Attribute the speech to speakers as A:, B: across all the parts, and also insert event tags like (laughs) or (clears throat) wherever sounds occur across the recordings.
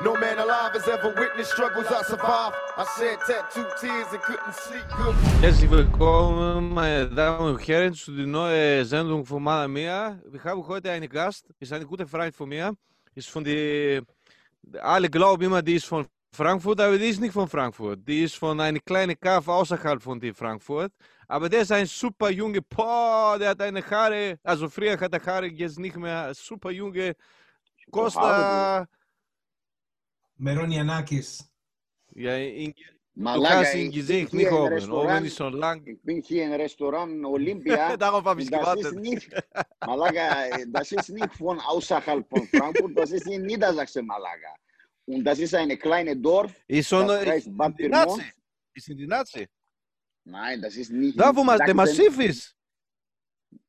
A: No man alive has ever witnessed struggles I survived. I shed tattooed tears and couldn't sleep good.
B: Herzlich willkommen, meine Damen und Herren, zu der neuen Sendung von Mala Mia. Wir haben heute einen Gast, ist ein guter Freund von mir, ist von die, alle glauben immer, die ist von Frankfurt, aber die ist nicht von Frankfurt. Die ist von einer kleinen Kaff außerhalb von die Frankfurt. Aber der ist ein super Junge, boah, der hat eine Haare, also früher hat er Haare, jetzt nicht mehr, super Junge. Costa,
C: Meronianakis.
B: ja, in, du
D: Malaga,
B: kannst ihn
D: ich bin
B: Gesicht
D: hier
B: nicht oben, oben
D: Restaurant,
B: ist schon lang.
D: ich bin hier im Restaurant Olympia. (laughs)
B: Darauf habe ich
D: das
B: gewartet.
D: ist nicht, Malaga, das ist nicht von außerhalb von Frankfurt, das ist in Niedersachsen, Malaga. Und das ist eine kleine Dorf,
B: Ist schon
D: das heißt Bad
B: die Nazi. Ist in die Nazi.
D: Nein, das ist nicht
B: Da,
D: in
B: wo man der. Massiv ist.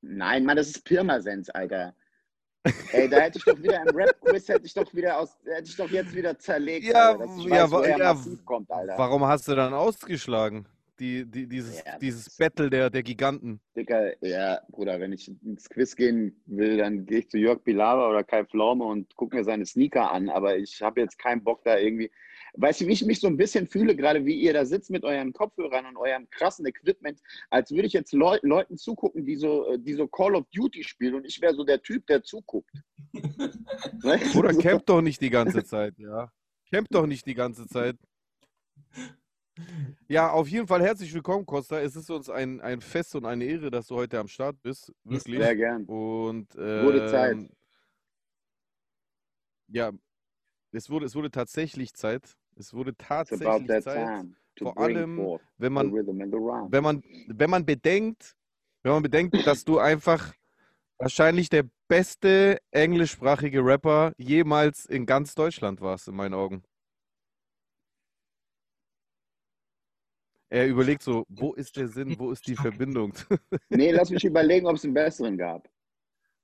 D: Nein, Mann, das ist Pirmasens, Alter. Ey, da hätte ich doch wieder im Rap-Quiz, hätte ich doch wieder aus, hätte ich doch jetzt wieder zerlegt,
B: Ja,
D: Alter,
B: ja,
D: weiß,
B: ja,
D: kommt, Alter.
B: Warum hast du dann ausgeschlagen? Die, die, dieses,
D: Ja,
B: dieses Battle der, der Giganten.
D: Dicker, ja, Bruder, wenn ich ins Quiz gehen will, dann gehe ich zu Jörg Pilawa oder Kai Pflaume und gucke mir seine Sneaker an, aber ich habe jetzt keinen Bock da irgendwie. Weißt du, wie ich mich so ein bisschen fühle, gerade wie ihr da sitzt mit euren Kopfhörern und eurem krassen Equipment, als würde ich jetzt Leu Leuten zugucken, die so, äh, die so Call of Duty spielen und ich wäre so der Typ, der zuguckt. (laughs) Weißt du,
B: Oder camp doch nicht die ganze Zeit, ja. Camp doch nicht die ganze Zeit. Ja, auf jeden Fall herzlich willkommen, Costa. Es ist uns ein, ein Fest und eine Ehre, dass du heute am Start bist. Wirklich.
D: Sehr gern.
B: Und
D: Wurde Zeit.
B: Ja, es wurde, es wurde tatsächlich Zeit. Es wurde tatsächlich
D: that
B: Zeit. Vor allem, Wenn
D: the
B: man, wenn man, wenn man bedenkt, wenn man bedenkt, dass du einfach wahrscheinlich der beste englischsprachige Rapper jemals in ganz Deutschland warst, in meinen Augen. Er überlegt so, wo ist der Sinn, wo ist die Verbindung? (laughs)
D: Nee, lass mich (laughs) überlegen, ob es einen besseren gab.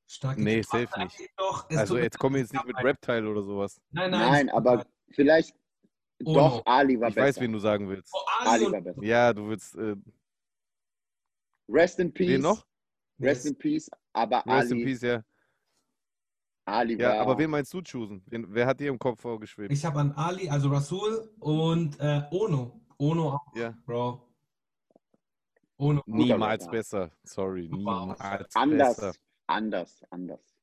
C: Starke
B: Nee, safe nicht.
C: Doch,
B: Also jetzt kommen wir jetzt nicht mit Rap-Teil oder sowas.
C: Nein, nein.
D: Nein, aber vielleicht
C: Oh,
D: doch. Ali war
B: Ich
D: besser.
B: weiß, wen du sagen willst.
C: Oh,
D: Ali
C: Ali
D: war besser.
B: Ja, du willst, äh,
D: Rest in Peace.
B: wen noch?
D: Rest in Peace, aber
B: Rest
D: Ali,
B: in Peace, ja.
D: Ali
B: Ja,
D: war.
B: aber wen meinst du choosen? Wen, wer hat dir im Kopf vorgeschwebt?
C: Ich habe an Ali, also Rasul und äh, Ono. Ono auch,
B: Ja.
C: Bro. Ono.
B: Niemals besser. Sorry, niemals
D: anders,
B: besser.
D: anders, anders.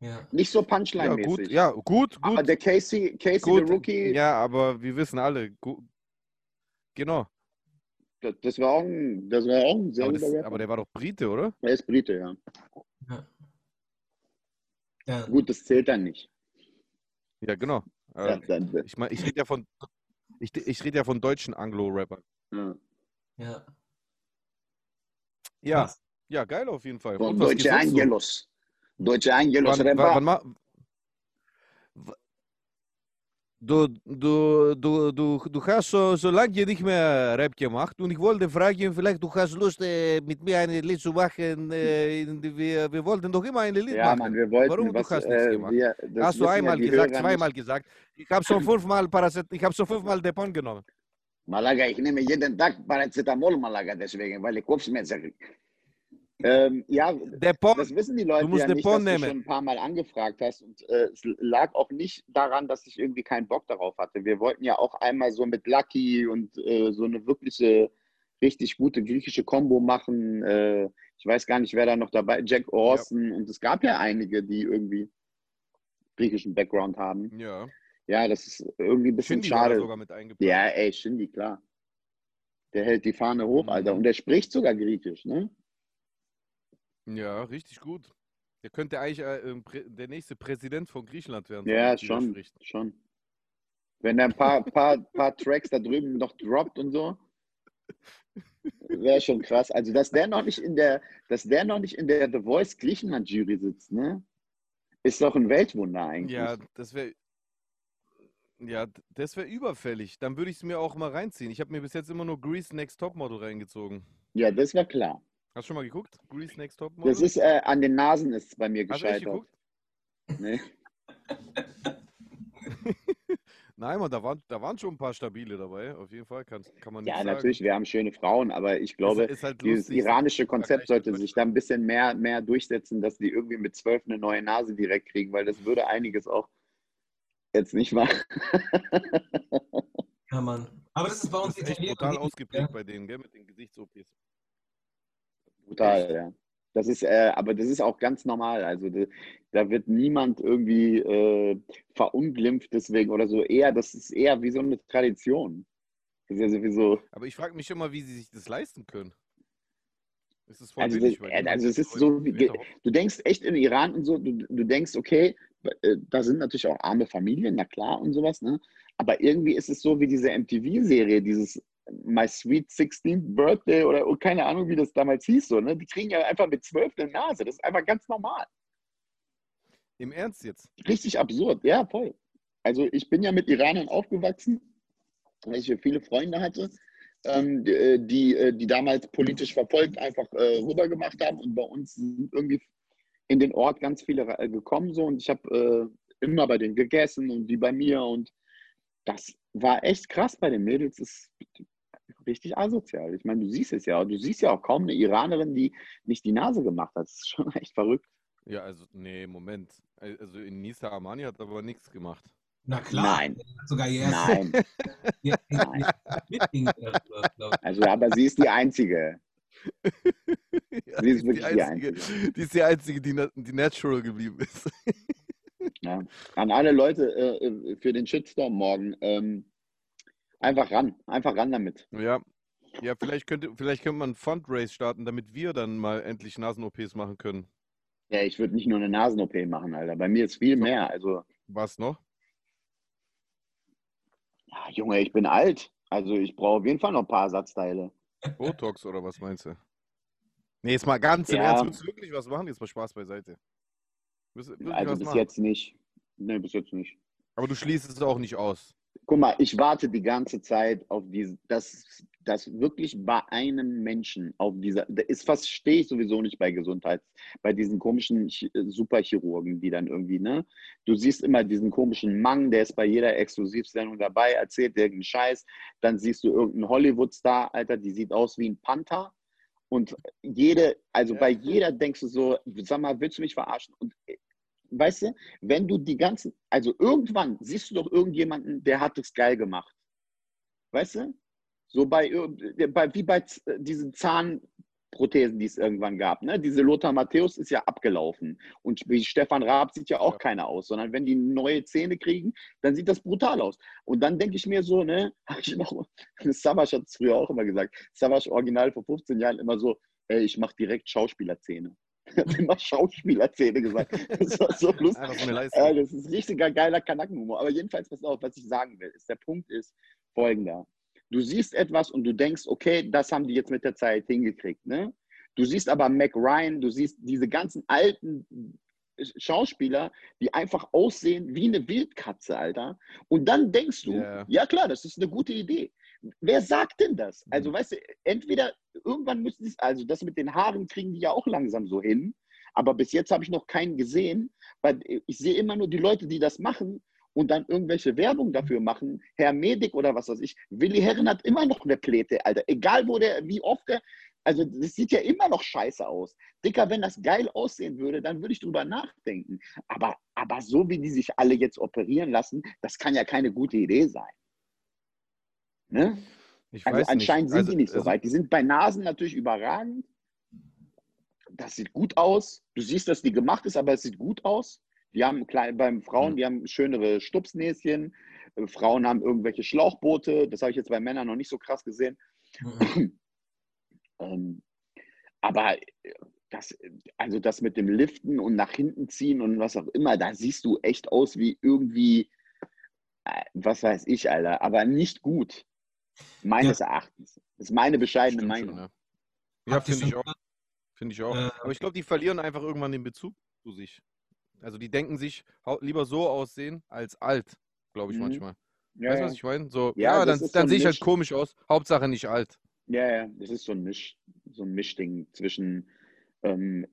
C: Ja.
D: Nicht so
B: Ja,
D: Punchline-mäßig.
B: gut, ja, gut,
D: Aber
B: gut.
D: der Casey, Casey
B: Gut,
D: the Rookie,
B: ja, aber wir wissen alle, gu- genau.
D: das, das war auch ein, das war auch ein sehr
B: Aber,
D: guter
B: das,
D: Rapper.
B: aber der war doch Brite, oder?
D: er ist Brite, ja.
C: Ja. Ja.
D: Gut, das zählt dann nicht.
B: Ja, genau.
D: Ja,
B: Ähm, ich meine, ich rede ja von, ich, ich rede ja von deutschen Anglo-Rappern.
D: ja.
C: ja.
B: Ja, ja, geil auf jeden Fall.
D: Von Deutsche? Angelos. Deutsche Angelos
B: Wann,
D: Rapper.
B: wann, wann ma- w- Du, du, du, du, du hast so, so lange nicht mehr Rap gemacht und ich wollte fragen, vielleicht du hast Lust, äh, mit mir ein Lied zu machen. Äh, in die- wir, wir wollten doch immer ein Lied
D: ja,
B: machen.
D: Mann, wir wollten
B: Warum? Du
D: was,
B: hast nichts
D: äh,
B: gemacht.
D: wir, das
B: hast du
D: wissen ja
B: einmal
D: die
B: gesagt,
D: Hörer
B: zweimal
D: nicht.
B: gesagt. Ich habe schon fünfmal Parazet, ich habe schon fünfmal Depon genommen.
D: Malaga, ich nehme jeden Tag Paracetamol, Malaga, deswegen, weil ich Kopfschmerzen kriege. Ähm, ja, das wissen die Leute
B: Du musst
D: ja nicht, dass du
B: nehmen.
D: schon ein paar Mal angefragt hast. Und äh, es lag auch nicht daran, dass ich irgendwie keinen Bock darauf hatte. Wir wollten ja auch einmal so mit Lucky und äh, so eine wirkliche, richtig gute griechische Combo machen. Äh, ich weiß gar nicht, wer da noch dabei Jack Orson. Und es gab ja einige, die irgendwie griechischen Background haben.
B: ja.
D: Ja, das ist irgendwie ein bisschen
B: Shindy
D: schade.
B: sogar mit.
D: Ja, ey, Shindy, klar. Der hält die Fahne hoch,
B: Mhm.
D: Alter. Und der spricht sogar Griechisch, ne?
B: Ja, richtig gut. Der könnte eigentlich äh, ähm, der nächste Präsident von Griechenland werden.
D: Ja, schon, schon. Wenn er ein paar, paar, paar Tracks da drüben noch droppt und so, wäre schon krass. Also, dass der noch nicht in der, dass der noch nicht in der The Voice Griechenland Jury sitzt, ne? Ist doch ein Weltwunder eigentlich.
B: Ja, das wäre. Ja, das wäre überfällig. Dann würde ich es mir auch mal reinziehen. Ich habe mir bis jetzt immer nur Grease Next Topmodel reingezogen.
D: Ja, das war klar.
B: Hast du schon mal geguckt? Grease Next Topmodel?
D: Das ist äh, an den Nasen ist es bei mir
B: Hast du echt
D: gescheitert.
B: geguckt?
D: Ne? (laughs)
B: Nein, Mann, da waren, da waren schon ein paar stabile dabei. Auf jeden Fall kann, kann man nicht
D: Ja,
B: sagen.
D: natürlich, wir haben schöne Frauen, aber ich glaube,
B: ist, ist halt
D: dieses iranische
B: im
D: Konzept sollte sich da ein bisschen mehr, mehr durchsetzen, dass die irgendwie mit zwölf eine neue Nase direkt kriegen, weil das würde einiges auch Jetzt nicht mal.
C: Ja, Mann. Aber das ist bei uns
B: Das ist echt
C: nicht,
B: ausgeprägt
C: ja.
B: bei denen, gell, mit den Gesichts-OPs.
D: Brutal, ja. Das ist, äh, aber das ist auch ganz normal. Also da, da wird niemand irgendwie äh, verunglimpft deswegen oder so. Eher, das ist eher wie so eine Tradition. Das ist ja sowieso.
B: Aber ich frage mich immer, wie sie sich das leisten können. Ist voll
D: Also,
B: billig,
D: das, äh, also es ist so, wie, du denkst echt im Iran und so, du, du denkst, okay, äh, da sind natürlich auch arme Familien, na klar und sowas, ne? Aber irgendwie ist es so wie diese MTV-Serie, dieses My Sweet 16th Birthday oder oh, keine Ahnung, wie das damals hieß, so, ne? Die kriegen ja einfach mit zwölf eine Nase. Das ist einfach ganz normal.
B: Im Ernst jetzt?
D: Richtig absurd, ja, voll. Also ich bin ja mit Iranern aufgewachsen, weil ich hier viele Freunde hatte, ähm, die, äh, die, äh, die damals politisch verfolgt einfach äh, rübergemacht haben und bei uns sind irgendwie in den Ort ganz viele äh, gekommen so und ich habe äh, immer bei denen gegessen und die bei mir und das war echt krass bei den Mädels. Das ist richtig asozial. Ich meine, du siehst es ja. Du siehst ja auch kaum eine Iranerin, die nicht die Nase gemacht hat. Das ist schon (laughs) echt verrückt.
B: Ja, also, nee, Moment. Also in Nisa Amani hat aber nichts gemacht.
C: Na klar.
D: Nein.
C: Sogar ihr
D: Nein, (laughs) nein. Also, aber sie ist die Einzige. (laughs)
B: Ja,
D: Sie ist wirklich die
B: einzige, die ist die einzige, die, die natural geblieben ist.
D: Ja. An alle Leute äh, äh, für den Shitstorm morgen. Ähm, einfach ran. Einfach ran damit.
B: Ja. Ja, vielleicht könnte, vielleicht könnte man ein Fundraise starten, damit wir dann mal endlich Nasen-OPs machen können.
D: Ja, ich würde nicht nur eine Nasen-OP machen, Alter. Bei mir ist viel mehr. Also,
B: Was noch?
D: ja, Junge, ich bin alt. Also, ich brauche auf jeden Fall noch ein paar Ersatzteile.
B: Botox oder was meinst du? Nee, jetzt mal ganz im
D: Ja.
B: Ernst. Willst du wirklich was machen? Jetzt mal Spaß beiseite. Willst wirklich
D: Also, bis
B: machen?
D: jetzt nicht. Nee, bis jetzt nicht.
B: Aber du schließt es auch nicht aus.
D: Guck mal, ich warte die ganze Zeit auf diese, dass, dass wirklich bei einem Menschen auf dieser, ist fast, stehe ich sowieso nicht bei Gesundheit, bei diesen komischen Ch- äh, Superchirurgen, die dann irgendwie, ne? Du siehst immer diesen komischen Mann, der ist bei jeder Exklusivsendung dabei, erzählt irgendeinen Scheiß, dann siehst du irgendeinen Hollywood-Star, Alter, die sieht aus wie ein Panther und jede, also
B: Ja.
D: bei jeder denkst du so, sag mal, willst du mich verarschen? Und äh, weißt du, wenn du die ganzen, also irgendwann siehst du doch irgendjemanden, der hat es geil gemacht. Weißt du? So bei, bei wie bei Z- diesen Zahnprothesen, die es irgendwann gab. Ne? Diese Lothar Matthäus ist ja abgelaufen. Und wie Stefan Raab sieht ja auch
B: Ja.
D: keiner aus, sondern wenn die neue Zähne kriegen, dann sieht das brutal aus. Und dann denke ich mir so, ne, (laughs) hab ich noch, Savas hat es früher auch immer gesagt, Savas original vor 15 Jahren immer so, ey, ich mache direkt Schauspielerzähne. Er hat immer Schauspielerzähne gesagt. Das war so lustig. Ja, das ist richtiger geiler Kanackenhumor. Aber jedenfalls, pass auf, was ich sagen will, ist, der Punkt ist folgender. Du siehst etwas und du denkst, okay, das haben die jetzt mit der Zeit hingekriegt. Ne? Du siehst aber Mac Ryan, du siehst diese ganzen alten Schauspieler, die einfach aussehen wie eine Wildkatze, Alter. Und dann denkst du,
B: Ja.
D: ja klar, das ist eine gute Idee. Wer sagt denn das?
B: Mhm.
D: Also, weißt du, entweder irgendwann müssen sie es, also das mit den Haaren kriegen die ja auch langsam so hin, aber bis jetzt habe ich noch keinen gesehen, weil ich sehe immer nur die Leute, die das machen und dann irgendwelche Werbung dafür machen, Herr Medik oder was weiß ich. Willi Herren hat immer noch eine Pläte, Alter. Egal wo der, wie oft der, also das sieht ja immer noch scheiße aus. Dicker, wenn das geil aussehen würde, dann würde ich drüber nachdenken. Aber, aber so wie die sich alle jetzt operieren lassen, das kann ja keine gute Idee sein. Ne? Also anscheinend
B: nicht.
D: sind
B: Also,
D: die nicht so
B: also,
D: weit. Die sind bei Nasen natürlich überragend. Das sieht gut aus. Du siehst, dass die gemacht ist, aber es sieht gut aus. Die haben klein, beim Frauen,
B: Mhm.
D: die haben schönere Stupsnäschen. Äh, Frauen haben irgendwelche Schlauchboote. Das habe ich jetzt bei Männern noch nicht so krass gesehen.
C: Mhm. (clears throat)
D: Ähm, aber äh, das, also das mit dem Liften und nach hinten ziehen und was auch immer, da siehst du echt aus wie irgendwie, äh, was weiß ich, Alter, aber nicht gut. Meines Erachtens. Das ist meine bescheidene
B: stimmt
D: Meinung.
B: schon, ja. Ja, finde ich auch. Finde ich auch.
C: Äh,
B: Aber ich glaube, die verlieren einfach irgendwann den Bezug zu sich. Also die denken sich lieber so aussehen als alt, glaube ich
D: Mhm.
B: manchmal.
D: Ja,
B: weißt du,
D: ja.
B: was ich meine? So,
D: Ja,
B: ja, dann,
D: so
B: dann
D: ein
B: sehe ich halt
D: Misch-
B: komisch aus. Hauptsache nicht alt.
D: Ja, ja, das ist so ein Misch, so ein Mischding zwischen ähm,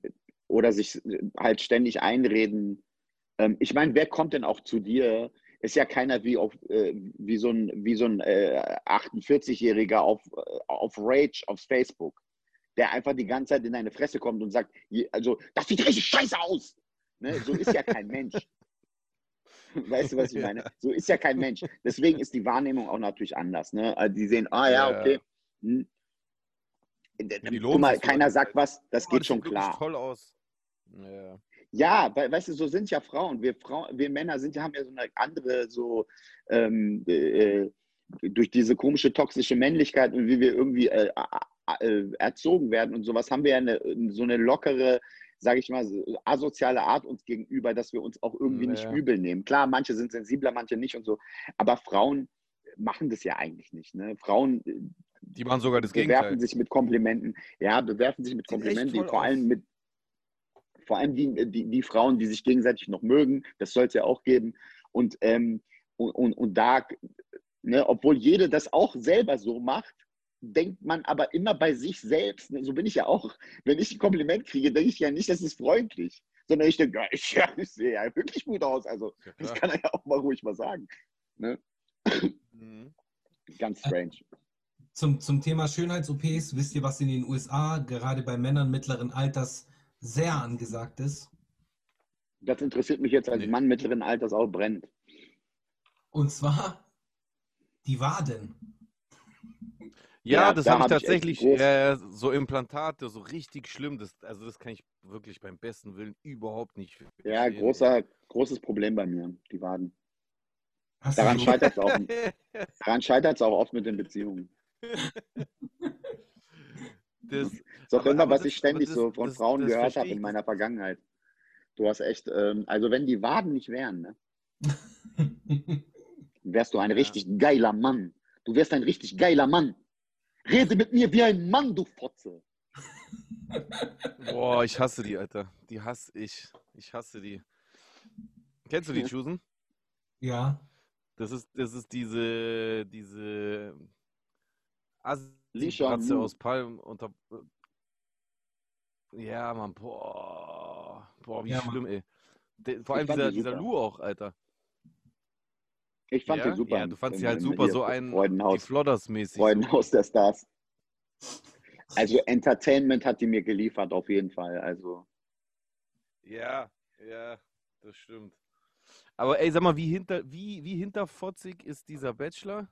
D: oder sich halt ständig einreden. Ähm, ich meine, wer kommt denn auch zu dir? Ist ja keiner wie auf äh, wie so ein wie so ein äh, 48-Jähriger auf, äh, auf Rage auf Facebook, der einfach die ganze Zeit in deine Fresse kommt und sagt, also das sieht richtig scheiße aus. Ne? So ist ja kein Mensch. (laughs) Weißt du, was ich meine? So ist ja kein Mensch. Deswegen ist die Wahrnehmung auch natürlich anders. Ne? Also die sehen, ah ja, okay. Hm. Guck mal, keiner sagt
B: Zeit.
D: was, das geht schon klar.
B: toll aus. Ja.
D: Ja, weil, weißt du, so sind ja Frauen. Wir Frauen, wir Männer sind, haben ja so eine andere, so ähm, äh, durch diese komische toxische Männlichkeit und wie wir irgendwie äh, äh, erzogen werden und sowas, haben wir ja eine, so eine lockere, sage ich mal, so asoziale Art uns gegenüber, dass wir uns auch irgendwie nicht
B: Ja.
D: übel nehmen. Klar, manche sind sensibler, manche nicht und so, aber Frauen machen das ja eigentlich nicht. Ne? Frauen äh,
B: Die machen sogar das
D: bewerfen
B: Gegenteil.
D: sich mit Komplimenten. Ja, bewerfen sich mit Komplimenten,
B: toll
D: vor allem mit vor allem die, die, die Frauen, die sich gegenseitig noch mögen, das soll es ja auch geben. Und, ähm, und, und, und da, ne, obwohl jede das auch selber so macht, denkt man aber immer bei sich selbst, ne, so bin ich ja auch, wenn ich ein Kompliment kriege, denke ich ja nicht, das ist freundlich, sondern ich denke, ja, (laughs) ich, ja, ich sehe ja wirklich gut aus. Also
B: Ja,
D: das kann er ja auch mal ruhig mal sagen. Ne?
B: Mhm.
D: Ganz strange.
C: Zum, zum Thema Schönheits-OPs, wisst ihr, was in den USA gerade bei Männern mittleren Alters sehr angesagt ist?
D: Das interessiert mich jetzt als
B: Nee.
D: Mann mittleren Alters auch brennt.
C: Und zwar die Waden.
B: Ja,
D: Ja,
B: das
D: da
B: habe ich
D: hab ich
B: tatsächlich, äh, so Implantate, so richtig schlimm. Das, also das kann ich wirklich beim besten Willen überhaupt nicht
D: Ja,
B: verstehen.
D: großer, großes Problem bei mir, die Waden.
C: Hast
D: Daran scheitert es auch, (laughs) daran auch oft mit den Beziehungen. (laughs)
B: das, (laughs)
D: ist auch
B: Aber-
D: immer,
B: aber
D: was
B: das-
D: ich ständig
B: das-
D: so von
B: das-
D: Frauen
B: das
D: gehört habe in meiner Vergangenheit. Du hast echt, ähm, also wenn die Waden nicht wären, ne, (laughs) wärst du ein
B: Ja.
D: richtig geiler Mann. Du wärst ein richtig geiler Mann. Rede mit mir wie ein Mann, du Fotze.
B: boah, ich hasse die, Alter. Die hasse ich. Ich hasse die. Kennst du die, Chusen?
C: ja,
B: Das ist, das ist diese, diese
D: Lisha
B: Assi-Bratze
D: Mu.
B: aus Palm unter. Ja, Mann, boah. Boah, wie
C: Ja, Mann.
B: schlimm, ey. De, vor allem dieser,
D: die
B: dieser
D: super.
B: Lu auch, Alter.
D: Ich fand
B: ja?
D: den super.
B: Ja, du fandst sie halt super, so ein die
D: Freudenhaus,
B: Flodders-mäßig. So.
D: Freudenhaus der Stars. Also Entertainment hat die mir geliefert, auf jeden Fall. Also
B: Ja, ja, das stimmt. Aber ey, sag mal, wie, hinter, wie, wie hinterfotzig ist dieser Bachelor?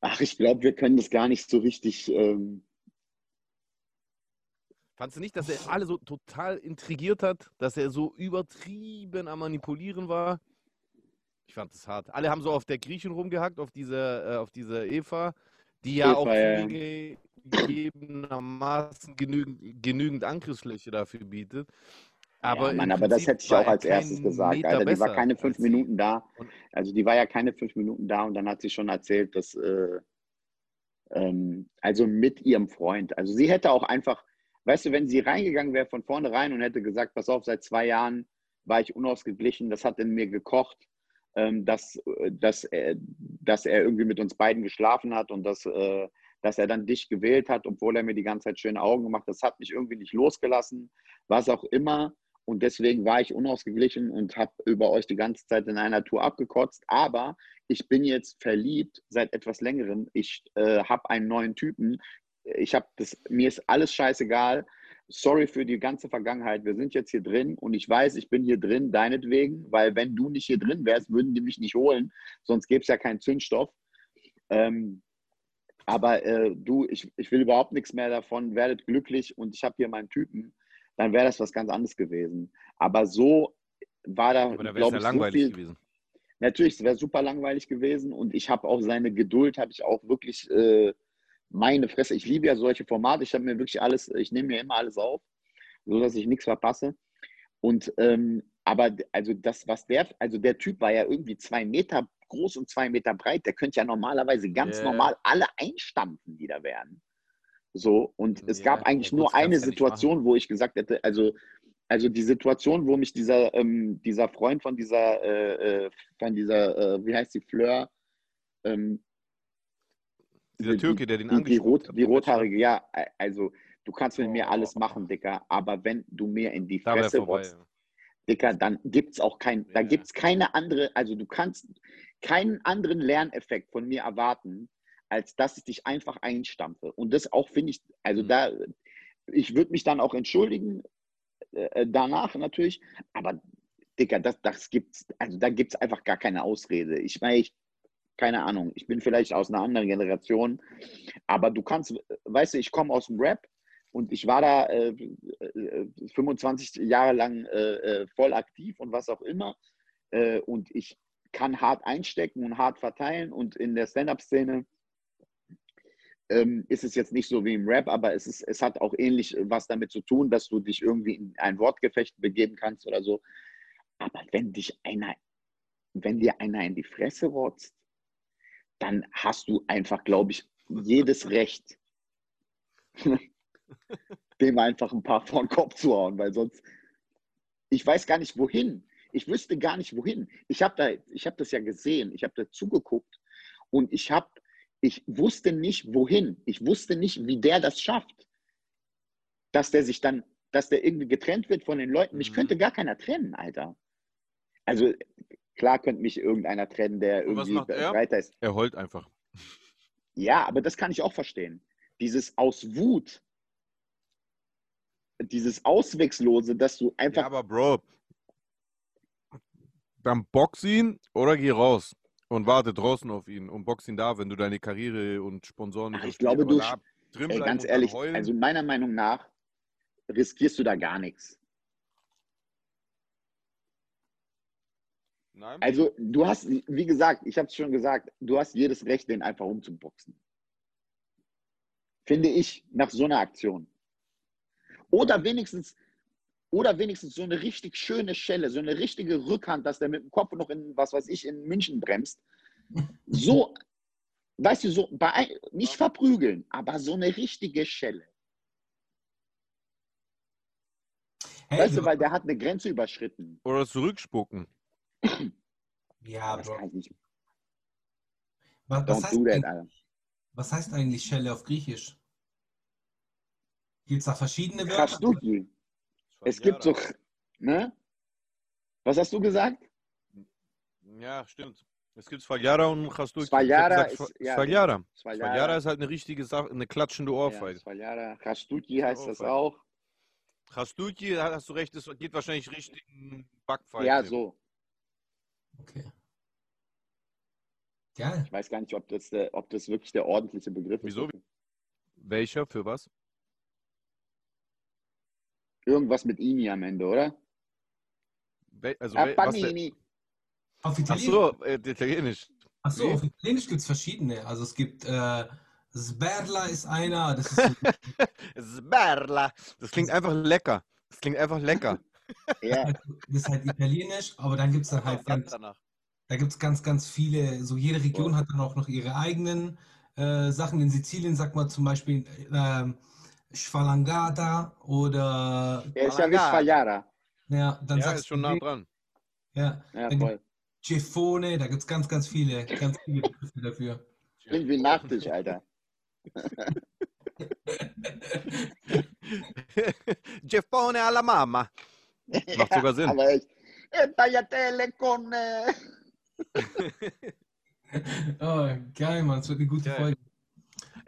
D: Ach, ich glaube, wir können das gar nicht so richtig. Ähm,
B: Fandst du nicht, dass er alle so total intrigiert hat, dass er so übertrieben am Manipulieren war? Ich fand das hart. Alle haben so auf der Griechin rumgehackt, auf dieser, äh, auf dieser Eva, die ja
D: Eva,
B: auch
D: ja.
B: zugegebenermaßen genügend, genügend Angriffsfläche dafür bietet. Aber
D: ja, Mann, aber das hätte ich auch als erstes gesagt.
B: Meter
D: Alter, die war keine fünf. Minuten da. Also die war ja keine fünf Minuten da und dann hat sie schon erzählt, dass äh, ähm, also mit ihrem Freund. Also sie hätte auch einfach, weißt du, wenn sie reingegangen wäre von vornherein und hätte gesagt, pass auf, seit zwei Jahren war ich unausgeglichen, das hat in mir gekocht, ähm, dass, äh, dass, er, dass er irgendwie mit uns beiden geschlafen hat und dass, äh, dass er dann dich gewählt hat, obwohl er mir die ganze Zeit schöne Augen gemacht hat. Das hat mich irgendwie nicht losgelassen, was auch immer. Und deswegen war ich unausgeglichen und habe über euch die ganze Zeit in einer Tour abgekotzt. Aber ich bin jetzt verliebt seit etwas längerem. Ich äh, habe einen neuen Typen. Ich habe das, mir ist alles scheißegal. Sorry für die ganze Vergangenheit. Wir sind jetzt hier drin und ich weiß, ich bin hier drin, deinetwegen, weil wenn du nicht hier drin wärst, würden die mich nicht holen. Sonst gäbe es ja keinen Zündstoff. Ähm, aber äh, du, ich, ich will überhaupt nichts mehr davon. Werdet glücklich und ich habe hier meinen Typen. Dann wäre das was ganz anderes gewesen. Aber so war da,
B: Aber da wäre es
D: glaube ich, so
B: langweilig
D: viel,
B: gewesen.
D: Natürlich, es wäre super langweilig gewesen und ich habe auch seine Geduld, habe ich auch wirklich äh, meine Fresse. Ich liebe ja solche Formate. Ich habe mir wirklich alles, ich nehme mir immer alles auf, so dass ich nichts verpasse. Und ähm, aber also das, was der, also der Typ war ja irgendwie zwei Meter groß und zwei Meter breit. Der könnte ja normalerweise ganz
B: Ja.
D: normal alle einstampfen, die da wären. So, und es
B: Ja,
D: gab eigentlich nur eine
B: ja
D: Situation, wo ich gesagt hätte, also, also die Situation, wo mich dieser, ähm, dieser Freund von dieser, äh, äh, von dieser, äh, wie heißt die, Fleur, ähm,
B: Dieser
D: die-
B: Türke, der den angesprochen
D: Rot,
B: hat,
D: die rothaarige, ja, äh, also du kannst mit mir
B: Oh.
D: alles machen, Dicker, aber wenn du mir in die
B: Da
D: Fresse
B: vorbei.
D: rotzt, Dicker, dann gibt es auch kein, da
B: Ja.
D: gibt es keine andere, also du kannst keinen anderen Lerneffekt von mir erwarten, als dass ich dich einfach einstampfe. Und das auch finde ich, also
B: Mhm.
D: da, ich würde mich dann auch entschuldigen, äh, danach natürlich, aber Dicker, das, das gibt's, also da gibt es einfach gar keine Ausrede. Ich meine, ich, keine Ahnung, ich bin vielleicht aus einer anderen Generation, aber du kannst, weißt du, ich komme aus dem Rap und ich war da äh, äh, 25 Jahre lang äh, äh, voll aktiv und was auch immer. Äh, und ich kann hart einstecken und hart verteilen und in der Stand-up-Szene ähm, ist es jetzt nicht so wie im Rap, aber es, ist, es hat auch ähnlich was damit zu tun, dass du dich irgendwie in ein Wortgefecht begeben kannst oder so. Aber wenn dich einer, wenn dir einer in die Fresse rotzt, dann hast du einfach, glaube ich, jedes Recht, (laughs) dem einfach ein paar vor den Kopf zu hauen, weil sonst, ich weiß gar nicht wohin. Ich wüsste gar nicht wohin. Ich habe da, ich habe das ja gesehen, ich habe da zugeguckt und ich habe ich wusste nicht, wohin. Ich wusste nicht, wie der das schafft. Dass der sich dann, dass der irgendwie getrennt wird von den Leuten. Mich
B: Mhm.
D: könnte gar keiner trennen, Alter. Also klar könnte mich irgendeiner trennen, der
B: Und was
D: irgendwie
B: macht er?
D: breiter ist.
B: Er heult einfach. (laughs)
D: Ja, aber das kann ich auch verstehen. Dieses aus Wut, dieses Auswegslose, dass du
B: Ja,
D: einfach,
B: aber Bro, dann box ihn oder geh raus und warte draußen auf ihn und box ihn da, wenn du deine Karriere und Sponsoren
D: Ach, ich glaube, du- ey, ganz ehrlich, also meiner Meinung nach riskierst du da gar nichts.
B: Nein?
D: Also du hast, wie gesagt, ich habe es schon gesagt, du hast jedes Recht, den einfach umzuboxen. Finde ich, nach so einer Aktion. Oder wenigstens, oder wenigstens so eine richtig schöne Schelle, so eine richtige Rückhand, dass der mit dem Kopf noch in, was weiß ich, in München bremst. So, weißt du, so, bei, nicht verprügeln, aber so eine richtige Schelle.
C: Hey,
D: Weißt
C: du-
D: weil der hat eine Grenze überschritten.
B: Oder zurückspucken.
C: ja,
D: das
C: Bro.
D: kann ich nicht.
C: Was, was, heißt,
D: that,
C: was heißt eigentlich Schelle auf Griechisch? Gibt es da verschiedene Wörter?
D: Chastuki. Es gibt so, (laughs) ne? Was hast du gesagt?
B: Ja, stimmt. Es gibt Svaljara und Chastuki.
D: Svaljara ist- ja,
B: Svaljara.
D: Svaljara.
B: Svaljara ist halt eine richtige Sache, eine klatschende
D: Ja,
B: Ohrfeige.
D: Svaljara. Chastuki heißt das
B: Ohrfeige.
D: auch.
B: Chastuki, da hast du recht, das geht wahrscheinlich Richtung Backpfeife.
D: Ja, so.
C: Okay. Geil.
D: Ich weiß gar nicht, ob das, der, ob das wirklich der ordentliche Begriff
B: Wieso?
D: ist.
B: Welcher? Für was?
D: Irgendwas mit Ini am Ende, oder?
B: Wel also, wel
D: Panini.
C: Auf
B: Ach
C: Italienisch,
B: so, äh, Italienisch.
C: Ach so,
B: wie?
C: auf Italienisch gibt es verschiedene. Also es gibt äh, Sberla ist einer, das ist so, (laughs)
B: Sberla. Das klingt einfach lecker. Das klingt einfach lecker. (laughs)
D: Ja,
C: das ist halt Italienisch, aber dann gibt es dann halt ganz,
B: danach.
C: da gibt es ganz, ganz viele, so jede Region hat dann auch noch ihre eigenen äh, Sachen. In Sizilien sagt man zum Beispiel ähm, Schwalangata oder
D: er ist ja wie. Svaljara.
C: ja, dann
B: Ja,
C: sagst
B: ist schon
C: du
B: nah dran.
C: ja,
D: Ja,
C: dann
D: voll.
C: Cefone, da gibt es ganz, ganz viele, ganz viele Begriffe dafür.
D: Klingt wie Nachtisch, Alter. (laughs)
B: Giappone alla mamma. Macht sogar Sinn. (laughs)
D: Aber echt. Eh, tagliatelle con... eh. (laughs)
C: Oh, geil, Mann, es wird eine gute
B: Geil.
C: Folge.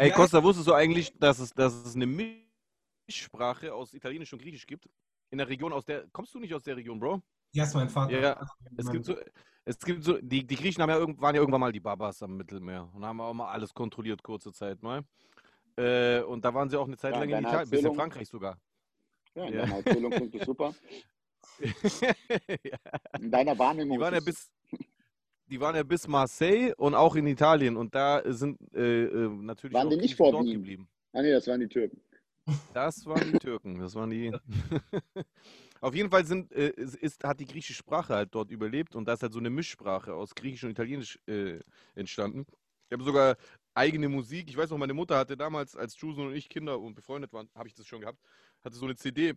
B: Ey,
C: Ja.
B: Costa, wusstest du eigentlich, dass es, dass es eine Mischsprache aus Italienisch und Griechisch gibt? In der Region, aus der. Kommst du nicht aus der Region, Bro?
C: Ja, ist mein Vater.
B: Ja,
C: Also,
B: Es gibt so. Es gibt so, die, die Griechen haben ja irgend, waren ja irgendwann mal die Babas am Mittelmeer und haben auch mal alles kontrolliert, kurze Zeit mal. Äh, und da waren sie auch eine Zeit
D: Ja,
B: lang in Italien, bis in Frankreich sogar.
D: Ja, in
B: Ja.
D: deiner Erzählung klingt das super. (laughs)
B: ja.
D: In deiner Wahrnehmung
B: Die waren ja bis, die waren ja bis Marseille und auch in Italien und da sind äh, äh, natürlich
D: Waren
B: auch
D: die nicht vor
B: dort
D: Wien?
B: geblieben.
D: Ah, nee, das waren die Türken.
B: Das waren die Türken, das waren die. (laughs) Auf jeden Fall sind, äh, es ist, hat die griechische Sprache halt dort überlebt und da ist halt so eine Mischsprache aus Griechisch und Italienisch äh, entstanden. Ich habe sogar eigene Musik. Ich weiß noch, meine Mutter hatte damals, als Juson und ich Kinder und befreundet waren, habe ich das schon gehabt, hatte so eine CD,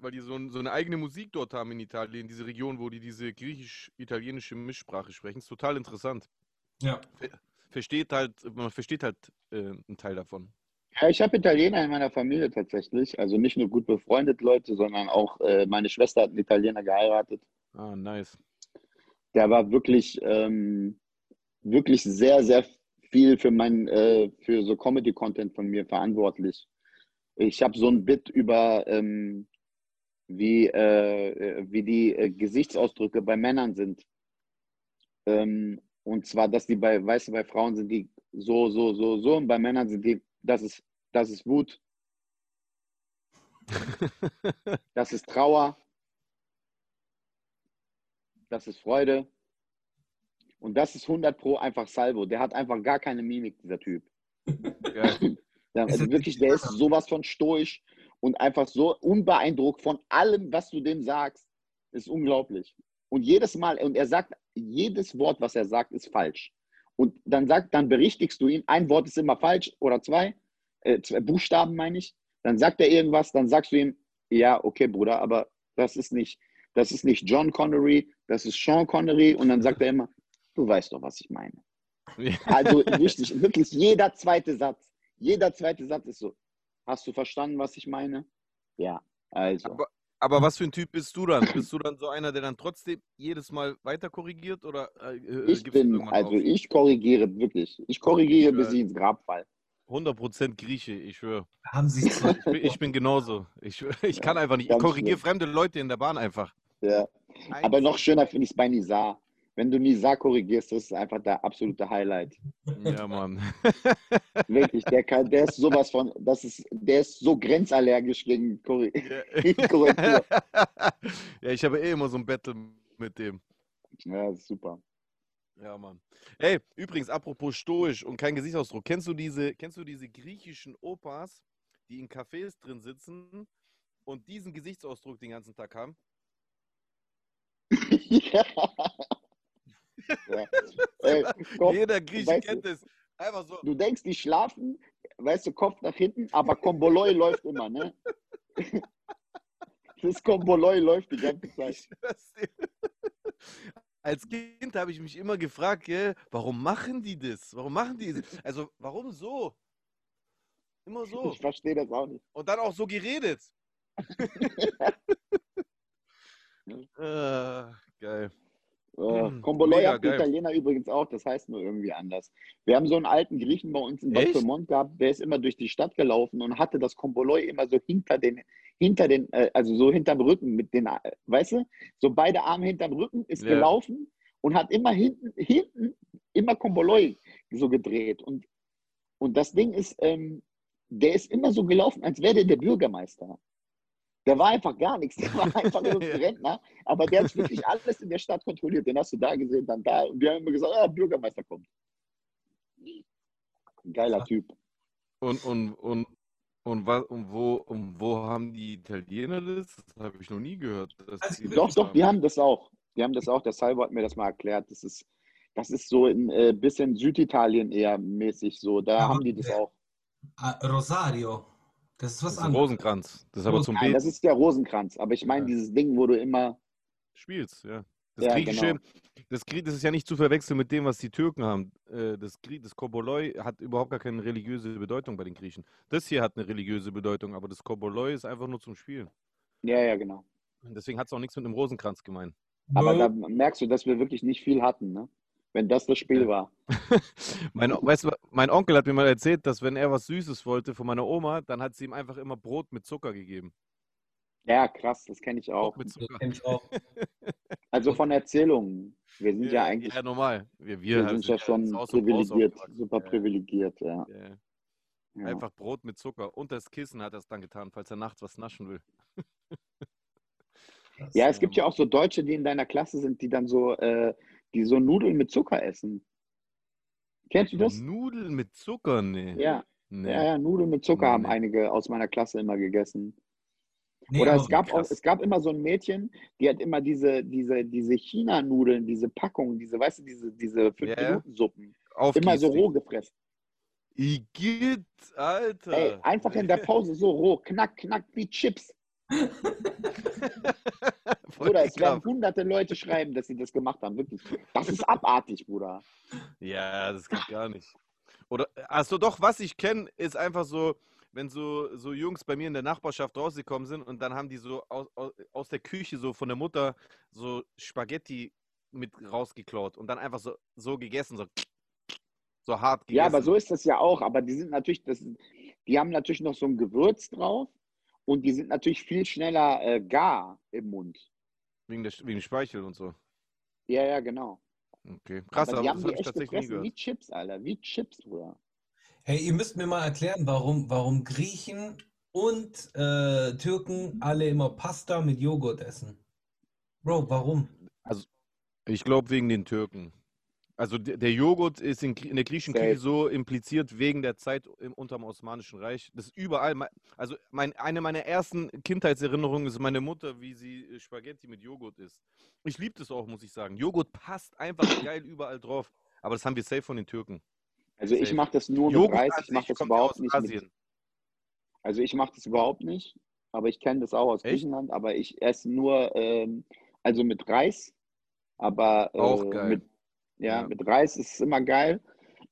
B: weil die so, ein, so eine eigene Musik dort haben in Italien, diese Region, wo die diese griechisch-italienische Mischsprache sprechen. Ist total interessant.
C: Ja.
B: Versteht halt, man versteht halt äh, einen Teil davon.
D: Ja, ich habe Italiener in meiner Familie tatsächlich. Also nicht nur gut befreundet Leute, sondern auch äh, meine Schwester hat einen Italiener geheiratet.
B: Ah, nice.
D: Der war wirklich, ähm, wirklich sehr, sehr viel für mein, äh, für so Comedy-Content von mir verantwortlich. Ich habe so ein Bit über, ähm, wie, äh, wie die äh, Gesichtsausdrücke bei Männern sind. Ähm, und zwar, dass die bei, weißt du, bei Frauen sind die so, so, so, so und bei Männern sind die, das ist, das ist Wut, (laughs) das ist Trauer, das ist Freude. Und das ist 100 Pro einfach Salvo. Der hat einfach gar keine Mimik, dieser Typ. (laughs)
B: Geil.
D: Der, also wirklich, der ist sowas von stoisch und einfach so unbeeindruckt von allem, was du dem sagst. Ist unglaublich. Und jedes Mal, und er sagt, jedes Wort, was er sagt, ist falsch. Und dann sagt, dann berichtigst du ihn, ein Wort ist immer falsch oder zwei, äh, zwei Buchstaben meine ich. Dann sagt er irgendwas, dann sagst du ihm, ja, okay, Bruder, aber das ist nicht, das ist nicht John Connery, das ist Sean Connery. Und dann sagt er immer, du weißt doch, was ich meine. Also richtig, wirklich jeder zweite Satz, jeder zweite Satz ist so, hast du verstanden, was ich meine? Ja, also.
B: Aber, aber was für ein Typ bist du dann? Bist du dann so einer, der dann trotzdem jedes Mal weiter korrigiert oder äh,
D: ich
B: gibst du
D: bin, also
B: auf?
D: ich korrigiere wirklich. Ich korrigiere,
B: Ich,
D: bis
B: äh,
D: ich ins Grab fall.
B: 100% Grieche, ich schwöre.
C: Haben sich zwei
B: Ich bin, ich bin genauso. Ich, ich kann einfach nicht. Ich korrigiere fremde Leute in der Bahn einfach.
D: Ja. Aber noch schöner finde ich es bei Nizar. Wenn du Nizar korrigierst, das ist einfach der absolute Highlight.
B: Ja, Mann. (laughs)
D: Wirklich, der, kann, der ist sowas von, das ist, der ist so grenzallergisch gegen
B: Ja. (laughs)
D: Korrektur.
B: ja, ich habe eh immer so ein Battle mit dem.
D: Ja, super.
B: Ja, Mann. Ey, übrigens, apropos stoisch und kein Gesichtsausdruck. Kennst du diese, kennst du diese griechischen Opas, die in Cafés drin sitzen und diesen Gesichtsausdruck den ganzen Tag haben? (laughs)
D: ja. Ja. (laughs) Ey, Kopf,
B: Jeder Grieche
D: weißt
B: kennt es. Einfach so.
D: du denkst, die schlafen, weißt du, Kopf nach hinten, aber Komboloi (laughs) läuft immer, ne? (laughs) Das Komboloi läuft die ganze Zeit.
B: Als Kind habe ich mich immer gefragt, gell, warum machen die das? Warum machen die das? Also, warum so? Immer so.
D: Ich verstehe das auch nicht.
B: Und dann auch so geredet. äh, geil.
D: Äh,
B: Hm,
D: Komboloi hat. Italiener übrigens auch, das heißt nur irgendwie anders. Wir haben so einen alten Griechen bei uns in Bad? Pyrmont gehabt, der ist immer durch die Stadt gelaufen und hatte das Komboloi immer so hinter den, hinter den, äh, also so hinterm Rücken mit den, äh, weißt du, so beide Arme hinterm Rücken, ist
B: Ja.
D: gelaufen und hat immer hinten, hinten immer Komboloi so gedreht. Und, und das Ding ist, ähm, der ist immer so gelaufen, als wäre der der Bürgermeister. Der war einfach gar nichts. Der war (laughs) einfach nur ein Rentner. Aber der hat wirklich alles in der Stadt kontrolliert. Den hast du da gesehen, dann da. Und wir haben immer gesagt, ah, Bürgermeister kommt. Ein geiler Typ.
B: Und, und, und, und, was, und, wo, und wo haben die Italiener das? Das habe ich noch nie gehört.
C: Also,
D: Doch, doch,
B: haben.
D: die haben das auch. Die haben das auch. Der Salvo hat mir das mal erklärt. Das ist, das ist so ein äh, bisschen Süditalien eher mäßig so. Da
C: Ja,
D: haben die das auch.
C: Ah, Rosario. Das ist was
B: Das ist ein
C: anderes.
B: Rosenkranz. Das ist aber zum
D: Nein, das ist der Rosenkranz. Aber ich meine
B: Ja.
D: dieses Ding, wo du immer.
B: spielst, ja. Das
D: Ja,
B: Griechische,
D: genau.
B: das, Grie- das ist ja nicht zu verwechseln mit dem, was die Türken haben. Äh, Das, Grie- das Koboloi hat überhaupt gar keine religiöse Bedeutung bei den Griechen. Das hier hat eine religiöse Bedeutung, aber das Koboloi ist einfach nur zum Spielen.
D: Ja, ja, genau.
B: Und deswegen hat es auch nichts mit einem Rosenkranz gemeint.
D: Aber
C: Nö.
D: da merkst du, dass wir wirklich nicht viel hatten, ne? Wenn das das Spiel
B: Ja.
D: war. (laughs)
B: Mein, weißt du, mein Onkel hat mir mal erzählt, dass wenn er was Süßes wollte von meiner Oma, dann hat sie ihm einfach immer Brot mit Zucker gegeben.
D: Ja, krass, das kenne ich
B: Brot
D: auch.
B: mit
C: Das
B: Zucker.
C: kenn ich auch. (laughs)
D: Also von Erzählungen. Wir sind ja, eigentlich,
B: Ja, normal. Wir, wir,
D: wir sind ja schon
B: und Haus
D: privilegiert, super
B: Ja,
D: privilegiert, ja.
B: ja.
D: ja.
B: Einfach Brot mit Zucker. Und das Kissen hat er es dann getan, falls er nachts was naschen will.
D: Ja, (laughs) es gibt ja auch so Deutsche, die in deiner Klasse sind, die dann so, äh, die so Nudeln mit Zucker essen. Kennst du das?
B: Nudeln mit Zucker? Nee.
D: Ja,
B: nee.
D: ja, ja, Nudeln mit Zucker haben
B: Nee.
D: einige aus meiner Klasse immer gegessen.
C: Nee,
D: Oder es gab auch, es gab immer so ein Mädchen, die hat immer diese, diese, diese China-Nudeln, diese Packungen, diese, weißt du, diese, diese
B: Ja, ja.
D: 5-Minuten-Suppen,
B: Auf
D: immer so roh gefressen.
B: Igitt, Alter.
D: Ey, einfach in der (laughs) Pause so roh, knack, knack wie Chips. (laughs) Bruder, es werden hunderte Leute schreiben, dass sie das gemacht haben. Wirklich. Das ist abartig, Bruder.
B: Ja, das geht gar nicht. Oder, also doch, was ich kenne, ist einfach so, wenn so, so Jungs bei mir in der Nachbarschaft rausgekommen sind und dann haben die so aus, aus, aus der Küche so von der Mutter so Spaghetti mit rausgeklaut und dann einfach so, so gegessen, so, so hart gegessen.
D: Ja, aber so ist das ja auch. Aber die sind natürlich, das, die haben natürlich noch so ein Gewürz drauf Und die sind natürlich viel schneller äh, gar im Mund.
B: Wegen, der, wegen Speichel und so.
D: Ja, ja, genau.
B: Okay. Krass,
D: aber
B: aber,
D: die
B: das
D: haben
B: habe
D: die
B: ich
D: echt
B: tatsächlich nie gehört.
D: wie Chips, Alter. Wie Chips, Bruder.
C: Hey, ihr müsst mir mal erklären, warum, warum Griechen und äh, Türken alle immer Pasta mit Joghurt essen. Bro, warum?
B: Ich glaube wegen den Türken. Also der, Joghurt ist in, in der griechischen Küche so impliziert wegen der Zeit im, unter dem Osmanischen Reich. Das ist überall. Also mein, eine meiner ersten Kindheitserinnerungen ist meine Mutter, wie sie äh, Spaghetti mit Joghurt isst. Ich liebe das auch, muss ich sagen. Joghurt passt einfach (coughs) geil überall drauf. Aber das haben wir safe von den Türken.
D: Also ich
B: Safe.
D: mache das nur mit
B: Joghurt
D: Reis. Ich mache das überhaupt nicht mit. Also ich mache das überhaupt nicht, aber ich kenne das auch aus
B: Echt?
D: Griechenland, aber ich esse nur, ähm, also mit Reis, aber
B: Auch
D: äh,
B: geil.
D: mit, ja,
B: Ja.
D: mit Reis ist es immer geil,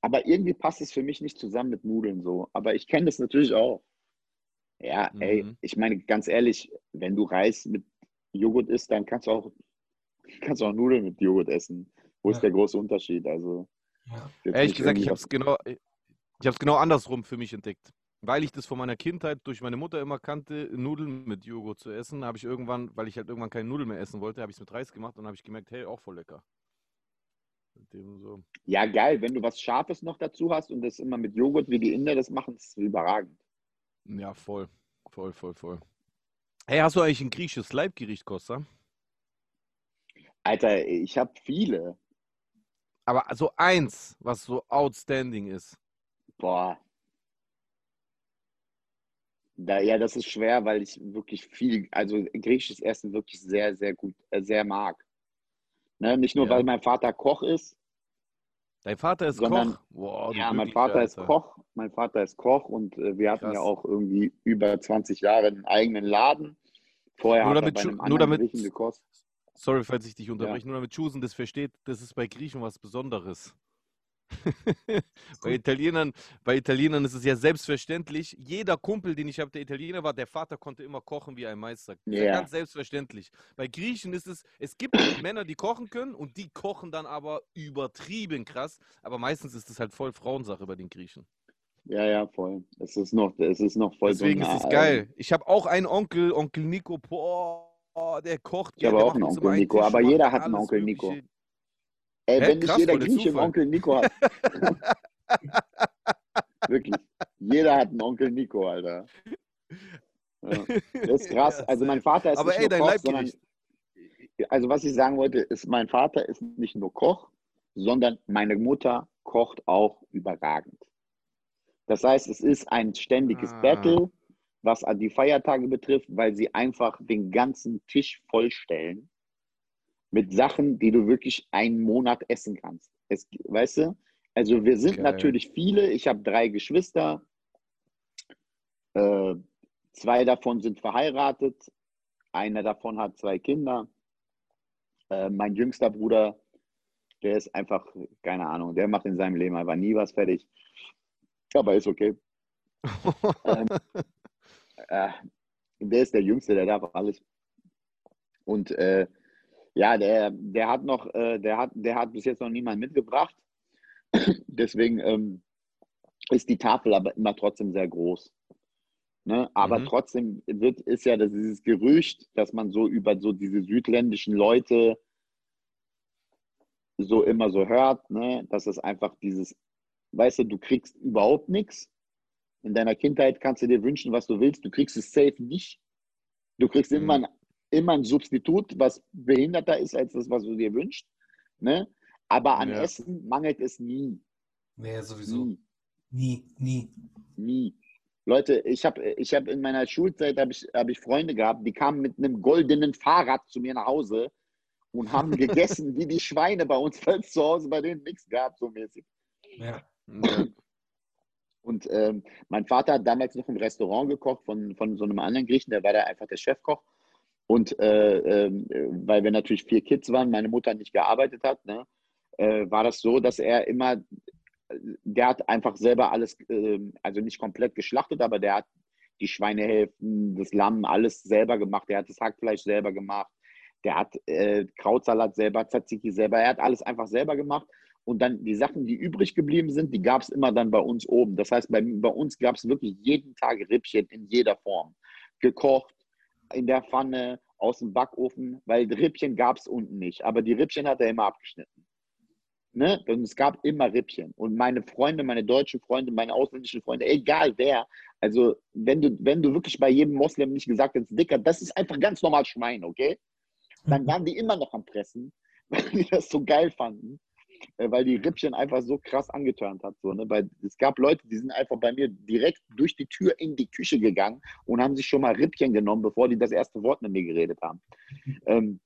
D: aber irgendwie passt es für mich nicht zusammen mit Nudeln so. Aber ich kenne das natürlich auch. Ja, ey,
B: Mhm.
D: ich meine ganz ehrlich, wenn du Reis mit Joghurt isst, dann kannst du auch, (laughs) kannst du auch Nudeln mit Joghurt essen. Wo
C: Ja.
D: ist der große Unterschied? Also
C: Ja.
B: Ehrlich gesagt, ich habe es genau, ich habe es genau andersrum für mich entdeckt. Weil ich das von meiner Kindheit durch meine Mutter immer kannte, Nudeln mit Joghurt zu essen, habe ich irgendwann, weil ich halt irgendwann keine Nudeln mehr essen wollte, habe ich es mit Reis gemacht und habe ich gemerkt, hey, auch voll lecker. So.
D: Ja, geil, wenn du was Scharfes noch dazu hast und das immer mit Joghurt, wie die Inder das machen, ist überragend.
B: Ja, voll, voll, voll, voll. Hey, hast du eigentlich ein griechisches Leibgericht, Costa?
D: Alter, ich habe viele.
B: Aber so eins, was so outstanding ist.
D: Boah. Da, ja, das ist schwer, weil ich wirklich viel, also griechisches Essen wirklich sehr, sehr gut, äh, sehr mag. Ne? Nicht nur,
B: Ja.
D: weil mein Vater Koch ist.
B: Dein Vater ist
D: Sondern-
B: Koch? Du
D: ja, mein Vater ist
B: Alter.
D: Koch. Mein Vater ist Koch und äh, wir hatten ja
B: Krass.
D: auch irgendwie über 20 Jahre einen eigenen Laden. Vorher
B: Nur
D: hat er
B: damit
D: bei
B: Schu-
D: einem
B: nur damit-
D: Griechen gekostet.
B: Sorry, falls ich dich unterbreche, nur damit Chusen das versteht, das ist bei Griechen was Besonderes. (laughs) bei, Italienern, bei Italienern ist es ja selbstverständlich. Jeder Kumpel, den ich habe, der Italiener war, der Vater konnte immer kochen wie ein Meister. Ja. ganz selbstverständlich. Bei Griechen ist es, es gibt Männer, die kochen können und die kochen dann aber übertrieben krass. Aber meistens ist es halt voll Frauensache bei den Griechen.
D: Ja, ja, voll. Es ist noch, es ist noch voll
B: Deswegen
D: so ein,
B: ist es geil. Ich habe auch einen Onkel, Onkel Nico, boah, der kocht.
D: Ich habe auch einen Onkel Nico, aber jeder hat einen Onkel Nico.
B: Mögliche.
D: Ey,
B: Hä?
D: wenn nicht
B: Krass,
D: jeder Grieche einen. Onkel Nico hat. (laughs) Wirklich. Jeder hat einen Onkel Nico, Alter. Ja. Das ist krass. Also mein. Vater ist
B: Aber
D: nicht
B: ey,
D: nur Koch, sondern also was ich sagen wollte, ist, mein Vater ist nicht nur Koch, sondern meine Mutter kocht auch überragend. Das heißt, es ist ein ständiges
B: Ah.
D: Battle, was die Feiertage betrifft, weil sie einfach den ganzen Tisch vollstellen mit Sachen, die du wirklich einen Monat essen kannst. Es, weißt du? Also wir sind
B: Geil.
D: natürlich viele. Ich habe drei Geschwister. Äh, zwei davon sind verheiratet. Einer davon hat zwei Kinder. Äh, mein jüngster Bruder, der ist einfach, keine Ahnung, der macht in seinem Leben einfach nie was fertig. Aber ist okay. (laughs) Ähm, äh, der ist der Jüngste, der darf alles. Und äh, ja, der, der hat noch, äh, der hat, der hat bis jetzt noch niemand mitgebracht. (clears throat) Deswegen ähm, ist die Tafel aber immer trotzdem sehr groß. Ne? Aber
B: Mhm.
D: trotzdem wird, ist ja das, dieses Gerücht, dass man so über so diese südländischen Leute so immer so hört, ne? dass es einfach dieses, weißt du, du kriegst überhaupt nichts. In deiner Kindheit kannst du dir wünschen, was du willst. Du kriegst es safe nicht. Du kriegst
B: Mhm.
D: immer, ein, immer ein Substitut, was behinderter ist als das, was du dir wünschst. Ne? Aber an
B: Ja.
D: Essen mangelt es nie.
C: Nee, sowieso.
D: Nie.
C: Nie, nie.
D: Nie. Leute, ich habe ich hab in meiner Schulzeit hab ich, hab ich Freunde gehabt, die kamen mit einem goldenen Fahrrad zu mir nach Hause und haben (laughs) gegessen wie die Schweine bei uns, weil es zu Hause bei denen nichts gab, so mäßig.
C: Ja.
D: Und ähm, mein Vater hat damals noch im Restaurant gekocht von, von so einem anderen Griechen, der war da einfach der Chefkoch. Und äh, ähm, äh, weil wir natürlich vier Kids waren, meine Mutter nicht gearbeitet hat, ne, äh, war das so, dass er immer, der hat einfach selber alles, äh, also nicht komplett geschlachtet, aber der hat die Schweinehälften, das Lamm, alles selber gemacht. Der hat das Hackfleisch selber gemacht. Der hat äh, Krautsalat selber, Tzatziki selber. Er hat alles einfach selber gemacht. Und dann die Sachen, die übrig geblieben sind, die gab es immer dann bei uns oben. Das heißt, bei, bei uns gab es wirklich jeden Tag Rippchen in jeder Form. gekocht, in der Pfanne, aus dem Backofen, weil Rippchen gab es unten nicht. Aber die Rippchen hat er immer abgeschnitten. Ne? Und es gab immer Rippchen. Und meine Freunde, meine deutschen Freunde, meine ausländischen Freunde, egal wer, also wenn du, wenn du wirklich bei jedem Moslem nicht gesagt hast, Dicker, das ist einfach ganz normal Schwein, okay? Dann waren die immer noch am Pressen, (laughs) weil die das so geil fanden. Äh, weil die Rippchen einfach so krass angeturnt hat. So, ne? Weil es gab Leute, die sind einfach bei mir direkt durch die Tür in die Küche gegangen und haben sich schon mal Rippchen genommen, bevor die das erste Wort mit mir geredet haben. (laughs) Ähm,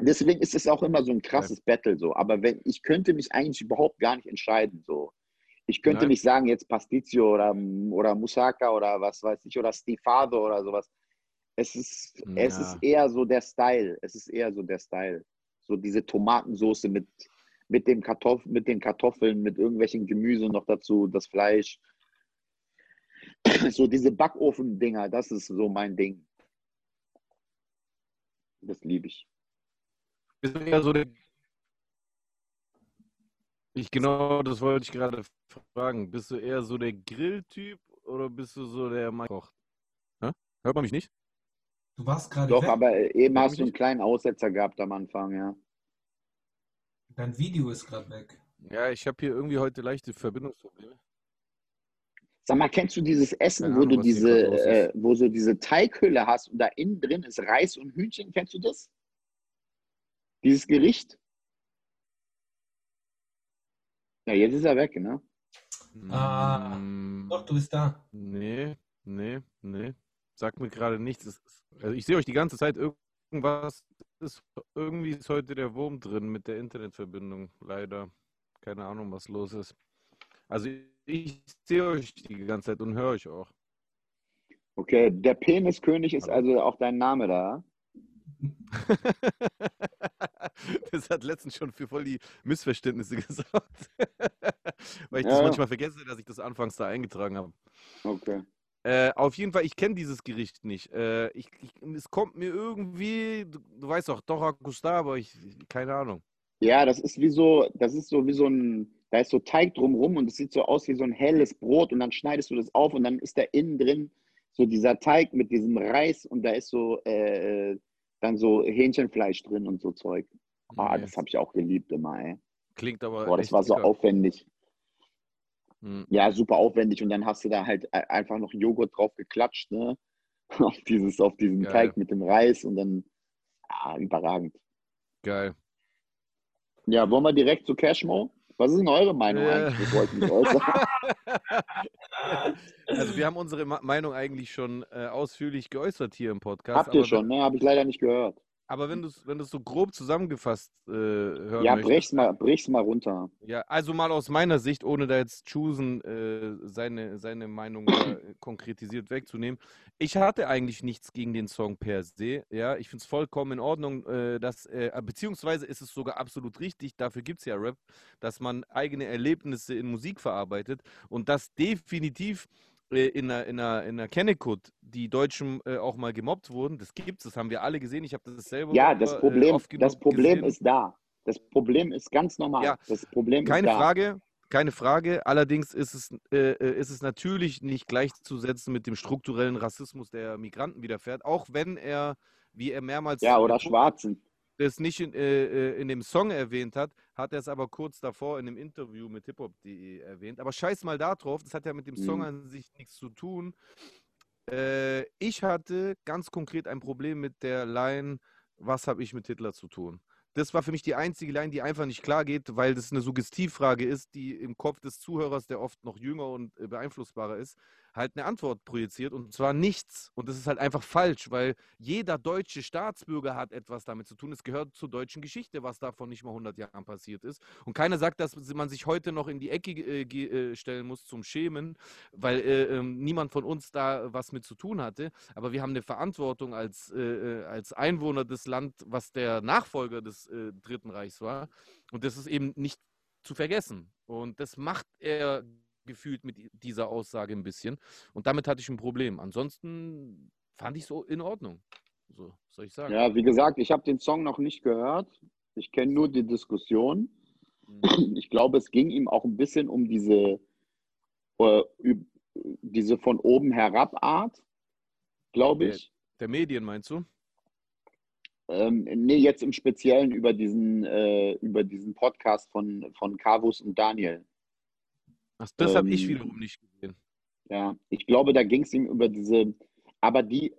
D: deswegen ist es auch immer so ein krasses Battle so. Aber wenn ich könnte mich eigentlich überhaupt gar nicht entscheiden so. Ich könnte
B: Nein.
D: nicht sagen jetzt Pasticcio oder, oder Musaka oder was weiß ich oder Stifado oder sowas. Es ist, es
B: Ja.
D: ist eher so der Style. Es ist eher so der Style. So diese Tomatensoße mit, mit, dem Kartoff mit den Kartoffeln, mit irgendwelchen Gemüse noch dazu, das Fleisch. (clears throat) So diese Backofen-Dinger, das ist so mein Ding. Das liebe ich.
B: Bist du eher so der. Ich genau, das wollte ich gerade fragen. Bist du eher so der Grilltyp oder bist du so der Mann kocht? Hä? Hört man mich nicht?
C: Du warst gerade
D: Doch,
C: weg.
D: aber eben
B: Hört
D: hast du einen kleinen Aussetzer gehabt am Anfang, ja.
C: Dein Video ist gerade weg.
B: Ja, ich habe hier irgendwie heute leichte Verbindungsprobleme.
D: Sag mal, kennst du dieses Essen,
B: Keine
D: wo
B: Ahnung,
D: du diese, äh, wo so diese Teighülle hast und da innen drin ist Reis und Hühnchen? Kennst du das? Dieses Gericht? Ja, jetzt ist er weg, ne?
C: Ah,
B: Mm,
C: Doch, du bist da.
B: Nee, nee, nee. Sagt mir gerade nichts. Also ich sehe euch die ganze Zeit irgendwas. Ist, irgendwie ist heute der Wurm drin mit der Internetverbindung. Leider. Keine Ahnung, was los ist. Also ich sehe euch die ganze Zeit und höre euch auch.
D: Okay, der Peniskönig ist also auch dein Name da. (laughs)
B: Das hat letztens schon für voll die Missverständnisse (laughs) gesorgt. Weil ich
D: Ja,
B: das manchmal vergesse, dass ich das anfangs da eingetragen habe.
D: Okay.
B: Äh, auf jeden Fall, ich kenne dieses Gericht nicht. Äh, ich, ich, es kommt mir irgendwie, du, du weißt auch, Dora Gustavo, ich, keine Ahnung.
D: Ja, das ist wie so, das ist so wie so ein, da ist so Teig drumrum und es sieht so aus wie so ein helles Brot und dann schneidest du das auf und dann ist da innen drin so dieser Teig mit diesem Reis und da ist so äh, dann so Hähnchenfleisch drin und so Zeug. Ah,
B: Nee,
D: das habe ich auch geliebt immer, ey.
B: klingt aber
D: Boah, das war so
B: lecker.
D: aufwendig.
B: Hm.
D: Ja, super aufwendig und dann hast du da halt e- einfach noch Joghurt drauf geklatscht, ne? (laughs) Auf dieses, auf diesen
B: Geil.
D: Teig mit dem Reis und dann, ah, überragend.
B: Geil.
D: Ja, wollen wir direkt zu Cashmo? Was ist denn eure Meinung
B: Äh.
D: eigentlich, ich mich äußere? (laughs) (laughs)
B: Also wir haben unsere Meinung eigentlich schon äh, ausführlich geäußert hier im Podcast.
D: Habt ihr schon, ne? Habe ich leider nicht gehört.
B: Aber wenn du es wenn du's so grob zusammengefasst äh, hören
D: Ja,
B: möchtest.
D: brich's mal, brich's mal runter.
B: Ja, also mal aus meiner Sicht, ohne da jetzt Chusen äh, seine, seine Meinung da konkretisiert wegzunehmen. Ich hatte eigentlich nichts gegen den Song per se. Ja, ich finde es vollkommen in Ordnung, äh, dass, äh, beziehungsweise ist es sogar absolut richtig, dafür gibt es ja Rap, dass man eigene Erlebnisse in Musik verarbeitet und das definitiv äh, in einer, in einer, in einer Kennecode die Deutschen äh, auch mal gemobbt wurden. Das gibt's, das haben wir alle gesehen. Ich habe das selber
D: Ja, das
B: äh,
D: Problem,
B: oft
D: das Problem
B: gesehen.
D: ist da. Das Problem ist ganz normal.
B: Ja,
D: das Problem
B: Keine
D: ist da.
B: Frage, keine Frage. Allerdings ist es, äh, äh, ist es natürlich nicht gleichzusetzen mit dem strukturellen Rassismus, der Migranten widerfährt, auch wenn er, wie er mehrmals
D: Ja,
B: äh,
D: oder Schwarzen.
B: das nicht in, äh, äh, in dem Song erwähnt hat, hat er es aber kurz davor in einem Interview mit hiphop.de erwähnt. Aber scheiß mal da drauf, das hat ja mit dem Song
D: Mhm.
B: an sich nichts zu tun. Äh, ich hatte ganz konkret ein Problem mit der Line, was habe ich mit Hitler zu tun? Das war für mich die einzige Line, die einfach nicht klar geht, weil das eine Suggestivfrage ist, die im Kopf des Zuhörers, der oft noch jünger und äh, beeinflussbarer ist, halt eine Antwort projiziert und zwar nichts. Und das ist halt einfach falsch, weil jeder deutsche Staatsbürger hat etwas damit zu tun. Es gehört zur deutschen Geschichte, was da vor nicht mal 100 Jahren passiert ist. Und keiner sagt, dass man sich heute noch in die Ecke äh, äh, stellen muss zum Schämen, weil äh, ähm, niemand von uns da was mit zu tun hatte. Aber wir haben eine Verantwortung als, äh, äh, als Einwohner des Land, was der Nachfolger des äh, Dritten Reichs war. Und das ist eben nicht zu vergessen. Und das macht er gefühlt mit dieser Aussage ein bisschen. Und damit hatte ich ein Problem. Ansonsten fand ich so in Ordnung. So soll ich sagen.
D: Ja, wie gesagt, ich habe den Song noch nicht gehört. Ich kenne nur die Diskussion.
B: Mhm.
D: Ich glaube, es ging ihm auch ein bisschen um diese, äh, diese von oben herab Art. glaube ich.
B: Der Medien meinst du?
D: Ähm, nee, jetzt im Speziellen über diesen, äh, über diesen Podcast von, von Carvus und Daniel.
B: Ach, das habe ich
D: Ähm,
B: wiederum nicht gesehen.
D: Ja, ich glaube, da ging es ihm über diese, aber die,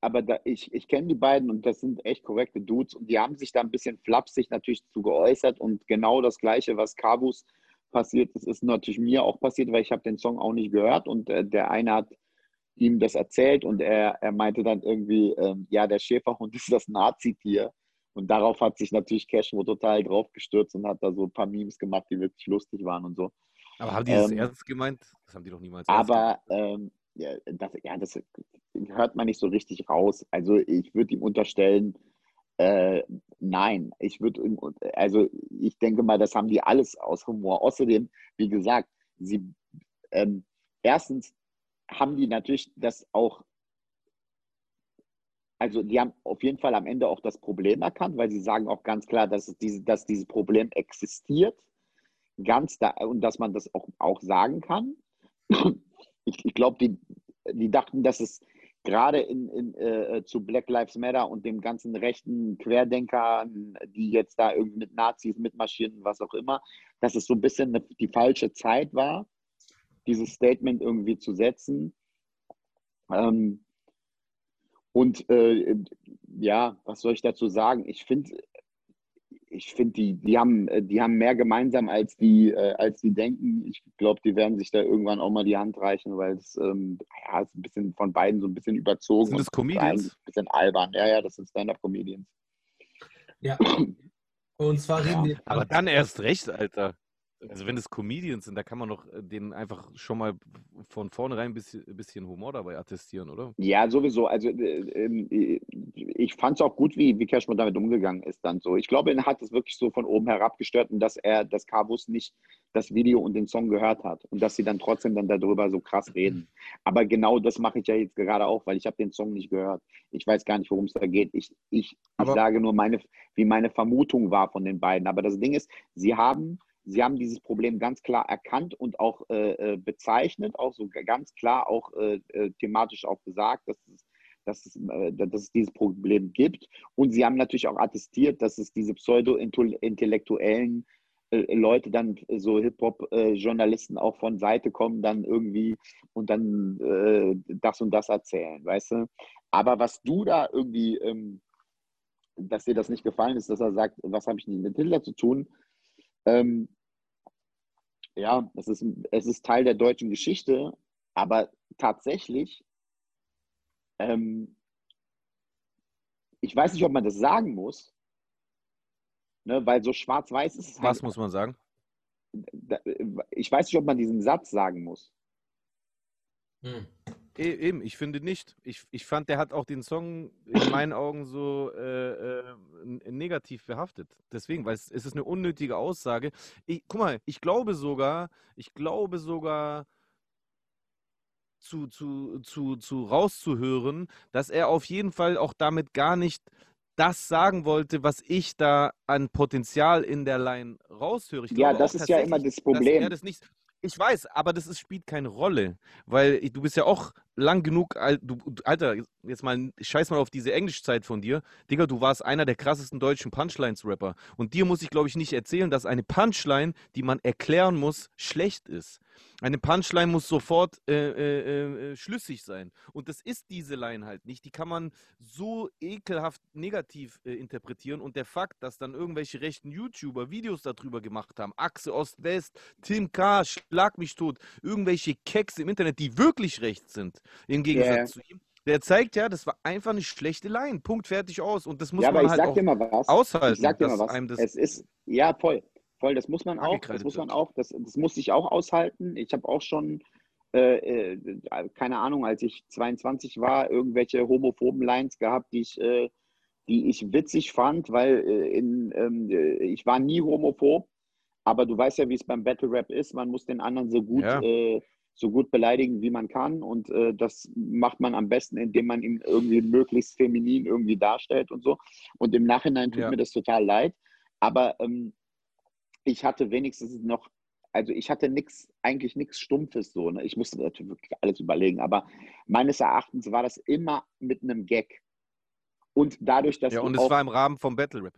D: aber da, ich, ich kenne die beiden und das sind echt korrekte Dudes und die haben sich da ein bisschen flapsig natürlich zu geäußert und genau das Gleiche, was Carvus passiert ist, ist natürlich mir auch passiert, weil ich habe den Song auch nicht gehört und äh, der eine hat ihm das erzählt und er, er meinte dann irgendwie, ähm, ja, der Schäferhund (laughs) ist das Nazi-Tier. Und darauf hat sich natürlich Cashmo total drauf gestürzt und hat da so ein paar Memes gemacht, die wirklich lustig waren und so.
B: Aber haben die das
D: ähm,
B: ernst gemeint? Das haben die doch niemals
D: Aber ähm, ja, das, ja, das hört man nicht so richtig raus. Also ich würde ihm unterstellen, äh, nein, ich würde ihm, also ich denke mal, das haben die alles aus Humor. Außerdem, wie gesagt, sie ähm, erstens haben die natürlich das auch, also die haben auf jeden Fall am Ende auch das Problem erkannt, weil sie sagen auch ganz klar, dass, es diese, dass dieses Problem existiert, ganz da und dass man das auch, auch sagen kann. (clears throat) Ich, ich glaube, die, die dachten, dass es gerade in, in, äh, zu Black Lives Matter und dem ganzen rechten Querdenkern, die jetzt da irgendwie mit Nazis mitmarschieren, was auch immer, dass es so ein bisschen eine, die falsche Zeit war, dieses Statement irgendwie zu setzen. Ähm, und äh, ja, was soll ich dazu sagen? Ich finde, ich finde, die, die, haben, äh, die haben mehr gemeinsam, als die, äh, als die denken. Ich glaube, die werden sich da irgendwann auch mal die Hand reichen, weil es ähm, ja, ist ein bisschen von beiden so ein bisschen überzogen.
B: Sind das Comedians?
D: Ein bisschen albern. Ja, ja, das sind Stand-Up-Comedians.
C: Ja. (clears throat) Und zwar reden wir.
B: Aber dann erst recht, Alter. Also wenn es Comedians sind, da kann man doch äh, denen einfach schon mal von vornherein ein bisschen, bisschen Humor dabei attestieren, oder?
D: Ja, sowieso. Also äh, äh, ich fand es auch gut, wie, wie Cashman damit umgegangen ist dann so. Ich glaube, er hat es wirklich so von oben herab gestört und dass er, dass Carvus nicht das Video und den Song gehört hat und dass sie dann trotzdem dann darüber so krass reden. Aber genau das mache ich ja jetzt gerade auch, weil ich habe den Song nicht gehört. Ich weiß gar nicht, worum es da geht. Ich, ich, ich sage nur, meine, wie meine Vermutung war von den beiden. Aber das Ding ist, sie haben Sie haben dieses Problem ganz klar erkannt und auch äh, äh, bezeichnet, auch so ganz klar auch äh, äh, thematisch auch gesagt, dass es, dass, es, äh, dass es dieses Problem gibt. Und sie haben natürlich auch attestiert, dass es diese pseudo-intellektuellen äh, Leute dann, so Hip-Hop-Journalisten auch von Seite kommen, dann irgendwie und dann äh, das und das erzählen, weißt du? Aber was du da irgendwie, ähm, dass dir das nicht gefallen ist, dass er sagt, was habe ich denn mit Hitler zu tun? Ähm, ja, es ist, es ist Teil der deutschen Geschichte, aber tatsächlich, ähm, ich weiß nicht, ob man das sagen muss, ne, weil so schwarz-weiß ist es
B: Was
D: halt.
B: muss man sagen?
D: Da- Ich weiß nicht, ob man diesen Satz sagen muss.
C: Hm.
B: E eben, ich finde nicht. Ich, ich fand, der hat auch den Song in meinen Augen so äh, äh, negativ behaftet. Deswegen, weil es, es ist eine unnötige Aussage. Ich, guck mal, ich glaube sogar, ich glaube sogar zu, zu, zu, zu rauszuhören, dass er auf jeden Fall auch damit gar nicht das sagen wollte, was ich da an Potenzial in der Line raushöre. Ich
D: Ja,
B: glaube
D: das ist ja immer das Problem.
B: das nicht. Ich weiß, aber das ist, spielt keine Rolle, weil du bist ja auch lang genug, du, Alter, jetzt mal, scheiß mal auf diese Englischzeit von dir. Digga, du warst einer der krassesten deutschen Punchlines-Rapper. Und dir muss ich, glaube ich, nicht erzählen, dass eine Punchline, die man erklären muss, schlecht ist. Eine Punchline muss sofort äh, äh, äh, schlüssig sein. Und das ist diese Line halt nicht. Die kann man so ekelhaft negativ äh, interpretieren. Und der Fakt, dass dann irgendwelche rechten YouTuber Videos darüber gemacht haben, Achse Ost-West, Tim K., Schlag mich tot, irgendwelche Keks im Internet, die wirklich rechts sind, im Gegensatz
D: Ja.
B: zu ihm. Der zeigt ja, das war einfach eine schlechte Line. Punkt, fertig aus. Und das muss
D: ja, aber
B: man
D: ich
B: halt auch
D: dir mal was.
B: aushalten,
D: Ich sag dir mal was.
B: das
D: Es ist, ja, voll. Voll, das muss man auch. Das muss man auch. Das, das muss ich auch aushalten. Ich habe auch schon, äh, äh, keine Ahnung, als ich 22 war, irgendwelche homophoben Lines gehabt, die ich, äh, die ich witzig fand, weil äh, in, ähm, äh, ich war nie homophob. Aber du weißt ja, wie es beim Battle Rap ist. Man muss den anderen so gut,
B: Ja.
D: So gut beleidigen, wie man kann. Und äh, das macht man am besten, indem man ihn irgendwie möglichst feminin irgendwie darstellt und so. Und im Nachhinein tut
B: Ja.
D: mir das total leid. Aber ähm, ich hatte wenigstens noch, also ich hatte nichts, eigentlich nichts Stumpfes so. Ne? Ich musste natürlich wirklich alles überlegen, aber meines Erachtens war das immer mit einem Gag. Und dadurch, dass
B: Ja, und es
D: auch,
B: war im Rahmen vom Battle Rap.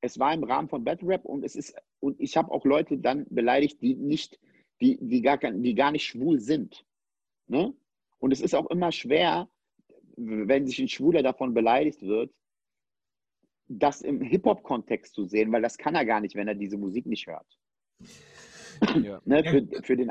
D: es war im Rahmen von Battle Rap und es ist, und ich habe auch Leute dann beleidigt, die nicht, die, die gar, die gar nicht schwul sind. Ne? Und es ist auch immer schwer, wenn sich ein Schwuler davon beleidigt wird, das im Hip-Hop-Kontext zu sehen, weil das kann er gar nicht, wenn er diese Musik nicht hört.
B: Ja.
D: Ne? Für, für, den,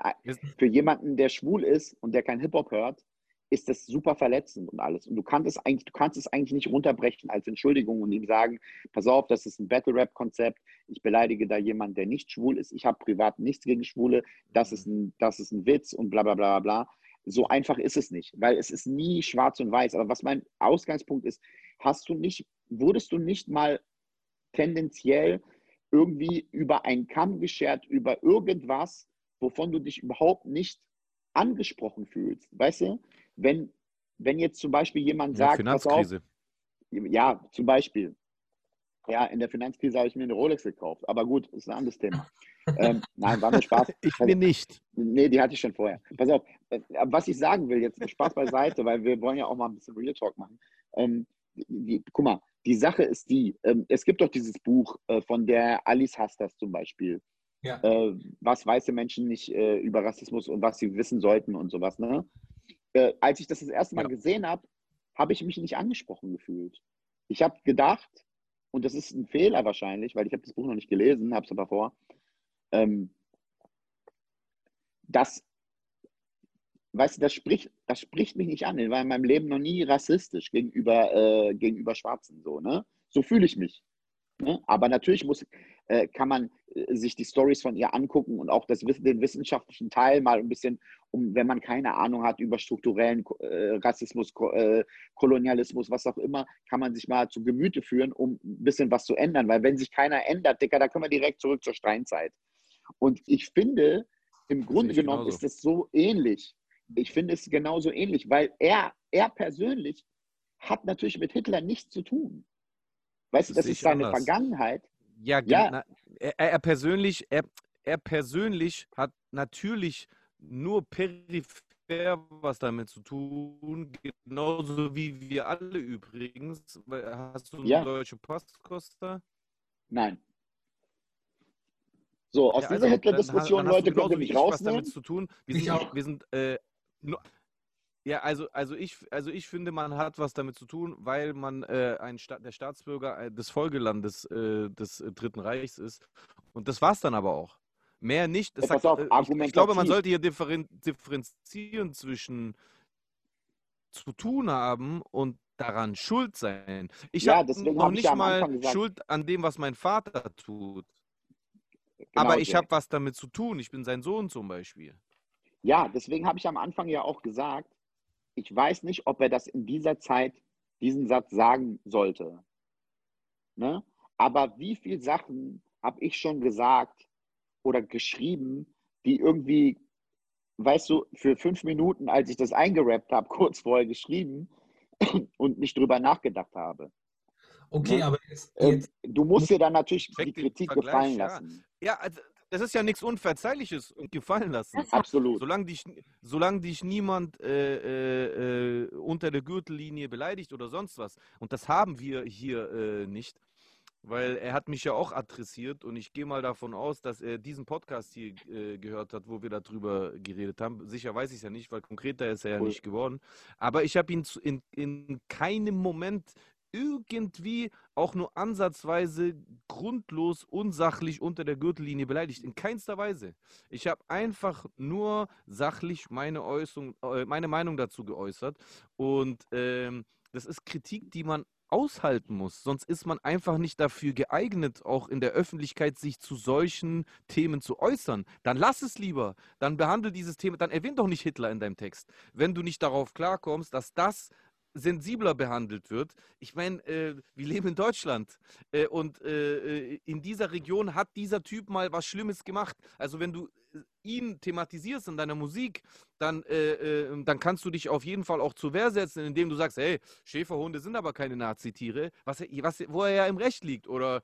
D: für jemanden, der schwul ist und der kein Hip-Hop hört, ist das super verletzend und alles. Und du kannst es eigentlich, du kannst es eigentlich nicht runterbrechen als Entschuldigung und ihm sagen, pass auf, das ist ein Battle-Rap-Konzept, ich beleidige da jemanden, der nicht schwul ist, ich habe privat nichts gegen Schwule, das ist, ein, das ist ein Witz und bla bla bla bla. So einfach ist es nicht, weil es ist nie schwarz und weiß. Aber was mein Ausgangspunkt ist, hast du nicht, wurdest du nicht mal tendenziell irgendwie über einen Kamm geschert, über irgendwas, wovon du dich überhaupt nicht angesprochen fühlst. Weißt du, wenn, wenn jetzt zum Beispiel jemand sagt, pass auf,
B: Finanzkrise.
D: ja, zum Beispiel, ja, in der Finanzkrise habe ich mir eine Rolex gekauft, aber gut, ist ein anderes Thema. (laughs) ähm, nein, war nur Spaß.
B: Ich mir nicht.
D: Nee, die hatte ich schon vorher. Pass auf, äh, was ich sagen will, jetzt Spaß beiseite, weil wir wollen ja auch mal ein bisschen Real Talk machen. Ähm, die, die, guck mal, die Sache ist die, ähm, es gibt doch dieses Buch äh, von der Alice Hastas zum Beispiel,
C: Ja.
D: äh, was weiße Menschen nicht äh, über Rassismus und was sie wissen sollten und sowas. Ne? Äh, als ich das das erste Mal
B: Ja.
D: gesehen habe, habe ich mich nicht angesprochen gefühlt. Ich habe gedacht, und das ist ein Fehler wahrscheinlich, weil ich habe das Buch noch nicht gelesen, habe es aber vor, ähm, das, weißt du, das spricht, das spricht mich nicht an. Ich war in meinem Leben noch nie rassistisch gegenüber, äh, gegenüber Schwarzen. So, ne? so fühle ich mich. Ne? Aber natürlich muss, äh, kann man äh, sich die Stories von ihr angucken und auch das, den wissenschaftlichen Teil mal ein bisschen, um, wenn man keine Ahnung hat über strukturellen äh, Rassismus, Ko äh, Kolonialismus, was auch immer, kann man sich mal zu Gemüte führen, um ein bisschen was zu ändern. Weil wenn sich keiner ändert, Dicker, da können wir direkt zurück zur Steinzeit. Und ich finde, im Grunde genommen
B: genauso.
D: ist es so ähnlich. Ich finde es genauso ähnlich, weil er, er persönlich hat natürlich mit Hitler nichts zu tun. Weißt du,
B: Das
D: das ist seine
B: anders.
D: Vergangenheit.
B: Ja,
D: Ja.
B: na, er, er persönlich, er, er persönlich hat natürlich nur peripher was damit zu tun, genauso wie wir alle übrigens. Hast du einen
D: Ja.
B: deutschen Pass, Costa?
D: Nein. So, aus
B: Ja,
D: dieser
B: also,
D: Hitler-Diskussion,
B: dann hast
D: Leute, könnt ihr mich
B: ich was
D: rausnehmen.
B: damit zu tun. Wir
C: Ich
B: sind,
C: auch.
B: wir sind äh, nur, ja, also, also, ich, also ich finde, man hat was damit zu tun, weil man äh, ein Sta der Staatsbürger äh, des Folgelandes äh, des äh, Dritten Reichs ist. Und das war es dann aber auch. Mehr nicht. Das
D: pass
B: sagt,
D: auf,
B: äh, ich, ich glaube, man sollte hier differen differenzieren zwischen zu tun haben und daran schuld sein. Ich
D: Ja,
B: habe noch
D: ich
B: nicht
D: ja
B: mal
D: gesagt-
B: Schuld an dem, was mein Vater tut.
D: Genau,
B: aber ich
D: Jay.
B: habe was damit zu tun. Ich bin sein Sohn zum Beispiel.
D: Ja, deswegen habe ich am Anfang ja auch gesagt, ich weiß nicht, ob er das in dieser Zeit, diesen Satz sagen sollte. Ne? Aber wie viele Sachen habe ich schon gesagt oder geschrieben, die irgendwie, weißt du, für fünf Minuten, als ich das eingerappt habe, (laughs) kurz vorher geschrieben (clears throat) und nicht drüber nachgedacht habe.
C: Okay,
D: Ne?
C: aber jetzt,
D: Ähm,
C: jetzt
D: du musst dir dann natürlich die Kritik gefallen
B: ja.
D: lassen.
B: Ja, also, das ist ja nichts Unverzeihliches und gefallen lassen.
D: Absolut.
B: Solange dich, solange dich niemand äh, äh, äh, unter der Gürtellinie beleidigt oder sonst was. Und das haben wir hier äh, nicht. Weil er hat mich ja auch adressiert und ich gehe mal davon aus, dass er diesen Podcast hier äh, gehört hat, wo wir darüber geredet haben. Sicher weiß ich es ja nicht, weil konkreter ist er ja
D: Cool.
B: nicht geworden. Aber ich habe ihn zu, in, in keinem Moment irgendwie auch nur ansatzweise grundlos, unsachlich unter der Gürtellinie beleidigt. In keinster Weise. Ich habe einfach nur sachlich meine, Äußerung, äh, meine Meinung dazu geäußert. Und ähm, das ist Kritik, die man aushalten muss. Sonst ist man einfach nicht dafür geeignet, auch in der Öffentlichkeit sich zu solchen Themen zu äußern. Dann lass es lieber. Dann behandle dieses Thema. Dann erwähn doch nicht Hitler in deinem Text. Wenn du nicht darauf klarkommst, dass das sensibler behandelt wird. Ich meine, äh, wir leben in Deutschland äh, und äh, äh, in dieser Region hat dieser Typ mal was Schlimmes gemacht. Also wenn du äh, ihn thematisierst in deiner Musik, dann, äh, dann kannst du dich auf jeden Fall auch zur Wehr setzen, indem du sagst, hey, Schäferhunde sind aber keine Nazitiere, was, was, wo er ja im Recht liegt. Oder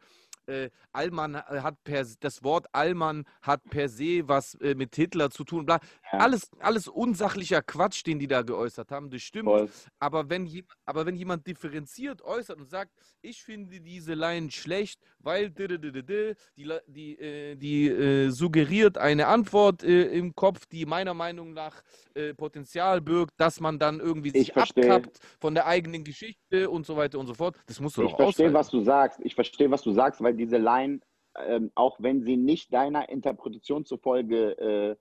B: äh, Allmann hat per das Wort Allmann hat per se was äh, mit Hitler zu tun. Bla. Alles, alles unsachlicher Quatsch, den die da geäußert haben. Das stimmt.
D: Voll.
B: Aber wenn, aber wenn jemand differenziert äußert und sagt, ich finde diese Line schlecht, weil di- di- di- di- di, die, die, äh, die äh, suggeriert eine Antwort äh, im Kopf, die meiner Meinung nach äh, Potenzial birgt, dass man dann irgendwie
D: Ich
B: sich
D: verstehe.
B: abkappt von der eigenen Geschichte und so weiter und so fort. Das musst du
D: Ich
B: doch
D: verstehe,
B: aushalten.
D: was du sagst. Ich verstehe, was du sagst, weil diese Line, ähm, auch wenn sie nicht deiner Interpretation zufolge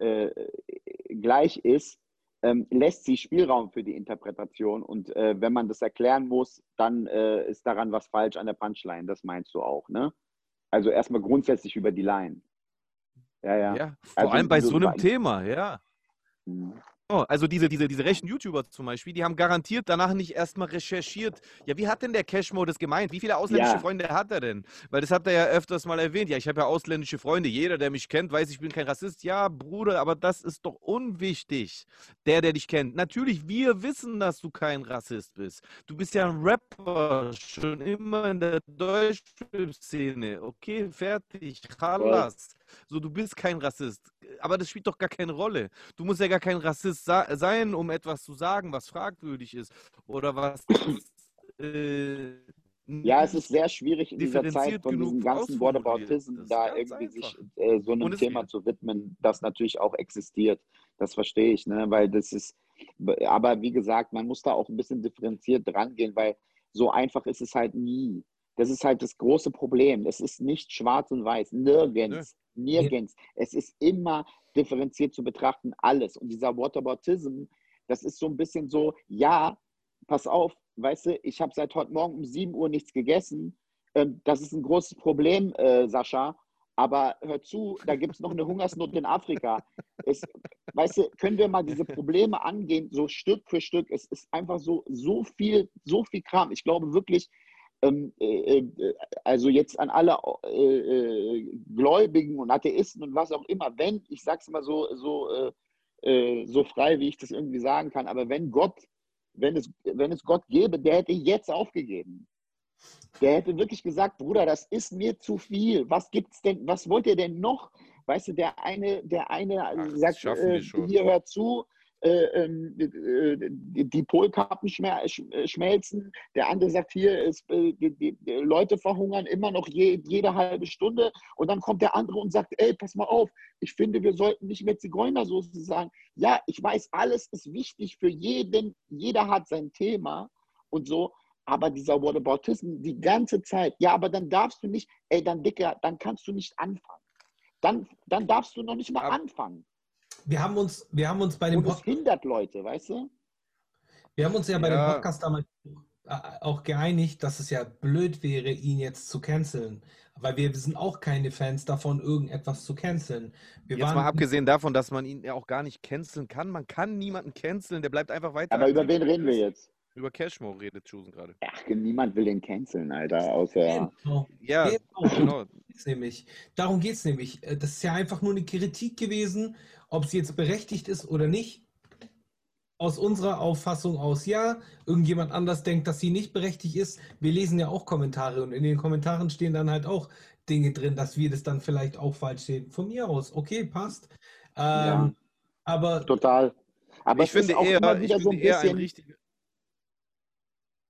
D: äh, gleich ist, ähm, lässt sie Spielraum für die Interpretation. Und äh, wenn man das erklären muss, dann äh, ist daran was falsch an der Punchline. Das meinst du auch, ne? Also erstmal grundsätzlich über die Line. Ja, ja.
B: Ja, vor
D: Also
B: allem bei
D: so
B: einem Thema, ja. Oh, also diese, diese, diese rechten YouTuber zum Beispiel, die haben garantiert danach nicht erstmal recherchiert. Ja, wie hat denn der Cashmo das gemeint? Wie viele ausländische
D: Ja.
B: Freunde hat er denn? Weil das habt ihr ja öfters mal erwähnt. Ja, ich habe ja ausländische Freunde. Jeder, der mich kennt, weiß, ich bin kein Rassist. Ja, Bruder, aber das ist doch unwichtig. Der, der dich kennt. Natürlich, wir wissen, dass du kein Rassist bist. Du bist ja ein Rapper, schon immer in der Deutschrap-Szene. Okay, fertig, Chalas. So, du bist kein Rassist. Aber das spielt doch gar keine Rolle. Du musst ja gar kein Rassist sein, um etwas zu sagen, was fragwürdig ist oder was. Äh,
D: Ja, es ist sehr schwierig in dieser Zeit von diesem ganzen. Whataboutism da irgendwie sich äh, so einem Thema zu widmen, das natürlich auch existiert. Das verstehe ich, ne? Weil das ist, aber wie gesagt, man muss da auch ein bisschen differenziert rangehen, weil so einfach ist es halt nie. Das ist halt das große Problem. Es ist nicht schwarz und weiß, nirgends, nirgends. Es ist immer differenziert zu betrachten, alles. Und dieser Whataboutism, das ist so ein bisschen so, ja, pass auf, weißt du, ich habe seit heute Morgen um 7 Uhr nichts gegessen. Ähm, das ist ein großes Problem, äh, Sascha. Aber hör zu, da gibt es noch eine Hungersnot in Afrika. Es, weißt du, können wir mal diese Probleme angehen, so Stück für Stück. Es ist einfach so, so viel, so viel Kram. Ich glaube wirklich, ähm, äh, äh, also jetzt an alle äh, äh, Gläubigen und Atheisten und was auch immer, wenn, ich sag's mal so, so, äh, äh, so frei, wie ich das irgendwie sagen kann, aber wenn Gott, wenn es, wenn es Gott gäbe, der hätte jetzt aufgegeben. Der hätte wirklich gesagt, Bruder, das ist mir zu viel. Was gibt's denn, was wollt ihr denn noch? Weißt du, der eine, der eine
B: Ach,
D: sagt, hier hört zu, die, die Polkappen schmer, sch- äh, schmelzen. Der andere sagt, hier ist, äh, die, die, die Leute verhungern immer noch je, jede halbe Stunde. Und dann kommt der andere und sagt, ey, pass mal auf, ich finde, wir sollten nicht mehr Zigeunersoße sagen. Ja, ich weiß, alles ist wichtig für jeden. Jeder hat sein Thema und so. Aber dieser Whataboutism die ganze Zeit, ja, aber dann darfst du nicht, ey, dann Dicker, dann kannst du nicht anfangen. Dann, dann darfst du noch nicht mal anfangen.
C: Wir haben uns, wir haben uns bei dem Podcast,
D: hindert Leute, weißt du?
C: wir haben uns ja bei
B: Ja.
C: dem Podcast damals auch geeinigt, dass es ja blöd wäre, ihn jetzt zu canceln. Weil wir sind auch keine Fans davon, irgendetwas zu canceln. Wir
B: Jetzt
C: waren,
B: mal abgesehen davon, dass man ihn ja auch gar nicht canceln kann. Man kann niemanden canceln, der bleibt einfach weiter.
D: Aber über wen reden wir jetzt?
B: Über Cashmo redet Chusen gerade.
D: Ach, niemand will den canceln, Alter, außer.
C: Genau,
B: Ja,
C: genau.
B: genau.
C: nämlich. Darum geht es nämlich. Äh, Das ist ja einfach nur eine Kritik gewesen, ob sie jetzt berechtigt ist oder nicht. Aus unserer Auffassung aus ja. Irgendjemand anders denkt, dass sie nicht berechtigt ist. Wir lesen ja auch Kommentare und in den Kommentaren stehen dann halt auch Dinge drin, dass wir das dann vielleicht auch falsch sehen. Von mir aus, okay, passt. Ähm,
D: Ja.
C: Aber
D: Total. Aber
B: ich finde eher, ich
D: wieder so ein
B: finde eher ein richtiger.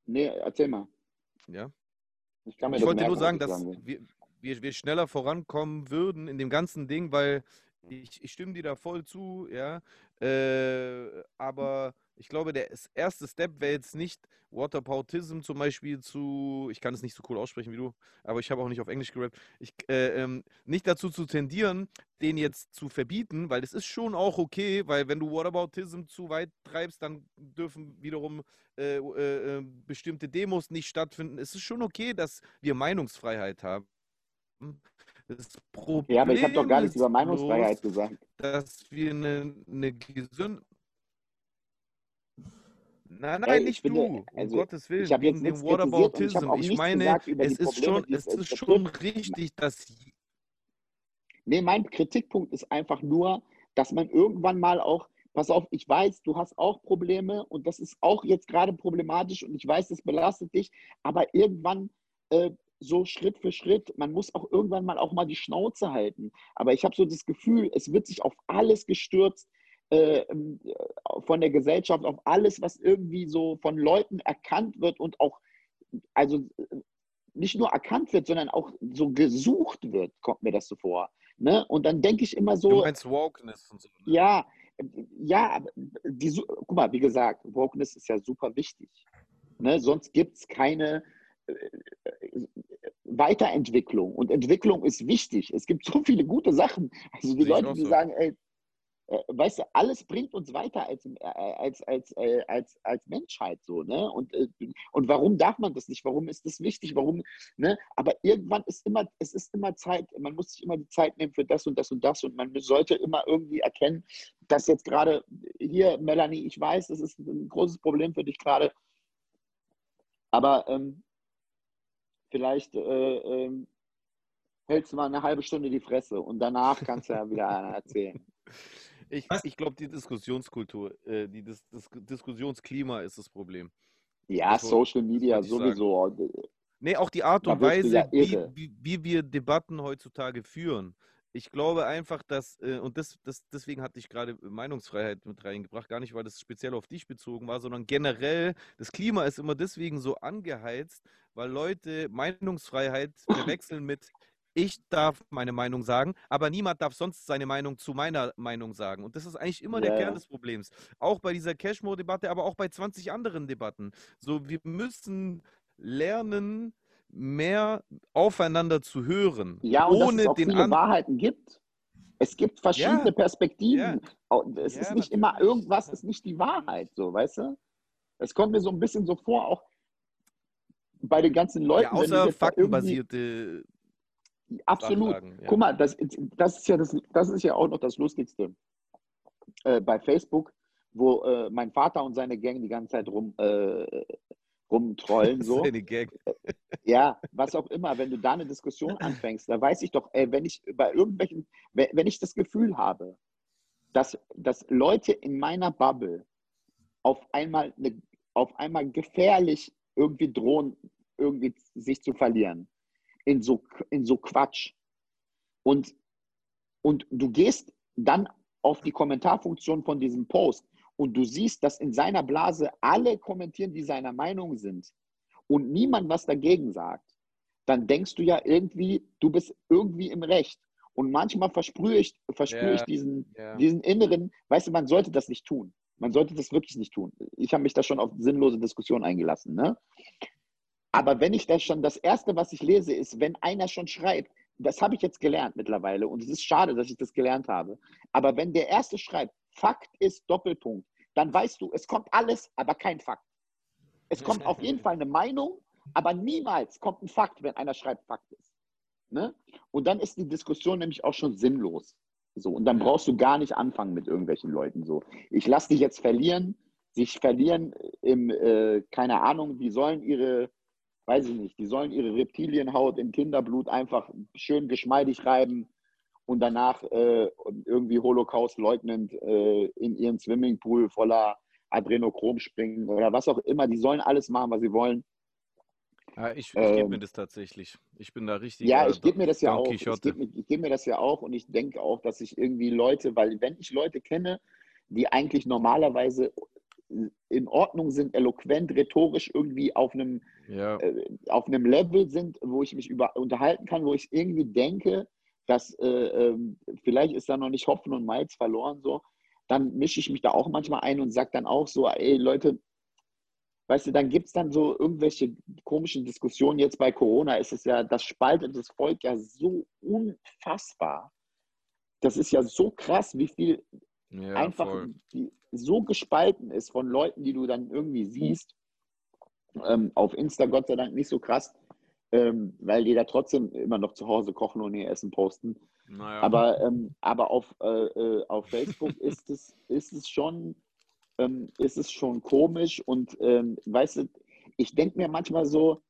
D: Nee, erzähl mal.
B: Ja.
D: Ich kann mir
B: Ich wollte nur
D: merken,
B: sagen,
D: was
B: dass
D: will.
B: wir, wir, wir schneller vorankommen würden in dem ganzen Ding, weil ich, ich stimme dir da voll zu, ja. Äh, aber ich glaube, der erste Step wäre jetzt nicht Waterpautism zum Beispiel zu, ich kann es nicht so cool aussprechen wie du, aber ich habe auch nicht auf Englisch gerappt, ich, äh, ähm, nicht dazu zu tendieren, den jetzt zu verbieten, weil es ist schon auch okay, weil wenn du Whataboutism zu weit treibst, dann dürfen wiederum äh, äh, äh, bestimmte Demos nicht stattfinden. Es ist schon okay, dass wir Meinungsfreiheit haben. Das Problem
D: Ja, aber ich habe doch gar nichts über Meinungsfreiheit
B: bloß,
D: gesagt.
B: dass wir eine, eine gesunde. Nein, nein,
D: ich
B: nicht
D: finde,
B: du. Um
D: also,
B: Gottes Willen,
D: Ich habe jetzt nichts ich
B: Whataboutism.
D: auch
B: Ich
D: nichts
B: meine,
D: gesagt über
B: es
D: die
B: ist
D: Probleme,
B: schon, es ist
D: betrifft.
B: schon richtig, dass
D: Nee, mein Kritikpunkt ist einfach nur, dass man irgendwann mal auch, pass auf, ich weiß, du hast auch Probleme und das ist auch jetzt gerade problematisch und ich weiß, das belastet dich, aber irgendwann äh, so Schritt für Schritt. Man muss auch irgendwann mal auch mal die Schnauze halten. Aber ich habe so das Gefühl, es wird sich auf alles gestürzt äh, von der Gesellschaft, auf alles, was irgendwie so von Leuten erkannt wird und auch, also nicht nur erkannt wird, sondern auch so gesucht wird, kommt mir das so vor. Ne? Und dann denke ich immer so.
B: Du meinst Wokeness und so.
D: Ne? Ja, ja, die, guck mal, wie gesagt, Wokeness ist ja super wichtig. Ne? Sonst gibt es keine äh, Weiterentwicklung. Und Entwicklung ist wichtig. Es gibt so viele gute Sachen. Also die Leute, die so. sagen, ey, weißt du, alles bringt uns weiter als, äh, als, als, äh, als, als Menschheit so, ne? Und, und warum darf man das nicht? Warum ist das wichtig? Warum, ne? Aber irgendwann ist immer, es ist immer Zeit, man muss sich immer die Zeit nehmen für das und das und das und man sollte immer irgendwie erkennen, dass jetzt gerade hier, Melanie, ich weiß, das ist ein großes Problem für dich gerade, aber ähm, vielleicht äh, äh, hältst du mal eine halbe Stunde die Fresse und danach kannst du ja wieder erzählen. (laughs)
B: Ich, ich glaube, die Diskussionskultur, äh, die, das, das, Diskussionsklima ist das Problem.
D: Ja, das Social Media sowieso.
B: Nee, auch die Art und Weise, ja wie, wie, wie, wir Debatten heutzutage führen. Ich glaube einfach, dass, äh, und das, das, deswegen hatte ich gerade Meinungsfreiheit mit reingebracht, gar nicht, weil das speziell auf dich bezogen war, sondern generell, das Klima ist immer deswegen so angeheizt, weil Leute Meinungsfreiheit (clears throat) verwechseln mit, ich darf meine Meinung sagen, aber niemand darf sonst seine Meinung zu meiner Meinung sagen. Und das ist eigentlich immer ja, der Kern des Problems. Auch bei dieser Cashmore-Debatte, aber auch bei 20 anderen Debatten. So, wir müssen lernen, mehr aufeinander zu hören.
D: Ja, und ohne dass es auch den viele Wahrheiten gibt. Es gibt verschiedene ja, Perspektiven. Ja, es ist nicht immer irgendwas, ist nicht die Wahrheit, so, weißt du? Es kommt mir so ein bisschen so vor, auch bei den ganzen Leuten. Ja,
B: außer faktenbasierte
D: Absolut. Ja. Guck mal, das, das, ist ja das, das ist ja auch noch das Lustigste. Äh, bei Facebook, wo äh, mein Vater und seine Gang die ganze Zeit rum, äh, rumtrollen. (laughs) So. Seine Gang. Äh, ja, was auch immer, wenn du da eine Diskussion anfängst, da weiß ich doch, ey, wenn ich bei irgendwelchen, wenn ich das Gefühl habe, dass, dass Leute in meiner Bubble auf einmal, eine, auf einmal gefährlich irgendwie drohen, irgendwie sich zu verlieren in so, in so Quatsch. Und, und du gehst dann auf die Kommentarfunktion von diesem Post und du siehst, dass in seiner Blase alle kommentieren, die seiner Meinung sind und niemand was dagegen sagt, dann denkst du ja irgendwie, du bist irgendwie im Recht. Und manchmal versprühe ich, versprühe yeah, ich diesen, yeah. diesen inneren, weißt du, man sollte das nicht tun. Man sollte das wirklich nicht tun. Ich habe mich da schon auf sinnlose Diskussionen eingelassen. Ne? Aber wenn ich das schon, das Erste, was ich lese, ist, wenn einer schon schreibt, das habe ich jetzt gelernt mittlerweile und es ist schade, dass ich das gelernt habe. Aber wenn der Erste schreibt, Fakt ist Doppelpunkt, dann weißt du, es kommt alles, aber kein Fakt. Es kommt auf jeden Fall eine Meinung, aber niemals kommt ein Fakt, wenn einer schreibt, Fakt ist. Ne? Und dann ist die Diskussion nämlich auch schon sinnlos. So, und dann brauchst du gar nicht anfangen mit irgendwelchen Leuten. So, ich lasse dich jetzt verlieren, sich verlieren im, äh, keine Ahnung, die sollen ihre weiß ich nicht, die sollen ihre Reptilienhaut in Kinderblut einfach schön geschmeidig reiben und danach äh, irgendwie Holocaust leugnend äh, in ihren Swimmingpool voller Adrenochrom springen oder was auch immer. Die sollen alles machen, was sie wollen.
B: Ja, ich, ich ähm, gebe mir das tatsächlich. Ich bin da richtig.
D: Ja, ich gebe mir das ja auch. Ich gebe mir, geb mir das ja auch und ich denke auch, dass ich irgendwie Leute, weil wenn ich Leute kenne, die eigentlich normalerweise in Ordnung sind, eloquent, rhetorisch irgendwie auf einem, ja. äh, auf einem Level sind, wo ich mich über, unterhalten kann, wo ich irgendwie denke, dass äh, äh, vielleicht ist da noch nicht Hopfen und Malz verloren, so, dann mische ich mich da auch manchmal ein und sage dann auch so, ey Leute, weißt du, dann gibt es dann so irgendwelche komischen Diskussionen. Jetzt bei Corona ist es ja, das spaltet das Volk ja so unfassbar. Das ist ja so krass, wie viel ja, einfach die, so gespalten ist von Leuten, die du dann irgendwie siehst. Ähm, auf Insta Gott sei Dank nicht so krass, ähm, weil die da trotzdem immer noch zu Hause kochen und ihr Essen posten. Naja. Aber, ähm, aber auf, äh, äh auf Facebook (laughs) ist, es, ist, es schon, ähm, ist es schon komisch und ähm, weißt du, ich denke mir manchmal so,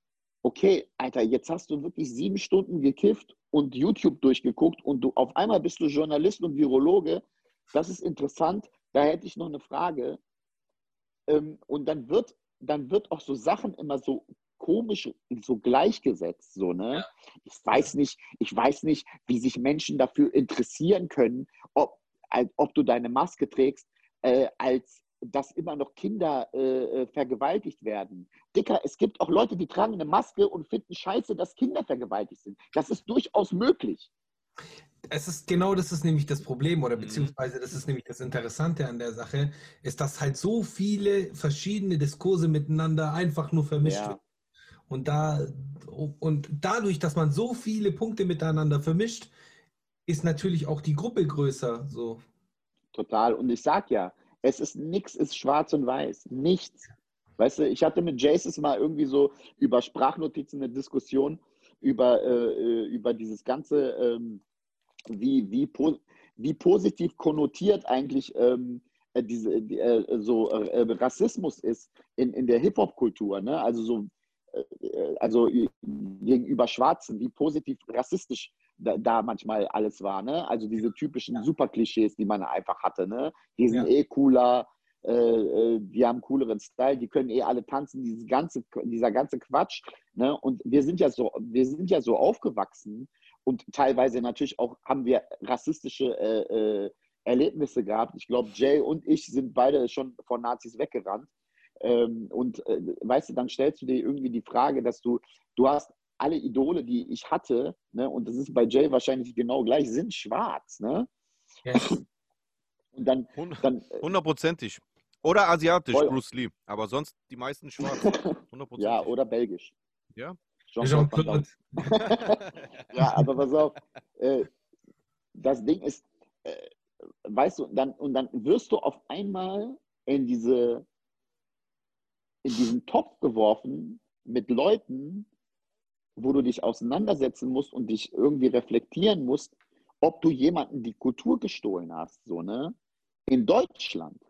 D: okay, Alter, jetzt hast du wirklich sieben Stunden gekifft und YouTube durchgeguckt und du auf einmal bist du Journalist und Virologe das ist interessant. Da hätte ich noch eine Frage. Ähm, und dann wird, dann wird auch so Sachen immer so komisch so gleichgesetzt, so, ne? Ich weiß nicht, ich weiß nicht, wie sich Menschen dafür interessieren können, ob, ob du deine Maske trägst, äh, als dass immer noch Kinder äh, äh, vergewaltigt werden. Dicker, es gibt auch Leute, die tragen eine Maske und finden scheiße, dass Kinder vergewaltigt sind. Das ist durchaus möglich.
C: Es ist genau das ist nämlich das Problem oder
B: Mhm.
C: beziehungsweise das ist nämlich das Interessante an der Sache, ist, dass halt so viele verschiedene Diskurse miteinander einfach nur vermischt
D: Ja.
C: werden. Und da und dadurch, dass man so viele Punkte miteinander vermischt, ist natürlich auch die Gruppe größer. So.
D: Total. Und ich sag ja, es ist nichts, ist schwarz und weiß. Nichts. Weißt du, ich hatte mit Jaces mal irgendwie so über Sprachnotizen eine Diskussion über, äh, äh, über dieses ganze, ähm, wie, wie, wie positiv konnotiert eigentlich ähm, äh, diese, die, äh, so äh, Rassismus ist in, in der Hip-Hop-Kultur. Ne? Also so äh, also gegenüber Schwarzen, wie positiv rassistisch da, da manchmal alles war. Ne? Also diese typischen Superklischees, die man einfach hatte. Ne? Die sind
C: Ja.
D: eh cooler, äh, äh, die haben cooleren Style, die können eh alle tanzen, dieses ganze, dieser ganze Quatsch. Ne? Und wir sind ja so, wir sind ja so aufgewachsen und teilweise natürlich auch haben wir rassistische äh, äh, Erlebnisse gehabt. Ich glaube, Jay und ich sind beide schon von Nazis weggerannt. Ähm, und äh, weißt du, dann stellst du dir irgendwie die Frage, dass du, du hast alle Idole, die ich hatte, ne, und das ist bei Jay wahrscheinlich genau gleich, sind schwarz. Ne? (laughs) Und dann, dann äh,
B: Hundertprozentig. Oder asiatisch,
D: Voll.
B: Bruce Lee. Aber sonst die meisten schwarz. (laughs) Hundertprozentig.
D: ja, oder belgisch.
B: Ja.
D: Jean-Claude. (laughs) Ja, aber pass auf, äh, das Ding ist, äh, weißt du, dann, und dann wirst du auf einmal in diese, in diesen Topf geworfen mit Leuten, wo du dich auseinandersetzen musst und dich irgendwie reflektieren musst, ob du jemanden die Kultur gestohlen hast, so, ne? In Deutschland.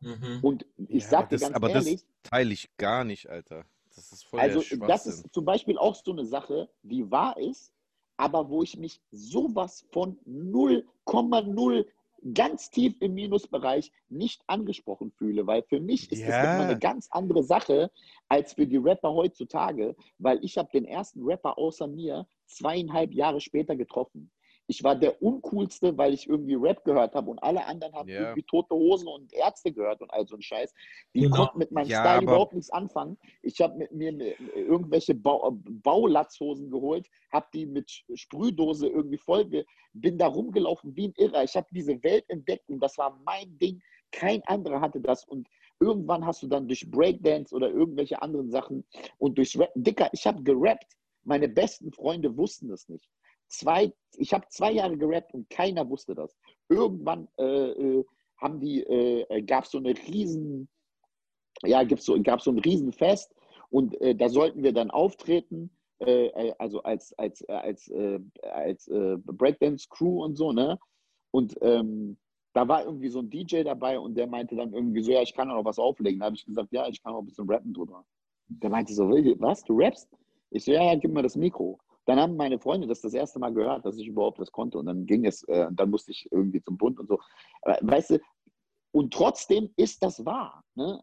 C: Mhm.
D: Und ich
B: Ja,
D: sag dir
B: das-
D: ganz
B: aber das-
D: ehrlich,
B: Teile ich gar nicht, Alter. Das ist voll
D: Also das ist zum Beispiel auch so eine Sache, die wahr ist, aber wo ich mich sowas von 0,0 ganz tief im Minusbereich nicht angesprochen fühle, weil für mich ist das
B: Ja.
D: nochmal eine ganz andere Sache als für die Rapper heutzutage, weil ich habe den ersten Rapper außer mir zweieinhalb Jahre später getroffen. Ich war der uncoolste, weil ich irgendwie Rap gehört habe und alle anderen haben
B: Ja.
D: irgendwie Tote Hosen und Ärzte gehört und all so ein Scheiß. Die
C: Genau.
D: konnten mit meinem
B: Ja,
D: Style überhaupt nichts anfangen. Ich habe mit mir irgendwelche Bau, Baulatzhosen geholt, habe die mit Sprühdose irgendwie voll, bin da rumgelaufen wie ein Irrer. Ich habe diese Welt entdeckt und das war mein Ding. Kein anderer hatte das und irgendwann hast du dann durch Breakdance oder irgendwelche anderen Sachen und durchs Rap, Dicker, ich habe gerappt. Meine besten Freunde wussten es nicht. Zwei, ich habe zwei Jahre gerappt und keiner wusste das. Irgendwann äh, äh, haben die, äh, gab es so eine riesen, ja, so, gab so ein Riesenfest und äh, da sollten wir dann auftreten, äh, äh, also als, als, äh, als, äh, als äh, Breakdance-Crew und so, ne? Und ähm, da war irgendwie so ein DJ dabei und der meinte dann irgendwie so, ja, ich kann auch was auflegen. Da habe ich gesagt, ja, ich kann auch ein bisschen rappen drüber. Der meinte so, was, du rappst? Ich so, ja, ja, gib mir das Mikro. Dann haben meine Freunde das das erste Mal gehört, dass ich überhaupt das konnte. Und dann ging es, äh, dann musste ich irgendwie zum Bund und so. Weißt du, und trotzdem ist das wahr. Ne?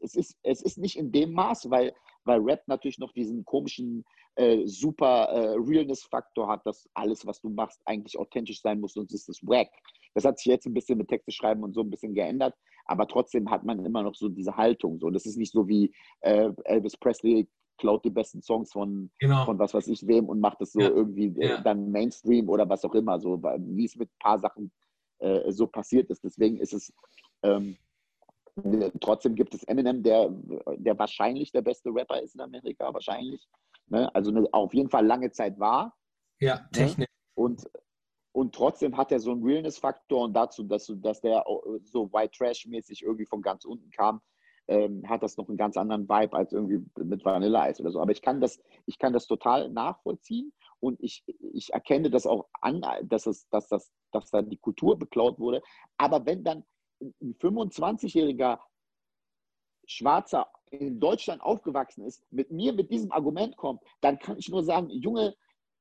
D: Es, ist, es ist nicht in dem Maß, weil, weil Rap natürlich noch diesen komischen äh, super äh, Realness-Faktor hat, dass alles, was du machst, eigentlich authentisch sein muss, sonst ist es wack. Das hat sich jetzt ein bisschen mit Texte schreiben und so ein bisschen geändert, aber trotzdem hat man immer noch so diese Haltung. So. Das ist nicht so wie äh, Elvis Presley klaut die besten Songs von,
C: Genau.
D: von was weiß ich wem und macht das so
C: Ja.
D: irgendwie äh,
C: Ja.
D: dann Mainstream oder was auch immer, so wie es mit ein paar Sachen äh, so passiert ist. Deswegen ist es ähm, äh, trotzdem gibt es Eminem, der, der wahrscheinlich der beste Rapper ist in Amerika, wahrscheinlich. Ne? Also eine, auf jeden Fall lange Zeit war.
C: Ja, Technik.
D: Und, und trotzdem hat er so einen Realness-Faktor und dazu, dass, dass der auch so White Trash-mäßig irgendwie von ganz unten kam, ähm, hat das noch einen ganz anderen Vibe als irgendwie mit Vanilleeis oder so. Aber ich kann das, ich kann das total nachvollziehen und ich, ich erkenne das auch an, dass, es, dass, das, dass da die Kultur beklaut wurde. Aber wenn dann ein 25-jähriger Schwarzer in Deutschland aufgewachsen ist, mit mir mit diesem Argument kommt, dann kann ich nur sagen, Junge,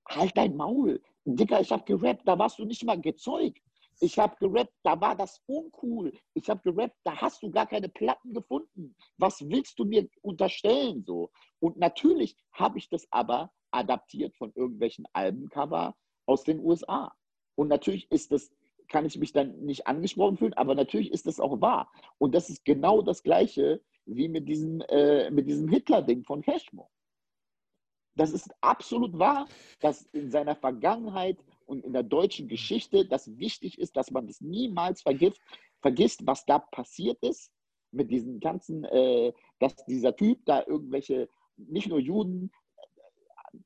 D: halt dein Maul. Dicker, ich habe gerappt, da warst du nicht mal gezeugt. Ich habe gerappt, da war das uncool. Ich habe gerappt, da hast du gar keine Platten gefunden. Was willst du mir unterstellen so? Und natürlich habe ich das aber adaptiert von irgendwelchen Albencover aus den USA. Und natürlich ist das, kann ich mich dann nicht angesprochen fühlen, aber natürlich ist das auch wahr. Und das ist genau das Gleiche wie mit diesem, äh, mit diesem Hitler-Ding von Cashmo. Das ist absolut wahr, dass in seiner Vergangenheit und in der deutschen Geschichte das wichtig ist, dass man das niemals vergisst, vergisst was da passiert ist mit diesen ganzen, äh, dass dieser Typ da irgendwelche, nicht nur Juden,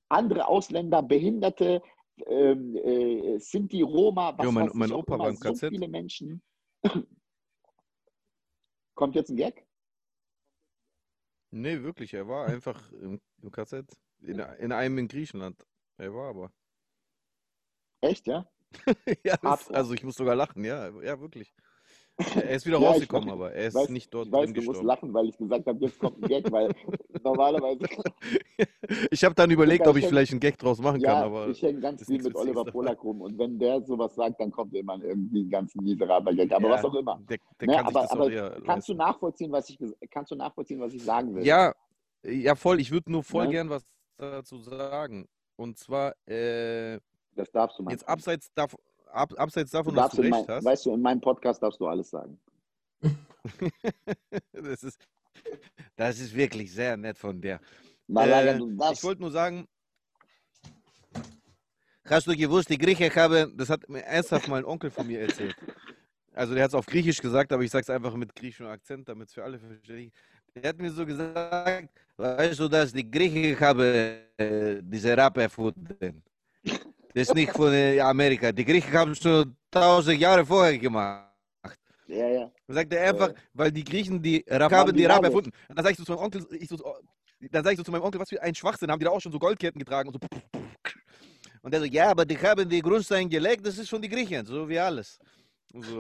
D: andere Ausländer, Behinderte, ähm, äh, Sinti, Roma, was
B: Jo, mein- mein Opa war im
D: so
B: KZ.
D: viele Menschen. (laughs) Kommt jetzt ein Gag?
B: Nee, wirklich, er war einfach im, im KZ. In, in einem in Griechenland. Er war aber.
D: Echt, ja? (laughs)
B: ja, das, also ich muss sogar lachen, ja, ja, wirklich. (laughs) Er ist wieder
D: Ja,
B: rausgekommen,
D: weiß-
B: aber er ist
D: weiß-
B: nicht dort
D: Ich weiß, du musst lachen, weil ich gesagt habe, jetzt kommt ein Gag, weil (laughs) normalerweise,
B: Ich habe dann überlegt, ob
D: ich
B: vielleicht einen Gag draus machen kann,
D: ja,
B: aber
D: ich hänge ganz viel mit Oliver. Polak rum und wenn der sowas sagt, dann kommt immer irgendwie ein ganz miserabler Gag, aber
B: ja,
D: was auch immer.
B: Der, der
D: Ne,
B: kann
D: aber aber kannst du nachvollziehen, was ich kannst du nachvollziehen, was ich sagen will?
B: Ja, ja, voll. Ich würde nur voll
D: Ne?
B: gern was dazu sagen. Und zwar, äh,
D: Das darfst du mal.
B: jetzt abseits, dav ab, abseits davon, dass du recht
D: mein,
B: hast.
D: weißt du, in meinem Podcast darfst du alles sagen. (laughs)
B: das, ist, das ist wirklich sehr nett von dir.
D: Malaga,
B: Äh, ich wollte nur sagen, hast du gewusst, die Grieche haben, das hat mir ernsthaft mal ein Onkel von mir erzählt. Also der hat es auf Griechisch gesagt, aber ich sage es einfach mit griechischem Akzent, damit es für alle verständlich Der hat mir so gesagt, weißt du, dass die Griechen haben äh, diese Rap erfunden. Das ist nicht von äh, Amerika. Die Griechen haben es schon tausend Jahre vorher gemacht.
D: Ja, ja.
B: Dann sagt er einfach,
D: Äh,
B: weil die Griechen die
D: waren
B: haben die
D: Binaris.
B: erfunden. Und dann sag ich so zu meinem Onkel, ich so, dann sag ich so zu meinem Onkel, was für ein Schwachsinn, haben die da auch schon so Goldketten getragen und so. Und der so, ja, aber die haben die Grundsteine gelegt, das ist von den Griechen, so wie alles. So,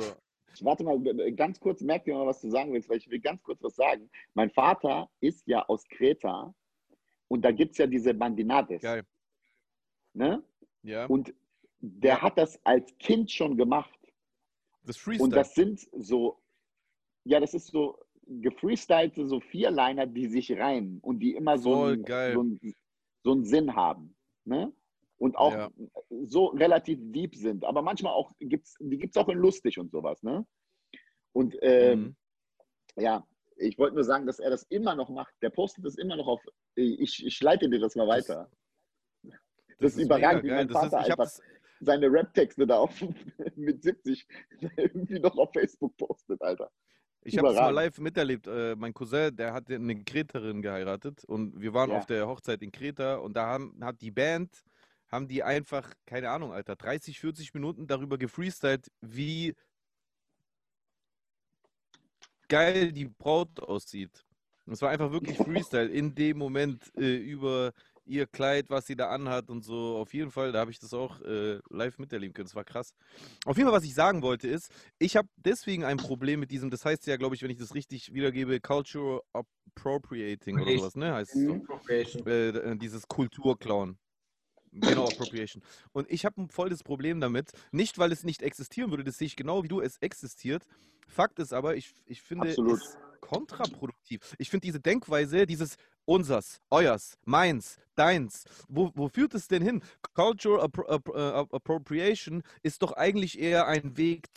D: Warte mal, ganz kurz, merk dir mal, was du sagen willst, weil ich will ganz kurz was sagen. Mein Vater ist ja aus Kreta und da gibt es ja diese Bandinades.
B: geil.
D: Ne?
B: Ja,
D: Und der
B: Ja.
D: hat das als Kind schon gemacht.
B: das
D: Und
B: Freestyle.
D: das sind so, ja, das ist so gefreestylte so Vierliner, die sich reimen und die immer so, einen, so, einen, so einen Sinn haben. Ne? Und auch
B: Ja.
D: so relativ deep sind. Aber manchmal auch gibt's, die gibt es auch in lustig und sowas. Ne? Und ähm,
B: Mhm.
D: ja, ich wollte nur sagen, dass er das immer noch macht. Der postet das immer noch auf. Ich, ich leite dir das mal weiter. Das ist überragend, wie mein
B: Das ist,
D: Vater
B: ich hab
D: einfach-
B: das,
D: Seine Rap-Texte da auf, (laughs) mit 70 (laughs) irgendwie noch auf Facebook postet, Alter.
B: ich hab das mal live miterlebt. Äh, mein Cousin, der hat eine Kreterin geheiratet und wir waren
D: Ja.
B: auf der Hochzeit in Kreta und da haben, hat die Band, haben die einfach, keine Ahnung, Alter, 30, 40 Minuten darüber gefreestylt, wie geil die Braut aussieht. Und es war einfach wirklich (laughs) Freestyle in dem Moment äh, über ihr Kleid, was sie da anhat und so. Auf jeden Fall, da habe ich das auch äh, live miterleben können. Das war krass. Auf jeden Fall, was ich sagen wollte, ist, ich habe deswegen ein Problem mit diesem, das heißt ja, glaube ich, wenn ich das richtig wiedergebe, Cultural Appropriating oder sowas, ne? Heißt es so.
D: Mhm.
C: Appropriation.
B: Äh, äh, dieses Kulturklauen. Genau, Appropriation. Und ich habe ein volles Problem damit. Nicht, weil es nicht existieren würde, das sehe ich genau wie du, es existiert. Fakt ist aber, ich, ich finde kontraproduktiv. Ich finde diese Denkweise, dieses unsers, euers, meins, deins, wo, wo führt es denn hin? Cultural äh, Appropriation ist doch eigentlich eher ein Weg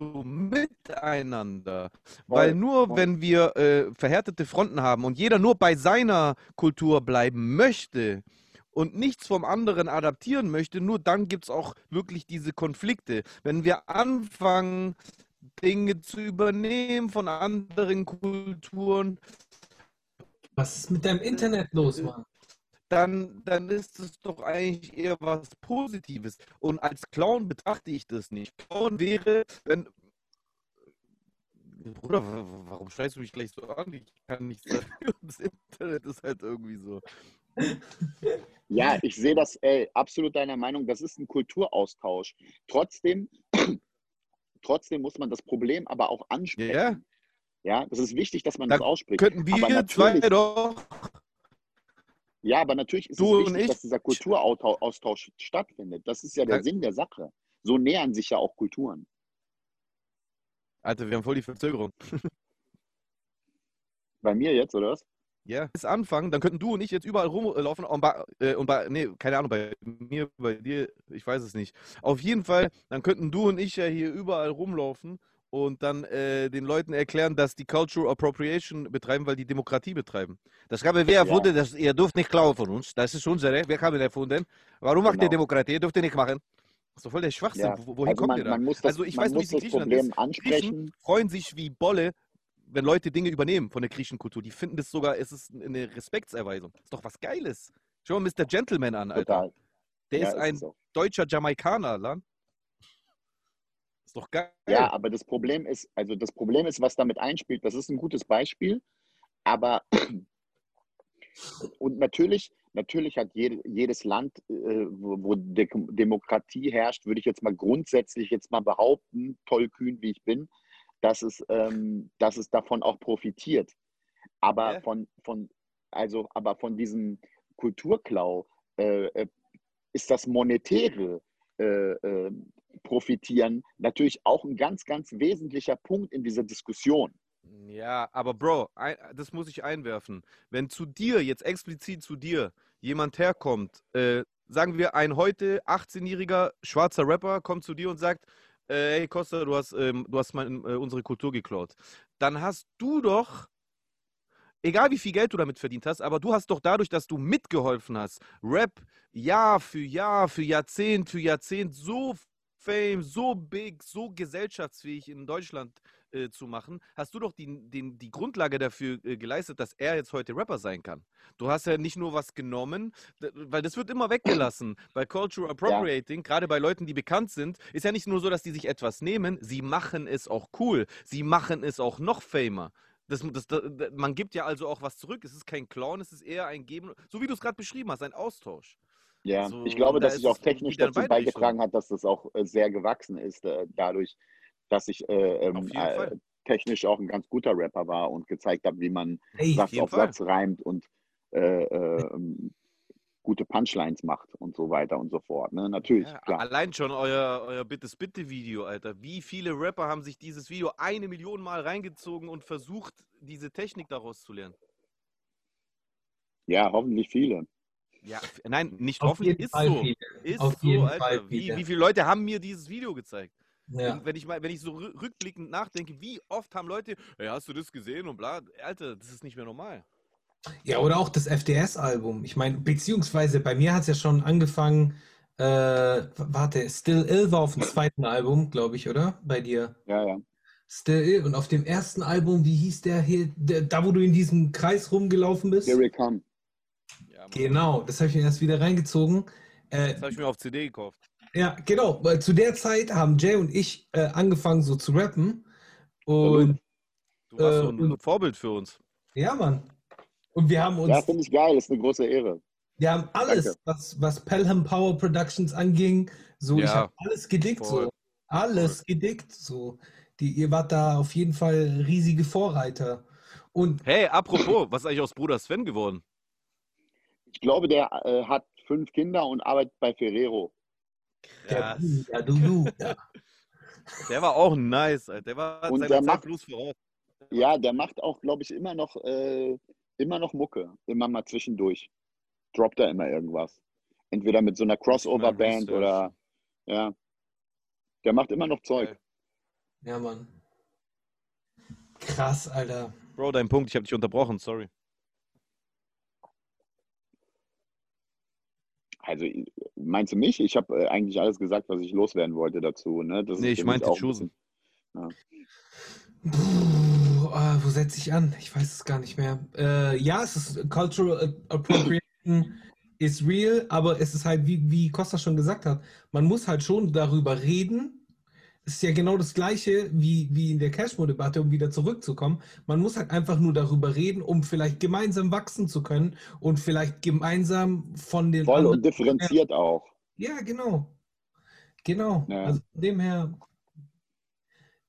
B: Miteinander. Weil nur wenn wir äh, verhärtete Fronten haben und jeder nur bei seiner Kultur bleiben möchte und nichts vom anderen adaptieren möchte, nur dann gibt es auch wirklich diese Konflikte. Wenn wir anfangen, Dinge zu übernehmen von anderen Kulturen,
C: Was ist mit deinem Internet los, Mann?
B: dann, dann ist es doch eigentlich eher was Positives. Und als Clown betrachte ich das nicht. Clown wäre, wenn. Bruder, wa- wa- warum schreist du mich gleich so an? Ich kann nichts dafür. (laughs) Das Internet ist halt irgendwie so.
D: Ja, ich sehe das, ey, absolut deiner Meinung. Das ist ein Kulturaustausch. Trotzdem, (clears throat) trotzdem muss man das Problem aber auch ansprechen.
B: Ja,
D: Ja, das ist wichtig, dass man
B: Da
D: das ausspricht.
B: könnten
D: Aber
B: wir zwei
D: natürlich-
B: doch.
D: Ja, aber natürlich ist
B: Du
D: es wichtig,
B: ich-
D: dass dieser Kulturaustausch stattfindet. Das ist ja der
B: Da-
D: Sinn der Sache. So nähern sich ja auch Kulturen.
B: Alter, wir haben voll die Verzögerung.
D: Bei mir jetzt, oder was?
B: Ja. Bis anfangen, dann könnten du und ich jetzt überall rumlaufen und bei, äh, und bei, nee, keine Ahnung, bei mir, bei dir, ich weiß es nicht. Auf jeden Fall, dann könnten du und ich ja hier überall rumlaufen und dann äh, den Leuten erklären, dass die Cultural Appropriation betreiben, weil die Demokratie betreiben. Das haben wir erfunden, das, ihr dürft nicht klauen von uns, das ist unsere, wir haben erfunden. Warum macht
D: Genau.
B: ihr Demokratie? Dürft ihr nicht machen. Das ist doch voll der Schwachsinn.
D: Ja.
B: Wo- Wohin
D: Also
B: kommt
D: man,
B: ihr da?
D: das,
B: Also ich weiß, wie es in
D: das
B: Griechenland ist.
D: ansprechen.
B: Griechen freuen sich wie Bolle, wenn Leute Dinge übernehmen von der griechischen Kultur. Die finden das sogar, es ist eine Respektserweisung. ist doch was Geiles. Schau mal Mr. Gentleman an, Alter.
D: Total.
B: Der
D: ja,
B: ist ein
D: es auch.
B: deutscher Jamaikaner, Lan. Ist doch geil.
D: Ja, aber das Problem ist, also das Problem ist, was damit einspielt, das ist ein gutes Beispiel, aber (clears throat) und natürlich, natürlich hat jede, jedes Land, äh, wo, wo De Demokratie herrscht, würde ich jetzt mal grundsätzlich jetzt mal behaupten, tollkühn wie ich bin, dass es, ähm, dass es davon auch profitiert. Aber
B: Ja.
D: von, von, also, aber von diesem Kulturklau äh, äh, ist das monetäre äh, äh, Profitieren natürlich auch ein ganz, ganz wesentlicher Punkt in dieser Diskussion.
B: Ja, aber Bro, das muss ich einwerfen. Wenn zu dir, jetzt explizit zu dir, jemand herkommt, äh, sagen wir ein heute 18-jähriger schwarzer Rapper kommt zu dir und sagt, äh, hey Costa, du hast, ähm, du hast mein, äh, unsere Kultur geklaut, dann hast du doch, egal wie viel Geld du damit verdient hast, aber du hast doch dadurch, dass du mitgeholfen hast, Rap Jahr für Jahr, für Jahrzehnt für Jahrzehnt so Fame, so big, so gesellschaftsfähig in Deutschland äh, zu machen, hast du doch die, den, die Grundlage dafür äh, geleistet, dass er jetzt heute Rapper sein kann. Du hast ja nicht nur was genommen, weil das wird immer weggelassen. Bei Cultural Appropriating, gerade bei Leuten, die bekannt sind, ist ja nicht nur so, dass die sich etwas nehmen, sie machen es auch cool. Sie machen es auch noch famer. Das, das, das, man gibt ja also auch was zurück. Es ist kein Clown, es ist eher ein Geben, so wie du es gerade beschrieben hast, ein Austausch.
D: Ja,
B: Also,
D: ich glaube,
B: da
D: dass
B: ist
D: sich auch technisch dazu beigetragen hat, dass das auch äh, sehr gewachsen ist, äh, dadurch, dass ich äh, ähm, äh, technisch auch ein ganz guter Rapper war und gezeigt habe, wie man
C: Ey,
D: Satz auf
B: Fall.
D: Satz reimt und äh, äh, ähm, gute Punchlines macht und so weiter und so fort. Ne? Natürlich,
B: Ja,
D: klar.
B: allein schon euer, euer Bittes-Bitte-Video, Alter. Wie viele Rapper haben sich dieses Video eine Million Mal reingezogen und versucht, diese Technik daraus zu lernen?
D: Ja, hoffentlich viele.
B: Ja, nein, nicht
C: auf
B: hoffentlich,
C: jeden
B: ist
C: Fall
B: so.
C: viele.
B: Ist
C: Auf
B: so,
C: jeden
B: Alter.
C: Fall
B: Wie,
C: viele.
B: wie viele Leute haben mir dieses Video gezeigt?
C: Ja.
B: Und wenn ich mal, wenn ich so rü- rückblickend nachdenke, wie oft haben Leute, hey, hast du das gesehen und bla, Alter, das ist nicht mehr normal.
C: ja, oder auch das FDS-Album. Ich meine, beziehungsweise bei mir hat es ja schon angefangen, äh, warte, Still Ill war auf dem zweiten Album, glaube ich, oder? Bei dir.
D: Ja, ja.
C: Still Ill. Und auf dem ersten Album, wie hieß der hier, der, da wo du in diesem Kreis rumgelaufen bist?
D: Here we come.
C: Genau, das habe ich mir erst wieder reingezogen. Äh,
B: Das habe ich mir auf CD gekauft.
C: ja, genau, weil zu der Zeit haben Jay und ich äh, angefangen so zu rappen. Und
B: Du warst
C: Äh,
B: so ein Vorbild für uns.
C: ja, Mann. Und wir haben uns,
D: Ja, finde ich geil, ist eine große Ehre.
C: wir haben alles,
D: Danke.
C: was, was Pelham Power Productions anging, so, ich
B: Ja,
C: habe alles gedickt,
B: voll.
C: so. Alles gedickt, so. Die, ihr wart da auf jeden Fall riesige Vorreiter. Und
B: Hey, apropos, was ist eigentlich aus Bruder Sven geworden?
D: Ich glaube, der äh, hat fünf Kinder und arbeitet bei Ferrero.
C: der,
B: Krass.
C: ja, du, du, ja. (laughs)
B: Der war auch nice, Alter. Der war
D: Und der
B: Zeit
D: macht-
B: bloß voraus.
D: Ja, der macht auch, glaube ich, immer noch, äh, immer noch Mucke. Immer mal zwischendurch. Droppt er immer irgendwas. Entweder mit so einer Crossover-Band oder ja. Der macht immer noch Zeug.
C: Ja, Mann. Krass, Alter.
B: Bro, dein Punkt, ich habe dich unterbrochen, sorry.
D: Also meinst du mich? Ich habe äh, eigentlich alles gesagt, was ich loswerden wollte dazu. Ne? Das ist
B: Nee, ich meinte Chosen.
C: Puh, ah, wo setze ich an? Ich weiß es gar nicht mehr. Äh, ja, es ist Cultural Appropriation is real, aber es ist halt, wie, wie Costa schon gesagt hat, man muss halt schon darüber reden. Es ist ja genau das Gleiche wie, wie in der Cashmo-Debatte, um wieder zurückzukommen. Man muss halt einfach nur darüber reden, um vielleicht gemeinsam wachsen zu können und vielleicht gemeinsam von den
D: Voll und differenziert auch.
C: ja, genau. Genau.
D: Ja.
C: Also von dem her,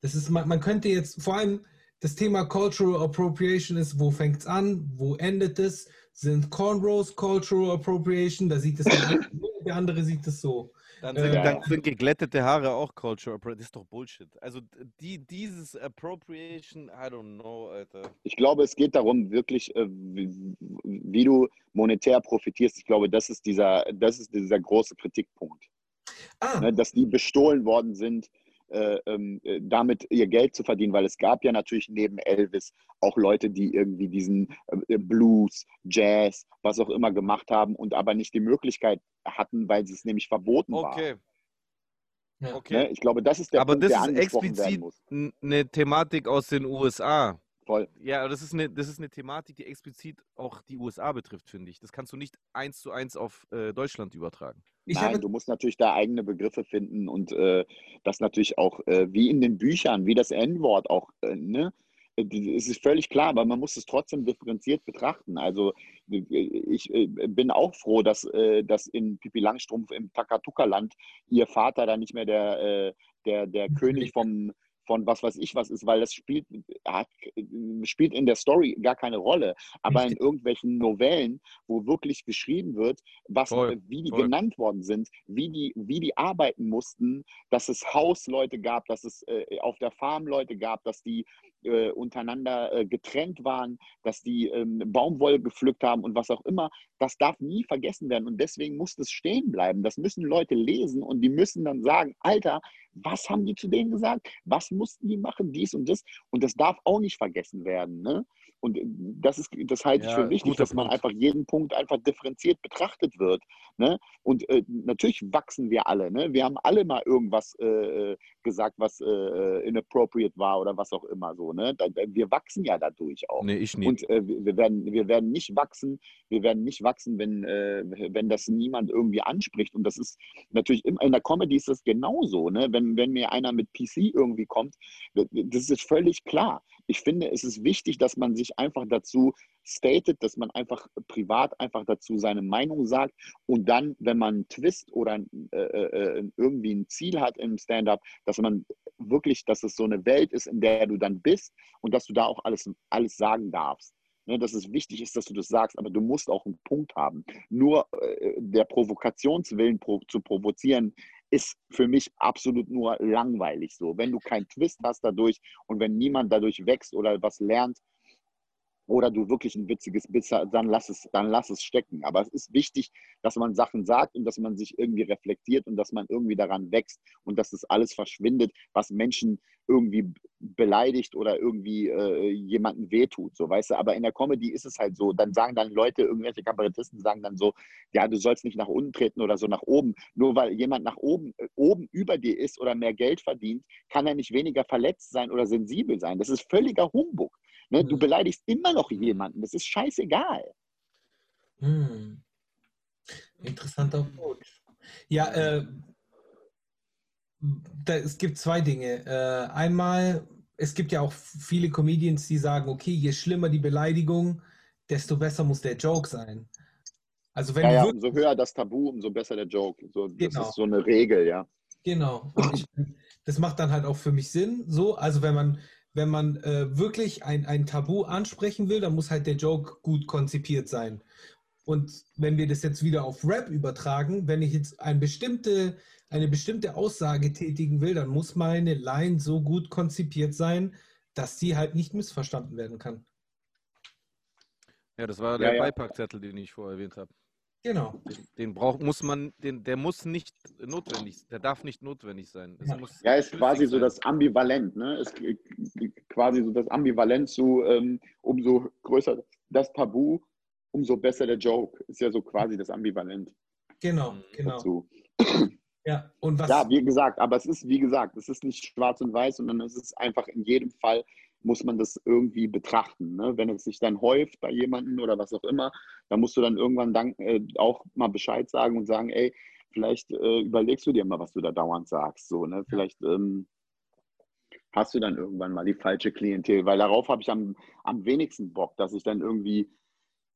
C: das ist, man, man könnte jetzt, vor allem das Thema Cultural Appropriation ist, wo fängt es an, wo endet es? Sind Cornrows Cultural Appropriation? Da sieht es (laughs) der andere sieht es so.
B: Dann sind,
D: Ja.
B: dann sind geglättete Haare auch Culture Appropriation. Das ist doch Bullshit. Also die, dieses Appropriation, I don't know, Alter.
D: Ich glaube, es geht darum, wirklich, äh, wie, wie du monetär profitierst. Ich glaube, das ist dieser, das ist dieser große Kritikpunkt.
C: Ah,
D: ne, dass die bestohlen worden sind, äh, ähm, äh, damit ihr Geld zu verdienen, weil es gab ja natürlich neben Elvis auch Leute, die irgendwie diesen äh, Blues, Jazz, was auch immer gemacht haben und aber nicht die Möglichkeit hatten, weil es nämlich verboten war.
B: Okay,
C: Ja.
B: okay.
D: Ne? Ich glaube, das ist der
B: Aber
D: Punkt,
B: das
D: der
B: ist explizit eine Thematik aus den USA.
D: Voll.
B: Ja, aber das ist eine, das ist eine Thematik, die explizit auch die USA betrifft, finde ich. Das kannst du nicht eins zu eins auf äh, Deutschland übertragen.
C: ich
D: Nein, du musst natürlich da eigene Begriffe finden und äh, das natürlich auch, äh, wie in den Büchern, wie das N-Wort auch, äh, ne? Äh, Es ist völlig klar, aber man muss es trotzdem differenziert betrachten. Also ich äh, bin auch froh, dass, dass in Pipi Langstrumpf im Takatuka-Land ihr Vater dann nicht mehr der, der, der König (laughs) vom, von was weiß ich was ist, weil das spielt, hat, spielt in der Story gar keine Rolle. Aber in
C: Richtig.
D: irgendwelchen Novellen, wo wirklich geschrieben wird, was,
B: Voll,
D: wie die
B: voll.
D: genannt worden sind, wie die, wie die arbeiten mussten, dass es Hausleute gab, dass es äh, auf der Farm Leute gab, dass die äh, untereinander äh, getrennt waren, dass die ähm, Baumwolle gepflückt haben und was auch immer, das darf nie vergessen werden. Und deswegen muss das stehen bleiben. Das müssen Leute lesen und die müssen dann sagen, Alter, was haben die zu denen gesagt? Was mussten die machen? Dies und das. Und das darf auch nicht vergessen werden. Ne? Und äh, das, ist, das halte ich
B: Ja,
D: für wichtig, dass man
B: Punkt.
D: einfach jeden Punkt einfach differenziert betrachtet wird. Ne? Und äh, natürlich wachsen wir alle. Ne? Wir haben alle mal irgendwas äh, gesagt, was äh, inappropriate war oder was auch immer so. Ne? Wir wachsen ja dadurch auch.
B: Nee, ich nie.
D: Und äh, wir, werden, wir werden nicht wachsen, wir werden nicht wachsen, wenn, äh, wenn das niemand irgendwie anspricht. Und das ist natürlich im, in der Comedy ist das genauso. Ne? Wenn, wenn mir einer mit PC irgendwie kommt, das ist völlig klar. Ich finde, es ist wichtig, dass man sich einfach dazu statet, dass man einfach privat einfach dazu seine Meinung sagt und dann, wenn man einen Twist oder äh, äh, irgendwie ein Ziel hat im Stand-up, dass man wirklich, dass es so eine Welt ist, in der du dann bist und dass du da auch alles, alles sagen darfst. Ne, dass es wichtig ist, dass du das sagst, aber du musst auch einen Punkt haben. Nur äh, der Provokationswillen pro, zu provozieren, ist für mich absolut nur langweilig so. Wenn du keinen Twist hast dadurch und wenn niemand dadurch wächst oder was lernt, oder du wirklich ein witziges Biss dann lass es, dann lass es stecken. Aber es ist wichtig, dass man Sachen sagt und dass man sich irgendwie reflektiert und dass man irgendwie daran wächst und dass das alles verschwindet, was Menschen irgendwie beleidigt oder irgendwie äh, jemanden wehtut, so weißt du. Aber in der Comedy ist es halt so, dann sagen dann Leute, irgendwelche Kabarettisten sagen dann so, ja, du sollst nicht nach unten treten oder so nach oben. Nur weil jemand nach oben, äh, oben über dir ist oder mehr Geld verdient, kann er nicht weniger verletzt sein oder sensibel sein. Das ist völliger Humbug. Ne? Du beleidigst immer noch jemanden. Das ist scheißegal.
C: Hm. Interessanter Approach. Ja, äh, da, es gibt zwei Dinge. Äh, einmal, es gibt ja auch viele Comedians, die sagen, okay, je schlimmer die Beleidigung, desto besser muss der Joke sein. Also wenn
D: Ja, ja, umso höher das Tabu, umso besser der Joke. So, das
C: Genau.
D: ist so eine Regel, ja.
C: genau. Ich, das macht dann halt auch für mich Sinn. So, also wenn man, wenn man äh, wirklich ein, ein Tabu ansprechen will, dann muss halt der Joke gut konzipiert sein. Und wenn wir das jetzt wieder auf Rap übertragen, wenn ich jetzt eine bestimmte, eine bestimmte Aussage tätigen will, dann muss meine Line so gut konzipiert sein, dass sie halt nicht missverstanden werden kann.
B: Ja, das war
D: Ja,
B: der
D: ja.
B: Beipackzettel, den ich vorher erwähnt habe.
C: Genau.
B: Den, den braucht, muss man, den, der muss nicht notwendig, der darf nicht notwendig sein. Es
C: Ja.
B: muss
D: Ja, ist quasi so
B: sein.
D: das Ambivalent, ne? Ist quasi so das Ambivalent zu, ähm, umso größer das Tabu, umso besser der Joke. Ist ja so quasi das Ambivalent
C: Genau,
B: Mhm.
C: genau.
D: dazu. (clears throat)
C: Ja, und was,
D: Ja, wie gesagt, aber es ist, wie gesagt, es ist nicht schwarz und weiß, sondern es ist einfach in jedem Fall muss man das irgendwie betrachten. Ne? Wenn es sich dann häuft bei jemandem oder was auch immer, dann musst du dann irgendwann dann, äh, auch mal Bescheid sagen und sagen, ey, vielleicht äh, überlegst du dir mal, was du da dauernd sagst. So, ne? Vielleicht ähm, hast du dann irgendwann mal die falsche Klientel, weil darauf habe ich am, am wenigsten Bock, dass ich dann irgendwie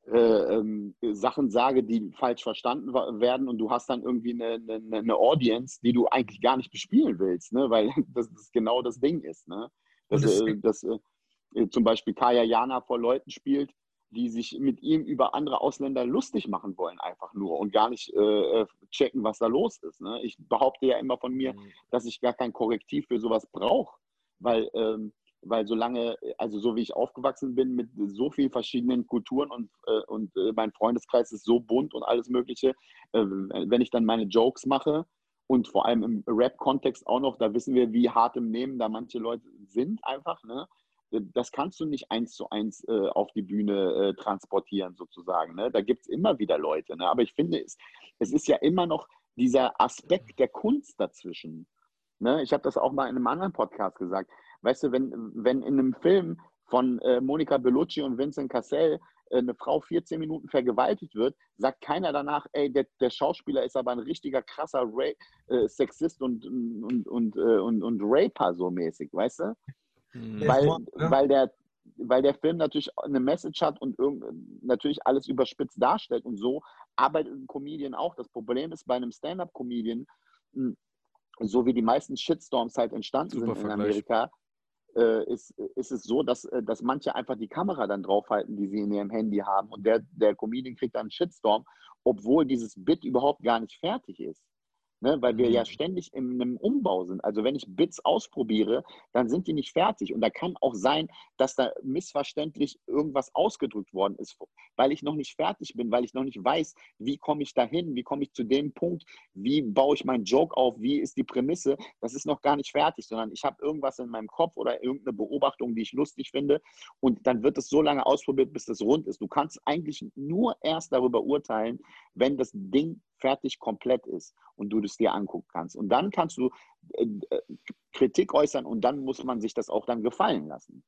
D: äh, ähm, Sachen sage, die falsch verstanden werden und du hast dann irgendwie eine, eine, eine Audience, die du eigentlich gar nicht bespielen willst, ne? weil (laughs) das, das genau das Ding ist. Ne? Dass,
C: Und es-
D: äh, dass äh, zum Beispiel Kaya Jana vor Leuten spielt, die sich mit ihm über andere Ausländer lustig machen wollen, einfach nur und gar nicht äh, checken, was da los ist. Ne? Ich behaupte ja immer von mir,
B: Mhm.
D: dass ich gar kein Korrektiv für sowas brauche, weil, ähm, weil solange, also so wie ich aufgewachsen bin mit so vielen verschiedenen Kulturen und, äh, und äh, mein Freundeskreis ist so bunt und alles Mögliche, äh, wenn ich dann meine Jokes mache und vor allem im Rap-Kontext auch noch, da wissen wir, wie hart im Nehmen da manche Leute sind einfach, ne? Das kannst du nicht eins zu eins äh, auf die Bühne äh, transportieren, sozusagen. Ne? Da gibt es immer wieder Leute. Ne? Aber ich finde, es, es ist ja immer noch dieser Aspekt der Kunst dazwischen. Ne? Ich habe das auch mal in einem anderen Podcast gesagt. Weißt du, wenn, wenn in einem Film von äh, Monica Bellucci und Vincent Cassel äh, eine Frau 14 Minuten vergewaltigt wird, sagt keiner danach, ey, der, der Schauspieler ist aber ein richtiger krasser Ra äh, Sexist und, und, und, äh, und, und Raper so mäßig, weißt du?
B: Mhm.
C: Ja.
D: Weil,
C: Mord, ne?
D: weil, der, weil der Film natürlich eine Message hat und irgend, natürlich alles überspitzt darstellt und so arbeitet ein Comedian auch. Das Problem ist bei einem Stand-Up-Comedian, mh, so wie die meisten Shitstorms halt entstanden
B: Super
D: sind in
B: Vergleich.
D: Amerika, ist, ist es so, dass, äh, dass manche einfach die Kamera dann draufhalten, die sie in ihrem Handy haben und der, der Comedian kriegt dann einen Shitstorm, obwohl dieses Bit überhaupt gar nicht fertig ist. Ne, weil wir
B: Mhm.
D: ja ständig in einem Umbau sind. Also wenn ich Bits ausprobiere, dann sind die nicht fertig. Und da kann auch sein, dass da missverständlich irgendwas ausgedrückt worden ist, weil ich noch nicht fertig bin, weil ich noch nicht weiß, wie komme ich dahin, wie komme ich zu dem Punkt, wie baue ich meinen Joke auf, wie ist die Prämisse. Das ist noch gar nicht fertig, sondern ich habe irgendwas in meinem Kopf oder irgendeine Beobachtung, die ich lustig finde. Und dann wird es so lange ausprobiert, bis das rund ist. Du kannst eigentlich nur erst darüber urteilen, wenn das Ding fertig komplett ist und du das dir angucken kannst. Und dann kannst du äh, Kritik äußern und dann muss man sich das auch dann gefallen lassen.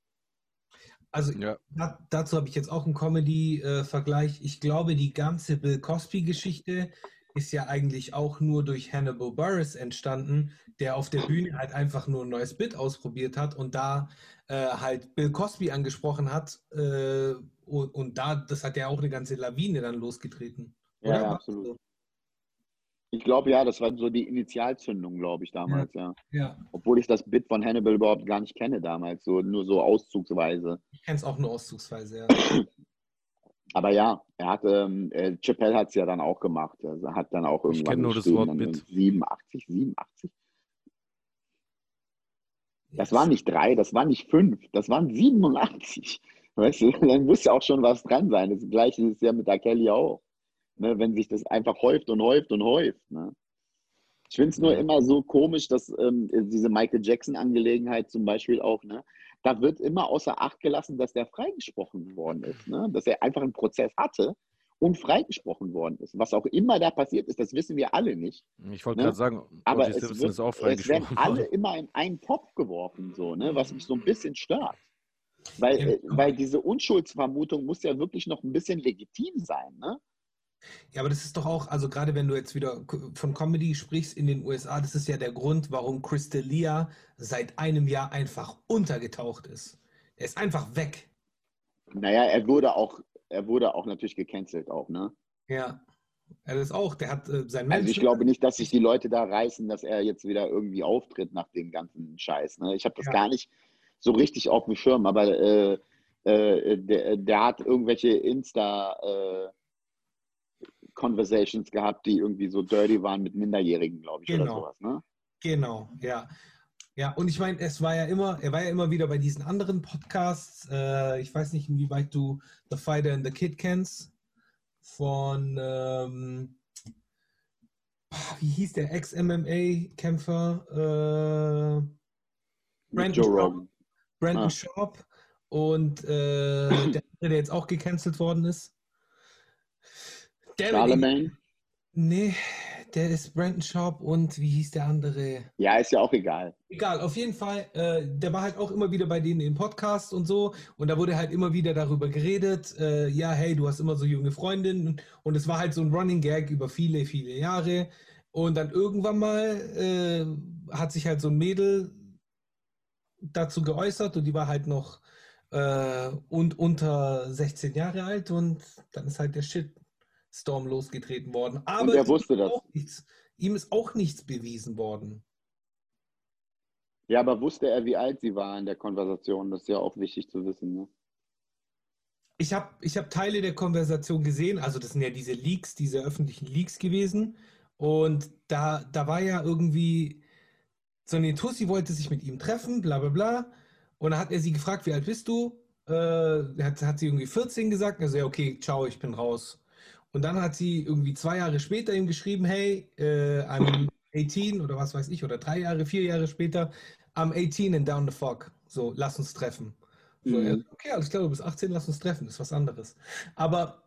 C: Also
B: Ja.
C: da, dazu habe ich jetzt auch einen Comedy-Vergleich. ich glaube, die ganze Bill Cosby-Geschichte ist ja eigentlich auch nur durch Hannibal Burris entstanden, der auf der Bühne halt einfach nur ein neues Bit ausprobiert hat und da äh, halt Bill Cosby angesprochen hat. Äh, und, und da, das hat ja auch eine ganze Lawine dann losgetreten.
D: Ja,
C: Oder?
D: ja, absolut. Ich glaube, ja, das war so die Initialzündung, glaube ich, damals, ja.
C: Ja,
D: Obwohl ich das Bit von Hannibal überhaupt gar nicht kenne damals, so nur so auszugsweise.
C: ich kenne es auch nur auszugsweise. Ja. (clears throat)
D: Aber ja, er hat, ähm, äh, Chappelle hat es ja dann auch gemacht. Also er hat dann auch
B: Ich
D: irgendwann
B: kenn nur das Wort Bit.
D: 87, 87. Das waren nicht drei, das waren nicht fünf, das waren 87. Weißt du, (laughs) dann muss ja auch schon was dran sein. Das gleiche ist ja mit der Kelly auch. Ne, wenn sich das einfach häuft und häuft und häuft. Ne? Ich finde es nur
B: Ja.
D: immer so komisch, dass ähm, diese Michael Jackson-Angelegenheit zum Beispiel auch, ne, da wird immer außer Acht gelassen, dass der freigesprochen worden ist. Ne? Dass er einfach einen Prozess hatte und freigesprochen worden ist. Was auch immer da passiert ist, das wissen wir alle nicht.
B: Ich wollte
D: Ne?
B: gerade sagen,
D: Aber es, wird,
B: ist auch
D: es werden alle immer in einen Topf geworfen, so, ne? was mich so ein bisschen stört. Weil,
C: Ja.
D: äh, weil diese Unschuldsvermutung muss ja wirklich noch ein bisschen legitim sein. Ne?
C: Ja, aber das ist doch auch, also gerade wenn du jetzt wieder von Comedy sprichst in den USA, das ist ja der Grund, warum Crystalia seit einem Jahr einfach untergetaucht ist. Er ist einfach weg.
D: Naja, er wurde auch, er wurde auch natürlich gecancelt auch, ne?
C: Ja. Er ist auch, der hat äh, sein
D: Also ich glaube nicht, dass sich die Leute da reißen, dass er jetzt wieder irgendwie auftritt nach dem ganzen Scheiß. Ne? Ich habe das
C: Ja.
D: gar nicht so richtig auf dem Schirm, aber äh, äh, der, der hat irgendwelche Insta äh, Conversations gehabt, die irgendwie so dirty waren mit Minderjährigen, glaube ich, oder
C: Genau.
D: sowas. Ne?
C: Genau, ja. Ja, und ich meine, es war ja immer, er war ja immer wieder bei diesen anderen Podcasts. Äh, ich weiß nicht, inwieweit du The Fighter and the Kid kennst. Von, ähm, wie hieß der Ex-MMA-Kämpfer? Äh, Brandon
D: Joe. Rogan.
C: Brandon
D: Ah.
C: Sharp und äh, der andere, der jetzt auch gecancelt worden ist. Der,
D: Charlemagne?
C: Nee, der ist Brandon Sharp und wie hieß der andere?
D: Ja, ist ja auch egal.
C: Egal, auf jeden Fall, äh, der war halt auch immer wieder bei denen im Podcast und so und da wurde halt immer wieder darüber geredet, äh, ja, hey, du hast immer so junge Freundinnen und es war halt so ein Running Gag über viele, viele Jahre und dann irgendwann mal äh, hat sich halt so ein Mädel dazu geäußert und die war halt noch äh, und unter 16 Jahre alt und dann ist halt der Shitstorm losgetreten worden. Aber
D: er
C: ihm
D: wusste
C: ist
D: das.
C: Auch nichts, ihm ist auch nichts bewiesen worden.
D: Ja, aber wusste er, wie alt sie war in der Konversation? Das ist ja auch wichtig zu wissen. Ne?
C: Ich habe ich hab Teile der Konversation gesehen, also das sind ja diese Leaks, diese öffentlichen Leaks gewesen. Und da, da war ja irgendwie, so eine Tussi wollte sich mit ihm treffen, bla bla bla. Und dann hat er sie gefragt, wie alt bist du? Äh, hat, hat sie irgendwie 14 gesagt. Also ja, okay, ciao, ich bin raus. Und dann hat sie irgendwie zwei Jahre später ihm geschrieben, hey, äh, I'm 18 oder was weiß ich, oder drei Jahre, vier Jahre später, I'm 18 and down the fog. So, lass uns treffen. So,
D: Mhm.
C: ja, okay, alles klar, du bist 18, lass uns treffen, ist was anderes. Aber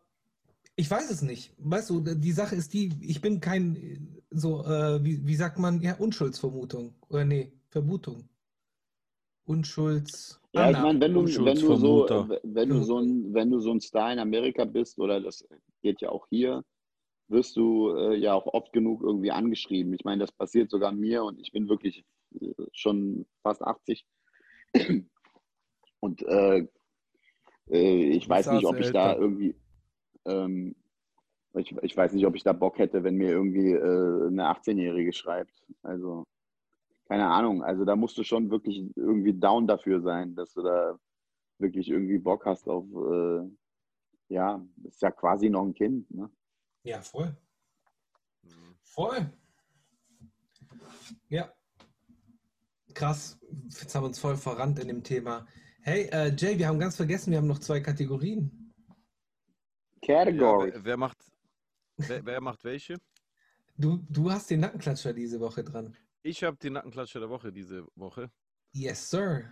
C: ich weiß es nicht. Weißt du, die Sache ist die, ich bin kein, so, äh, wie, wie sagt man, ja, Unschuldsvermutung. Oder nee, Vermutung. Unschulds.
D: Ja, ich meine, wenn du, wenn du so, wenn du so ein, wenn du so ein Star in Amerika bist, oder das geht ja auch hier, wirst du äh, ja auch oft genug irgendwie angeschrieben. Ich meine, das passiert sogar mir und ich bin wirklich äh, schon fast 80. Und äh, äh, ich weiß nicht, ob ich da irgendwie, ähm, ich, ich weiß nicht, ob ich da Bock hätte, wenn mir irgendwie äh, eine 18-Jährige schreibt. Also, keine Ahnung. Also da musst du schon wirklich irgendwie down dafür sein, dass du da wirklich irgendwie Bock hast auf, äh, ja, ist ja quasi noch ein Kind. Ne?
C: Ja, voll.
B: Mhm.
C: Voll. Ja. Krass. Jetzt haben wir uns voll verrannt in dem Thema. Hey, äh, Jay, wir haben ganz vergessen, wir haben noch zwei Kategorien.
B: Ja,
D: Category.
B: wer, wer macht wer, wer macht welche?
C: Du, du hast den Nackenklatscher diese Woche dran.
B: Ich habe den Nackenklatscher der Woche diese Woche.
C: Yes, sir.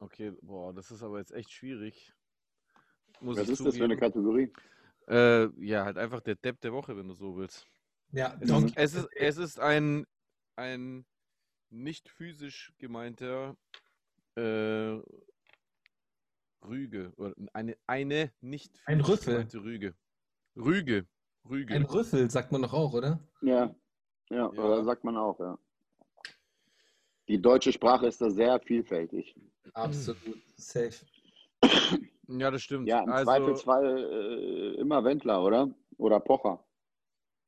B: Okay, boah, das ist aber jetzt echt schwierig. Muss
D: Was
B: ich
D: ist das für eine
B: zugeben.
D: Kategorie?
B: Äh, ja, halt einfach der Depp der Woche, wenn du so willst.
C: Ja,
D: Mhm.
C: Donkey.
B: Es ist, es ist ein, ein nicht physisch gemeinter äh, Rüge. Oder eine, eine nicht
C: Ein
B: physisch
C: Rüffel.
B: gemeinte Rüge. Rüge. Rüge.
C: Ein Rüffel, sagt man doch auch, oder?
D: Ja, ja,
B: Ja.
D: oder sagt man auch, ja. Die deutsche Sprache ist da sehr vielfältig.
C: Absolut. Safe.
B: ja, das stimmt.
D: Ja, im
B: also,
D: Zweifelsfall äh, immer Wendler, oder? Oder Pocher.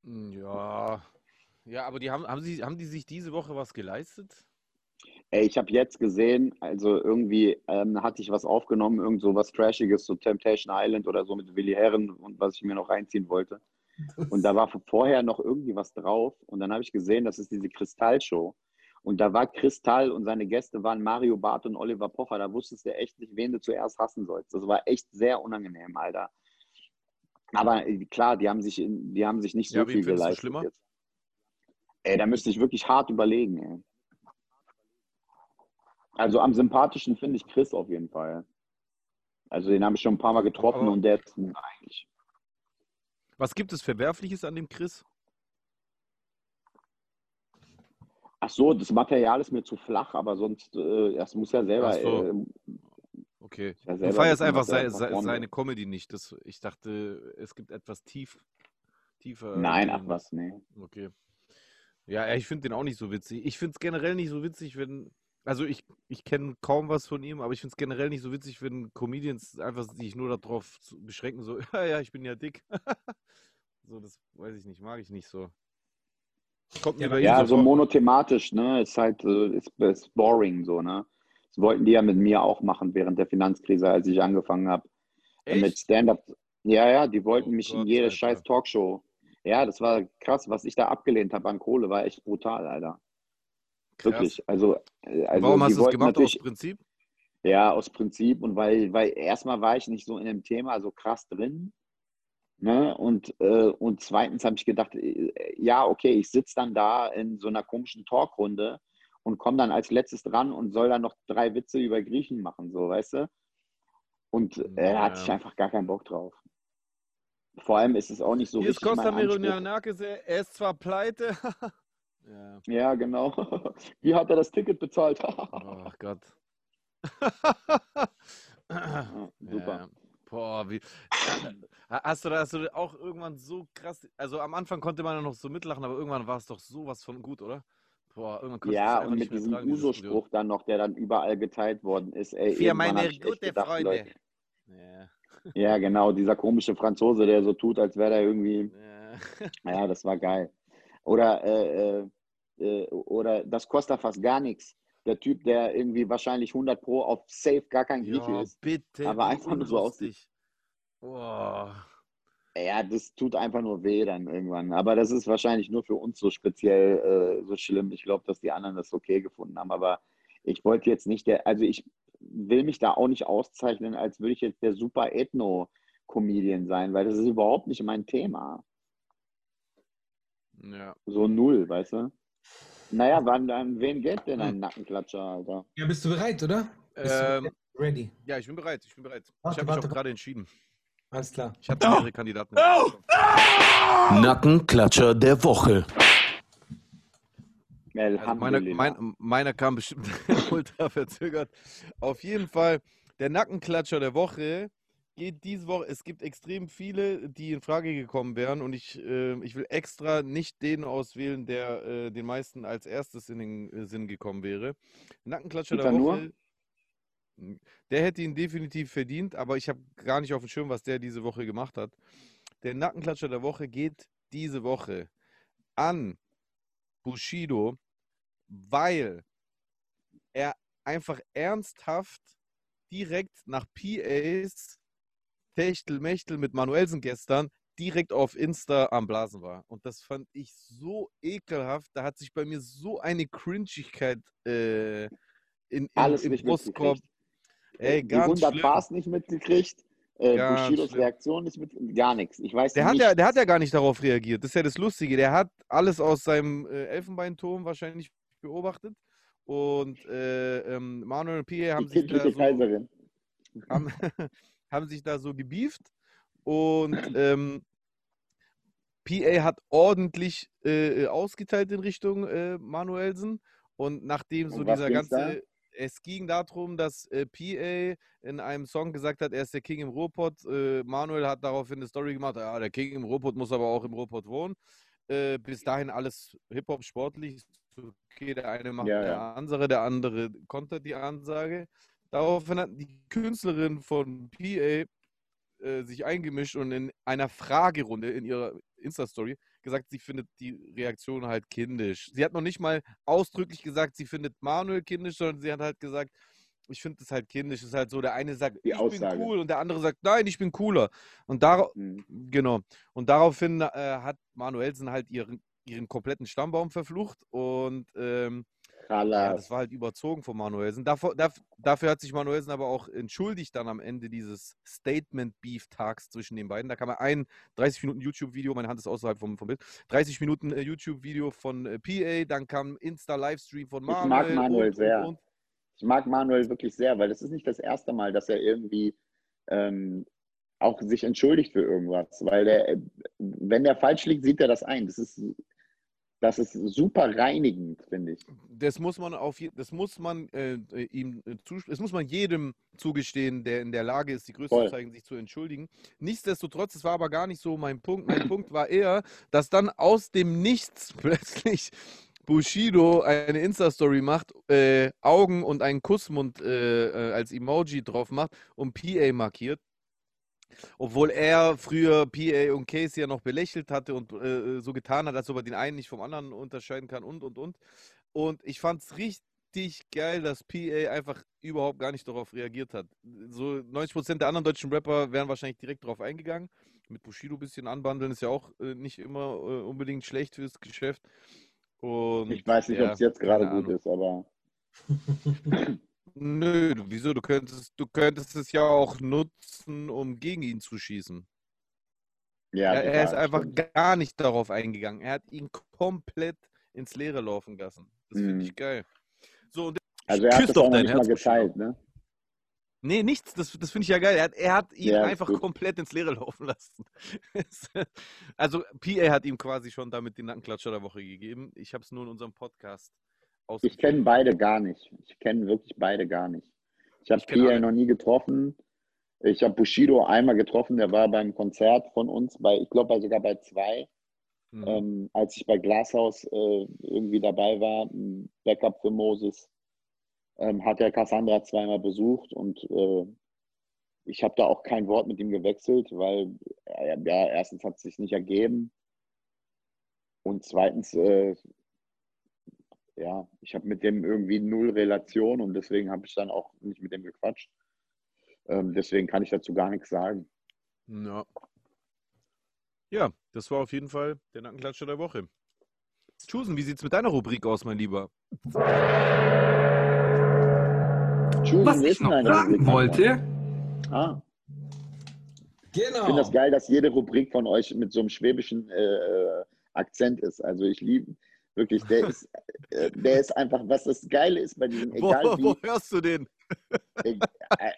B: Ja. Ja, aber die haben, haben, sie, haben die sich diese Woche was geleistet?
D: Ey, ich habe jetzt gesehen, also irgendwie ähm, hatte ich was aufgenommen, irgend so was Trashiges, so Temptation Island oder so mit Willi Herren und was ich mir noch reinziehen wollte. Und da war vorher noch irgendwie was drauf. Und dann habe ich gesehen, das ist diese Kristallshow. Und da war Kristall und seine Gäste waren Mario Barth und Oliver Pocher. Da wusstest du echt nicht, wen du zuerst hassen sollst. Das war echt sehr unangenehm, Alter. Aber äh, klar, die haben sich, die haben sich nicht so
B: Ja,
D: viel geleistet.
B: schlimmer?
D: Jetzt. Ey, da müsste ich wirklich hart überlegen, ey. Also am sympathischen finde ich Chris auf jeden Fall. Also den habe ich schon ein paar Mal getroffen
B: Aber-
D: und der ist eigentlich.
B: Was gibt es Verwerfliches an dem Chris?
D: Ach so, das Material ist mir zu flach, aber sonst, äh, das muss ja selber.
B: Ach so.
D: Äh,
B: Okay.
D: Ja,
B: Du
D: selber
B: feierst
D: wissen,
B: einfach
D: er
B: sei,
D: vorne-
B: seine Comedy nicht. Das, ich dachte, es gibt etwas tief, tiefer.
D: nein, ach was, nee.
B: Okay. Ja, ich finde den auch nicht so witzig. Ich finde es generell nicht so witzig, wenn. Also ich, ich kenne kaum was von ihm, aber ich finde es generell nicht so witzig, wenn Comedians einfach sich nur darauf beschränken, so, (laughs) ja, ja, ich bin ja dick. (laughs) so, das weiß ich nicht, mag ich nicht so. Kommt mir
C: Ja,
B: bei
D: Ja,
B: so vor.
D: monothematisch, ne? Ist halt, äh, ist, ist boring so, ne? Das wollten die ja mit mir auch machen während der Finanzkrise, als ich angefangen habe. Mit
B: Echt?
D: Stand-up. Ja, ja, die wollten
B: Oh
D: mich in
B: Gott,
D: jede
B: Alter.
D: scheiß Talkshow. Ja, das war krass, was ich da abgelehnt habe an Kohle, war echt brutal, Alter.
B: Krass.
D: Wirklich. Also, äh, also
B: Warum
D: die
B: hast du es
D: wollten
B: gemacht? Aus Prinzip?
D: ja, aus Prinzip und weil, weil erstmal war ich nicht so in dem Thema so krass drin. Ne? Und, äh, und zweitens habe ich gedacht, äh, ja, okay, ich sitze dann da in so einer komischen Talkrunde und komme dann als letztes dran und soll dann noch drei Witze über Griechen machen, so, weißt du? Und äh, da hatte ich
B: Ja.
D: einfach gar keinen Bock drauf. Vor allem ist es auch nicht so
B: Hier ist
D: richtig
B: Costa
D: mein Anspruch.
B: Mironianakis, er ist zwar pleite. (laughs) ja.
D: Ja, genau. (laughs) Wie hat er das Ticket bezahlt? (laughs)
B: Oh Gott.
D: Ja, super.
B: Boah, wie. Hast du, da- hast du auch irgendwann so krass. Also am Anfang konnte man ja noch so mitlachen, aber irgendwann war es doch sowas von gut, oder? Boah, irgendwann konnte
D: Ja, und mit diesem. Uso-Spruch dann noch, der dann überall geteilt worden ist. Ey,
B: Für meine gute
D: gedacht,
B: Freunde.
D: Leute,
B: Ja.
D: Ja, genau, dieser komische Franzose, der so tut, als wäre er irgendwie.
B: Ja.
D: Ja, das war geil. Oder, äh, äh, äh, oder das kostet fast gar nichts. Der Typ, der irgendwie wahrscheinlich 100 Pro auf Safe gar kein Grieche
B: ja,
D: ist.
B: bitte.
D: aber einfach nur so
B: unlustig. Boah.
D: Ja, das tut einfach nur weh dann irgendwann. Aber das ist wahrscheinlich nur für uns so speziell äh, so schlimm. Ich glaube, dass die anderen das okay gefunden haben. Aber ich wollte jetzt nicht der, also ich will mich da auch nicht auszeichnen, als würde ich jetzt der super Ethno-Comedian sein, weil das ist überhaupt nicht mein Thema.
B: Ja.
D: So null, weißt du? Naja, wann, an wen geht denn ein Nackenklatscher, Alter?
C: Ja, bist du bereit, oder?
B: Ähm,
C: du ready?
B: ja, ich bin bereit. Ich bin bereit.
C: Warte,
B: ich habe mich
C: warte,
B: auch gerade entschieden.
C: Alles klar.
B: Ich hatte mehrere Kandidaten.
E: Nackenklatscher der Woche.
B: Also meiner, mein, meiner kam bestimmt (laughs) ultra verzögert. Auf jeden Fall, der Nackenklatscher der Woche geht diese Woche. Es gibt extrem viele, die in Frage gekommen wären und ich, äh, ich will extra nicht den auswählen, der äh, den meisten als erstes in den äh, Sinn gekommen wäre. Nackenklatscher der
D: Nur?
B: Woche. Der hätte ihn definitiv verdient, aber ich habe gar nicht auf dem Schirm, was der diese Woche gemacht hat. Der Nackenklatscher der Woche geht diese Woche an Bushido, weil er einfach ernsthaft direkt nach PAs Techtelmechtel mit Manuelsen gestern direkt auf Insta am Blasen war. Und das fand ich so ekelhaft. Da hat sich bei mir so eine Cringigkeit äh, in, in,
D: Alles
B: im Brustkorb.
D: mitgekriegt.
B: Ey,
D: die
B: ganz
D: 100
B: schlimm.
D: Bars nicht mitgekriegt. Äh, Bushidos
B: schlimm.
D: Reaktion nicht mit, gar nichts. Ich weiß
B: Der hat,
D: nicht.
B: ja, der hat ja gar nicht darauf reagiert. Das ist ja das Lustige. Der hat alles aus seinem äh, Elfenbeinturm wahrscheinlich beobachtet. Und äh, ähm, Manuel und Pierre haben
D: die
B: sich, da so,
D: Kaiserin.
B: haben, (laughs) (laughs) haben sich da so gebieft. Und ähm, PA hat ordentlich äh, ausgeteilt in Richtung äh, Manuelsen. Und nachdem so
D: was
B: dieser
D: ging's da?
B: ganze. Es ging darum, dass äh, PA in einem Song gesagt hat, er ist der King im Ruhrpott. Äh, Manuel hat daraufhin eine Story gemacht, ja, der King im Ruhrpott muss aber auch im Ruhrpott wohnen. Äh, bis dahin alles Hip-Hop sportlich. Okay, der eine macht
D: Ja,
B: der
D: ja.
B: andere, der andere kontert die Ansage. Daraufhin hat die Künstlerin von PA äh, sich eingemischt und in einer Fragerunde in ihrer Insta-Story gesagt, sie findet die Reaktion halt kindisch. Sie hat noch nicht mal ausdrücklich gesagt, sie findet Manuel kindisch, sondern sie hat halt gesagt, ich finde es halt kindisch. Es ist halt so, der eine sagt,
D: Die
B: ich
D: Aussage.
B: bin cool und der andere sagt, nein, ich bin cooler. Und darauf,
D: Hm.
B: Genau. Und daraufhin äh, hat Manuelsen halt ihren, ihren kompletten Stammbaum verflucht und ähm, ja,
D: Chalas.
B: das war halt überzogen von Manuelsen. Davor, daf- dafür hat sich Manuelsen aber auch entschuldigt dann am Ende dieses Statement-Beef-Tags zwischen den beiden. Da kam ein 30 Minuten YouTube-Video, meine Hand ist außerhalb vom, vom Bild, 30 Minuten äh, YouTube-Video von äh, PA, dann kam Insta-Livestream von
D: Ich
B: Manuel.
D: mag Manuel
B: und,
D: sehr.
B: Und, und.
D: Ich mag Manuel wirklich sehr, weil das ist nicht das erste Mal, dass er irgendwie ähm, auch sich entschuldigt für irgendwas. Weil der, äh, wenn der falsch liegt, sieht er das ein. Das ist, das ist super reinigend, finde ich.
B: Das muss man auf das muss man äh, ihm äh, das muss man jedem zugestehen, der in der Lage ist, die zu zeigen, sich zu entschuldigen. Nichtsdestotrotz, das war aber gar nicht so mein Punkt. Mein Punkt war eher, dass dann aus dem Nichts (laughs) plötzlich Bushido eine Insta-Story macht, äh, Augen und einen Kussmund äh, äh, als Emoji drauf macht und PA markiert. Obwohl er früher PA und Casey ja noch belächelt hatte und äh, so getan hat, als ob er den einen nicht vom anderen unterscheiden kann und und und. Und ich fand es richtig geil, dass PA einfach überhaupt gar nicht darauf reagiert hat. So 90% der anderen deutschen Rapper wären wahrscheinlich direkt darauf eingegangen. Mit Bushido ein bisschen anbandeln ist ja auch äh, nicht immer äh, unbedingt schlecht fürs Geschäft. Und,
D: Ich weiß nicht,
B: ja,
D: ob es jetzt gerade gut ist, aber (laughs) (laughs)
B: Nö, du- wieso? Du könntest, du könntest es ja auch nutzen, um gegen ihn zu schießen.
D: ja,
B: er, er ist einfach
D: stimmt.
B: gar nicht darauf eingegangen. Er hat ihn komplett ins Leere laufen lassen. Das finde
D: Mhm.
B: ich geil. So, und
D: Also er hat das
B: doch dein Herz,
D: geteilt, ne?
B: Nee, nichts. Das, das finde ich ja geil. Er hat, er hat ihn
D: Ja,
B: einfach
D: gut.
B: komplett ins Leere (laughs) laufen lassen. also, PA hat ihm quasi schon damit den Nackenklatscher der Woche gegeben. Ich habe es nur in unserem Podcast
D: Ich kenne beide gar nicht. Ich kenne wirklich beide gar nicht. Ich habe
B: alle.
D: noch nie getroffen. Ich habe Bushido einmal getroffen, der war beim Konzert von uns, bei, ich glaube sogar bei zwei,
B: Mhm.
D: ähm, als ich bei Glashaus äh, irgendwie dabei war, ein Backup für Moses, ähm, hat er Cassandra zweimal besucht und äh, ich habe da auch kein Wort mit ihm gewechselt, weil äh, ja, erstens hat es sich nicht ergeben und zweitens, äh, ja, ich habe mit dem irgendwie null Relation und deswegen habe ich dann auch nicht mit dem gequatscht. Ähm, deswegen kann ich dazu gar nichts sagen.
B: Ja. Ja, das war auf jeden Fall der Nackenklatscher der Woche. Chusen, wie sieht's mit deiner Rubrik aus, mein Lieber?
D: Julian,
E: Was ich noch sagen
D: Rubrik?
E: wollte,
D: Ah, ich finde
C: Genau.
D: das geil, dass jede Rubrik von euch mit so einem schwäbischen äh, Akzent ist. Also ich liebe wirklich, der ist, äh, der ist einfach, was das Geile ist bei diesem,
B: Wo,
D: egal wie,
B: wo hörst du den?
D: Äh,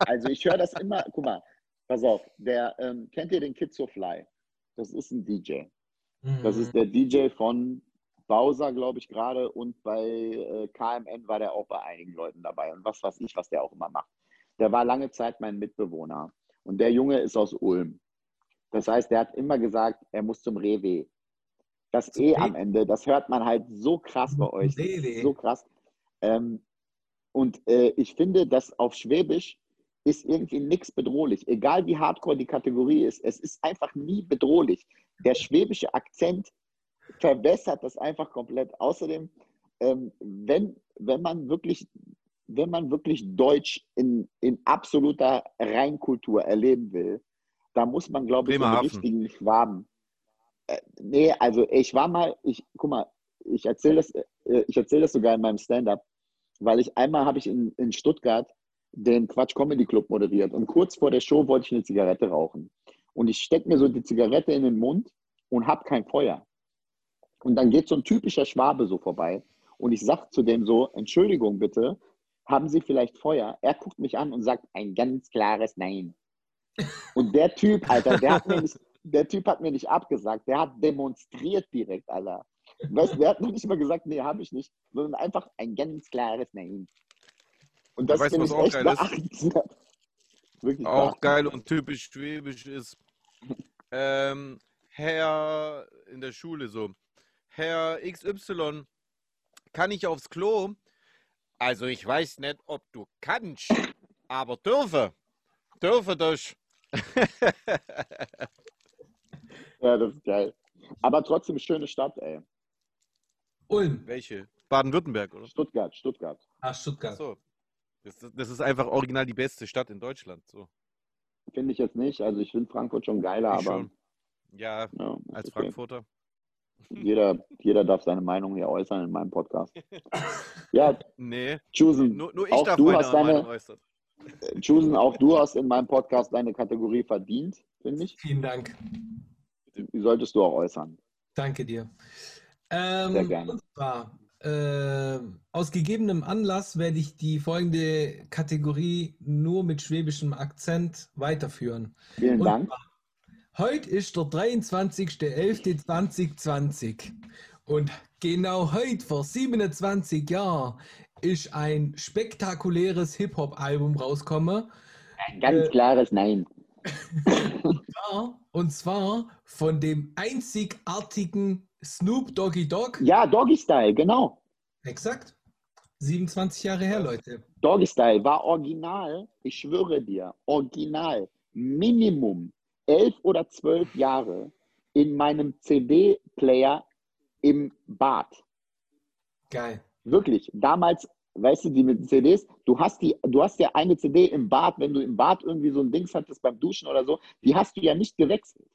D: Also ich höre das immer, guck mal, pass auf, der, ähm, kennt ihr den Kid So Fly? Das ist ein DJ. Das
C: Mhm.
D: ist der DJ von Bowser, glaube ich, gerade und bei äh, KMN war der auch bei einigen Leuten dabei und was weiß ich, was der auch immer macht. Der war lange Zeit mein Mitbewohner und der Junge ist aus Ulm. Das heißt, der hat immer gesagt, er muss zum Rewe. Das E am Ende, das hört man halt so krass bei euch. Ist
C: Rewe.
D: So krass. Ähm, und äh, ich finde, dass auf Schwäbisch ist irgendwie nichts bedrohlich. Egal wie hardcore die Kategorie ist, es ist einfach nie bedrohlich. Der schwäbische Akzent verbessert das einfach komplett. Außerdem, ähm, wenn, wenn man wirklich, wenn man wirklich Deutsch in, in absoluter Reinkultur erleben will, da muss man, glaube ich, den richtigen Schwaben. Äh, nee, also ich war mal, ich, guck mal, ich erzähle das, äh, ich erzähle das sogar in meinem Stand-up, weil ich einmal habe ich in, in Stuttgart den Quatsch Comedy Club moderiert und kurz vor der Show wollte ich eine Zigarette rauchen. Und ich stecke mir so die Zigarette in den Mund und habe kein Feuer. Und dann geht so ein typischer Schwabe so vorbei und ich sage zu dem so, Entschuldigung bitte, haben Sie vielleicht Feuer? Er guckt mich an und sagt ein ganz klares Nein. Und der Typ, Alter, der hat (laughs) nicht, der Typ hat mir nicht abgesagt, der hat demonstriert direkt, Alter. Weißt, du, der hat noch nicht mal gesagt, nee, habe ich nicht, sondern einfach ein ganz klares Nein. Und das finde
B: was
D: ich
B: auch
D: echt
B: geil ist?
D: beachtenswert. (laughs) Wirklich
B: Auch geil und typisch schwäbisch ist, ähm, Herr in der Schule so, Herr XY, kann ich aufs Klo? Also ich weiß nicht, ob du kannst, aber dürfe. Dürfe das. (laughs)
D: Ja, das ist geil. Aber trotzdem schöne Stadt, ey.
C: Ulm.
B: Welche? Baden-Württemberg, oder?
D: Stuttgart, Stuttgart.
C: Ah, Stuttgart.
B: So. Das, das ist einfach original die beste Stadt in Deutschland. So.
D: Finde ich jetzt nicht. Also ich finde Frankfurt schon geiler,
B: Ich
D: aber
B: schon. Ja,
D: ja,
B: als
D: okay.
B: Frankfurter.
D: Jeder, jeder darf seine Meinung hier äußern in meinem Podcast. (laughs) Ja,
B: Nee,
D: Chusen,
B: nur, nur ich
D: auch
B: darf
D: du
B: meine
D: hast deine-
B: Meinung äußern.
D: Chusen, auch du hast in meinem Podcast deine Kategorie verdient, finde ich.
C: Vielen Dank.
D: Solltest du auch äußern.
C: Danke dir. Ähm,
D: Sehr gerne.
C: Zwar, äh, aus gegebenem Anlass werde ich die folgende Kategorie nur mit schwäbischem Akzent weiterführen.
D: Vielen
C: Und
D: Dank.
C: Heute ist der 23.11.2020 und genau heute vor 27 Jahren ist ein spektakuläres Hip-Hop-Album rausgekommen.
D: Ein ganz
C: äh,
D: klares Nein. (laughs)
C: Ja, Und zwar von dem einzigartigen Snoop Doggy Dogg.
D: Ja, Doggy Style, genau.
C: Exakt. 27 Jahre her, Leute.
D: Doggy Style war original, ich schwöre dir, original, Minimum elf oder zwölf Jahre in meinem CD-Player im Bad.
C: Geil.
D: Wirklich, damals, weißt du, die mit den CDs, du hast die, du hast ja eine CD im Bad, wenn du im Bad irgendwie so ein Dings hattest beim Duschen oder so, die hast du ja nicht gewechselt.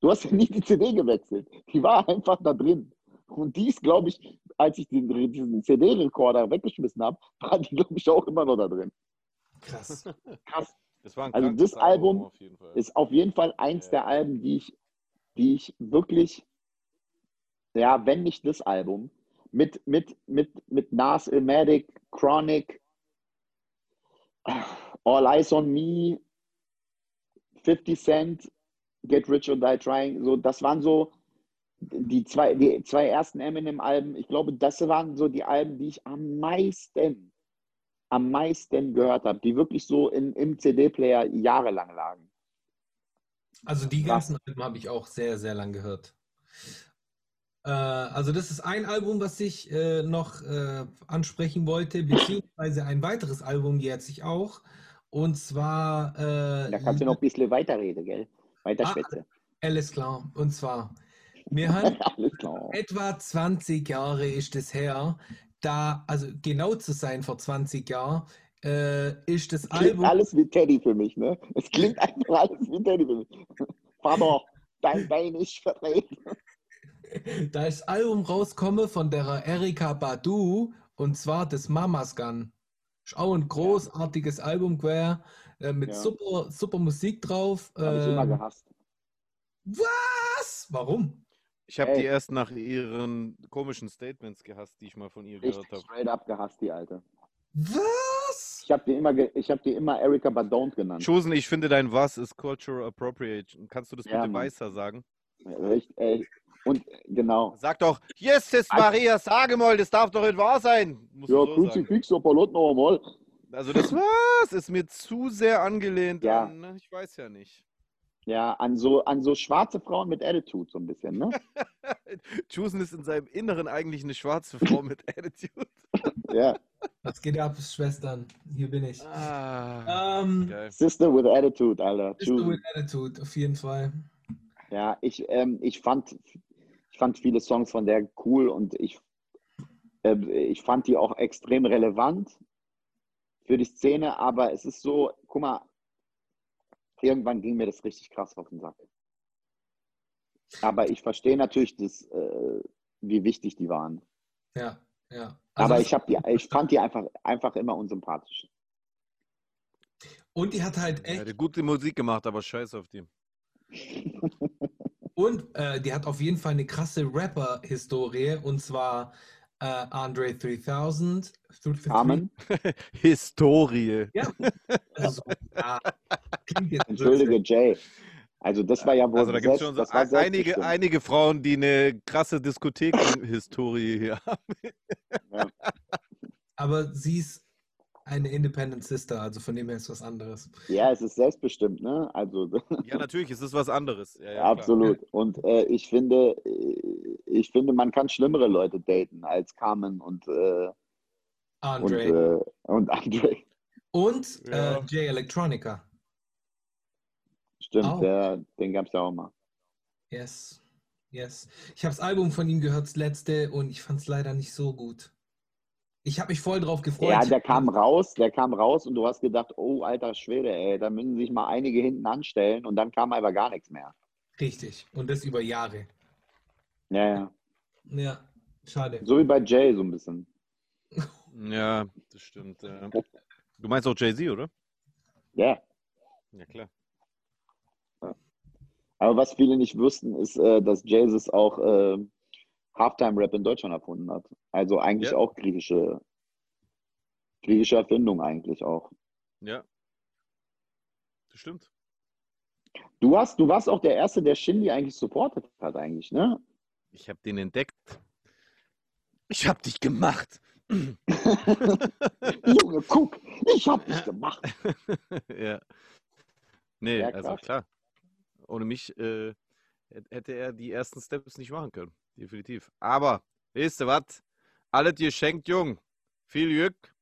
D: Du hast ja nicht die CD gewechselt. Die war einfach da drin. Und die ist, glaube ich, als ich den, diesen CD-Rekorder weggeschmissen habe, war die, glaube ich, auch immer noch da drin.
C: Krass.
D: Krass.
B: Das war ein
D: Also das Album
B: auf jeden Fall.
D: Ist auf jeden Fall eins
B: Ja.
D: der Alben, die ich, die ich wirklich, ja, wenn nicht das Album, mit, mit, mit, mit Nas Ilmatic, Chronic, All Eyes on Me, 50 Cent, Get Rich or Die Trying, so, das waren so die zwei, die zwei ersten Eminem-Alben. Ich glaube, das waren so die Alben, die ich am meisten, am meisten gehört habe, die wirklich so in, im CD-Player jahrelang lagen.
C: Also die ganzen Alben habe ich auch sehr, sehr lang gehört. Äh, also das ist ein Album, was ich äh, noch äh, ansprechen wollte, beziehungsweise ein weiteres Album jährt sich auch. Und zwar äh,
D: Da kannst du noch ein bisschen weiterreden, gell? Weiter
C: Ah. alles klar. Und zwar, (laughs)
D: Alles klar.
C: etwa 20 Jahre ist es her, da, also genau zu sein, vor 20 Jahren, äh, ist das
D: Klingt
C: Album.
D: alles wie Teddy für mich, ne? Es klingt einfach alles wie Teddy für mich. (laughs) Vater, dein Bein ist verdreht. (laughs)
C: Da ist das Album rauskomme von der Erika Badu und zwar das Mamas Gun. Ist auch ein großartiges Album quer, äh, mit
D: Ja.
C: super, super Musik drauf.
D: Habe ich immer
C: Ähm,
D: gehasst.
C: was? Warum?
B: Ich habe die erst nach ihren komischen Statements gehasst, die ich mal von ihr gehört habe.
D: straight up gehasst, die Alte.
C: Was?
D: Ich habe die immer, ich habe die immer Erika Badont genannt.
B: Chosen, ich finde dein Was ist Cultural Appropriation. Kannst du das
D: Ja,
B: bitte
D: Mann.
B: weißer sagen?
D: Richtig, ey. Und äh, genau.
B: Sag doch, Jesus Maria, sage mal, das darf doch nicht wahr sein. Musst
D: Ja,
B: du so.
D: Kruzifix, Apollo noch einmal.
B: Also das Was ist mir zu sehr angelehnt
D: Ja.
B: an, ne, ich weiß ja nicht.
D: Ja, an so, an so schwarze Frauen mit Attitude so ein bisschen, ne? (laughs)
B: Chosen ist in seinem Inneren eigentlich eine schwarze Frau mit (laughs) Attitude.
D: Ja.
C: Was geht ab, Schwestern? Hier bin ich.
B: Ah,
C: Ähm.
D: Sister with Attitude, Alter.
C: Sister
D: Choose.
C: with Attitude, auf jeden Fall.
D: Ja, ich, ähm, ich, fand, fand viele Songs von der cool und ich, äh, ich fand die auch extrem relevant für die Szene, aber es ist so, guck mal, irgendwann ging mir das richtig krass auf den Sack. Aber ich verstehe natürlich, das, äh, wie wichtig die waren.
C: Ja, ja. Also
D: aber ich, die, ich fand die einfach, einfach immer unsympathisch.
C: Und die hat halt
B: Er
C: echt,
B: hat gute Musik gemacht, aber scheiß auf die. (laughs)
C: und äh, die hat auf jeden Fall eine krasse Rapper-Historie und zwar äh, Andre 3000.
D: Amen. (laughs)
B: Historie.
C: Ja. Also, ja,
D: Entschuldige, Jay. Also das war ja wohl
B: Also da gibt es
D: selbst-
B: schon so einige, einige Frauen, die eine krasse Diskotheken-Historie hier haben.
C: Aber sie ist eine Independent Sister, also von dem her ist was anderes.
D: Ja, es ist selbstbestimmt, ne? Also (laughs)
B: Ja, natürlich, es ist was anderes. Ja, ja, klar.
D: absolut. Und äh, ich finde, äh, ich finde, man kann schlimmere Leute daten als Carmen und, äh, und,
C: Andre.
D: äh, und Andre.
C: Und,
B: Ja.
C: äh, Jay Electronica.
D: Stimmt,
C: Auch.
D: der, den gab es ja auch mal.
C: Yes. Yes. Ich habe das Album von ihm gehört, das letzte, und ich fand es leider nicht so gut. Ich habe mich voll drauf gefreut.
D: Ja, der kam raus, der kam raus und du hast gedacht, oh alter Schwede, ey, da müssen sich mal einige hinten anstellen und dann kam einfach gar nichts mehr.
C: Richtig. Und das über Jahre.
D: Ja, ja.
C: Ja, schade.
D: So wie bei Jay so ein bisschen.
B: Ja, das stimmt. Du meinst auch Jay-Z, oder?
D: Ja.
B: Ja, klar.
D: Aber was viele nicht wussten, ist, äh, dass Jesus auch äh, Halftime-Rap in Deutschland erfunden hat. Also eigentlich
B: Ja.
D: auch griechische, griechische Erfindung eigentlich auch.
B: Ja. Das stimmt.
D: Du warst, du warst auch der Erste, der Shindy eigentlich supportet hat eigentlich, ne?
B: Ich habe den entdeckt. Ich habe dich gemacht. (laughs)
D: Junge, guck, ich hab dich gemacht. (laughs)
B: ja. Nee,
D: Ja,
B: also
D: krass.
B: klar. Ohne mich äh, hätt- hätte er die ersten Steps nicht machen können. Definitiv. Aber, weißt du was? Alles dir schenkt, Jung. Viel Glück.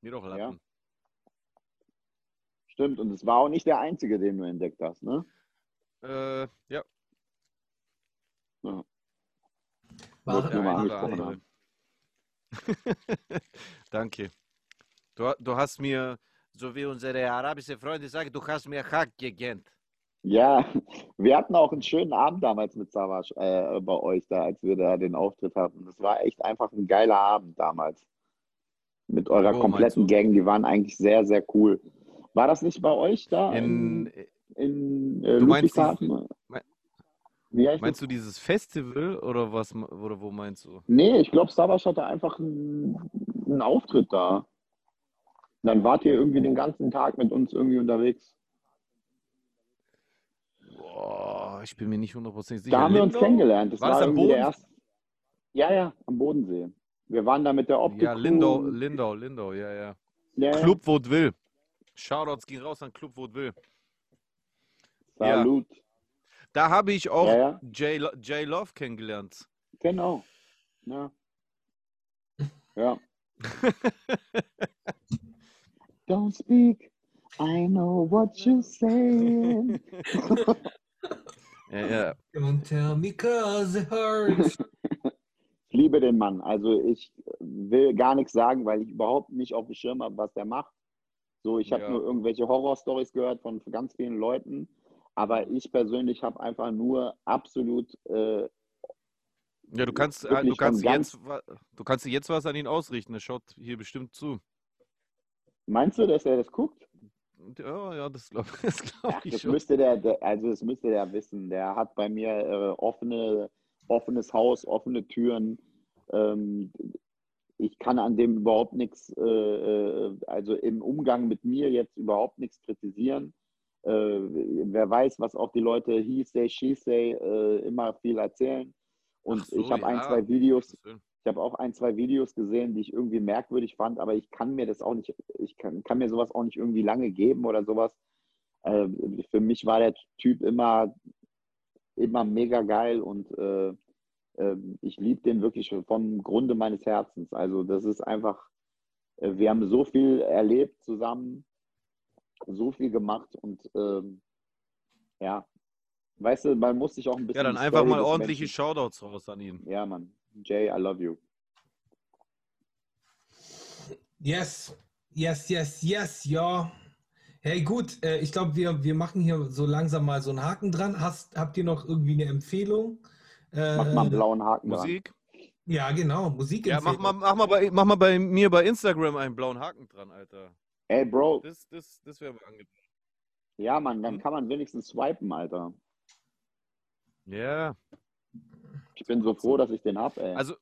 B: Mir doch Lappen.
D: Stimmt, und es war auch nicht der Einzige, den du entdeckt hast, ne?
B: Äh, ja.
C: War,
D: Wollte
B: Der
D: nur mal angesprochen haben. (laughs)
B: Danke. Du, du hast mir, so wie unsere arabischen Freunde sagen, du hast mir Hack gegönnt.
D: Ja, (laughs) wir hatten auch einen schönen Abend damals mit Savas äh, bei euch da, als wir da den Auftritt hatten. Das war echt einfach ein geiler Abend damals. Mit eurer
B: Wo,
D: kompletten? Gang, die waren eigentlich sehr, sehr cool. War das nicht bei euch da
B: In,
D: in, in äh,
B: Du meinst
D: Ludwigshafen?
B: mein-
D: heißt
B: meinst du dieses Festival oder was oder wo meinst du?
D: Nee, ich glaube, Savas hatte einfach einen, einen Auftritt da. Dann wart ihr irgendwie den ganzen Tag mit uns irgendwie unterwegs.
B: Boah, ich bin mir nicht hundertprozentig sicher.
D: Da haben wir uns kennengelernt. Das
B: War
D: war,
B: das am
D: irgendwie der
B: Boden?
D: erste. Ja, ja, am Bodensee. Wir waren da mit der Optik.
B: Ja, Lindau, Lindau, Lindau, ja, ja.
D: Ja, ja.
B: Club Vaudeville. Shoutouts gehen raus an Club Vaudeville. Ja.
D: Salut.
B: Da habe ich auch
D: Ja, ja.
B: Jay, Lo- Jay Love kennengelernt.
D: Genau. Ja. Ja. (laughs) Don't speak. I know what you're saying. (laughs)
B: Ja, ja.
C: Don't tell me cause it hurts. (laughs)
D: Ich liebe den Mann. Also ich, will gar nichts sagen, weil ich überhaupt nicht auf dem Schirm habe, was der macht. So, ich habe
B: Ja.
D: nur irgendwelche Horrorstories gehört von ganz vielen Leuten, aber ich persönlich habe einfach nur absolut äh,
B: Ja, du kannst, äh, du kannst jetzt, du kannst jetzt was an ihn ausrichten. Er schaut hier bestimmt zu.
D: Meinst du, dass er das guckt?
B: Ja, ja, das glaube glaub (laughs) ich
D: das
B: schon.
D: müsste der, also das müsste der wissen. Der hat bei mir äh, offene, offenes Haus, offene Türen. Ähm, ich kann an dem überhaupt nichts, äh, äh, also im Umgang mit mir jetzt überhaupt nichts kritisieren. Äh, wer weiß, was auch die Leute he say, she say äh, immer viel erzählen. Und
B: so,
D: ich habe ein,
B: ja.
D: zwei Videos,
B: Willen.
D: Ich habe auch ein, zwei Videos gesehen, die ich irgendwie merkwürdig fand, aber ich kann mir das auch nicht, ich kann, kann mir sowas auch nicht irgendwie lange geben oder sowas. Äh, für mich war der Typ immer, immer mega geil und äh, äh, ich liebe den wirklich vom Grunde meines Herzens. Also das ist einfach, äh, wir haben so viel erlebt zusammen, so viel gemacht und ähm, ja, weißt du, man muss sich auch ein bisschen
B: Ja, dann einfach
D: Story
B: mal ordentliche
D: Menschen-
B: Shoutouts raus an ihn.
D: Ja, Mann. Jay, I love you.
C: Yes, yes, yes, yes, ja. Hey, gut, äh, ich glaube, wir, wir machen hier so langsam mal so einen Haken dran. Hast, habt ihr noch irgendwie eine Empfehlung? Äh,
D: Mach mal einen blauen Haken dran.
B: Musik?
C: Ja, genau, Musik.
B: Ja, mach mal, mach, mal bei, mach mal bei mir bei Instagram einen blauen Haken dran, Alter.
D: Ey, Bro,
B: Das, das, das wäre angebracht.
D: ja, Mann, dann
B: Hm?
D: kann man wenigstens swipen, Alter.
B: Ja,
D: Ich bin so froh, dass ich den hab, ey.
B: also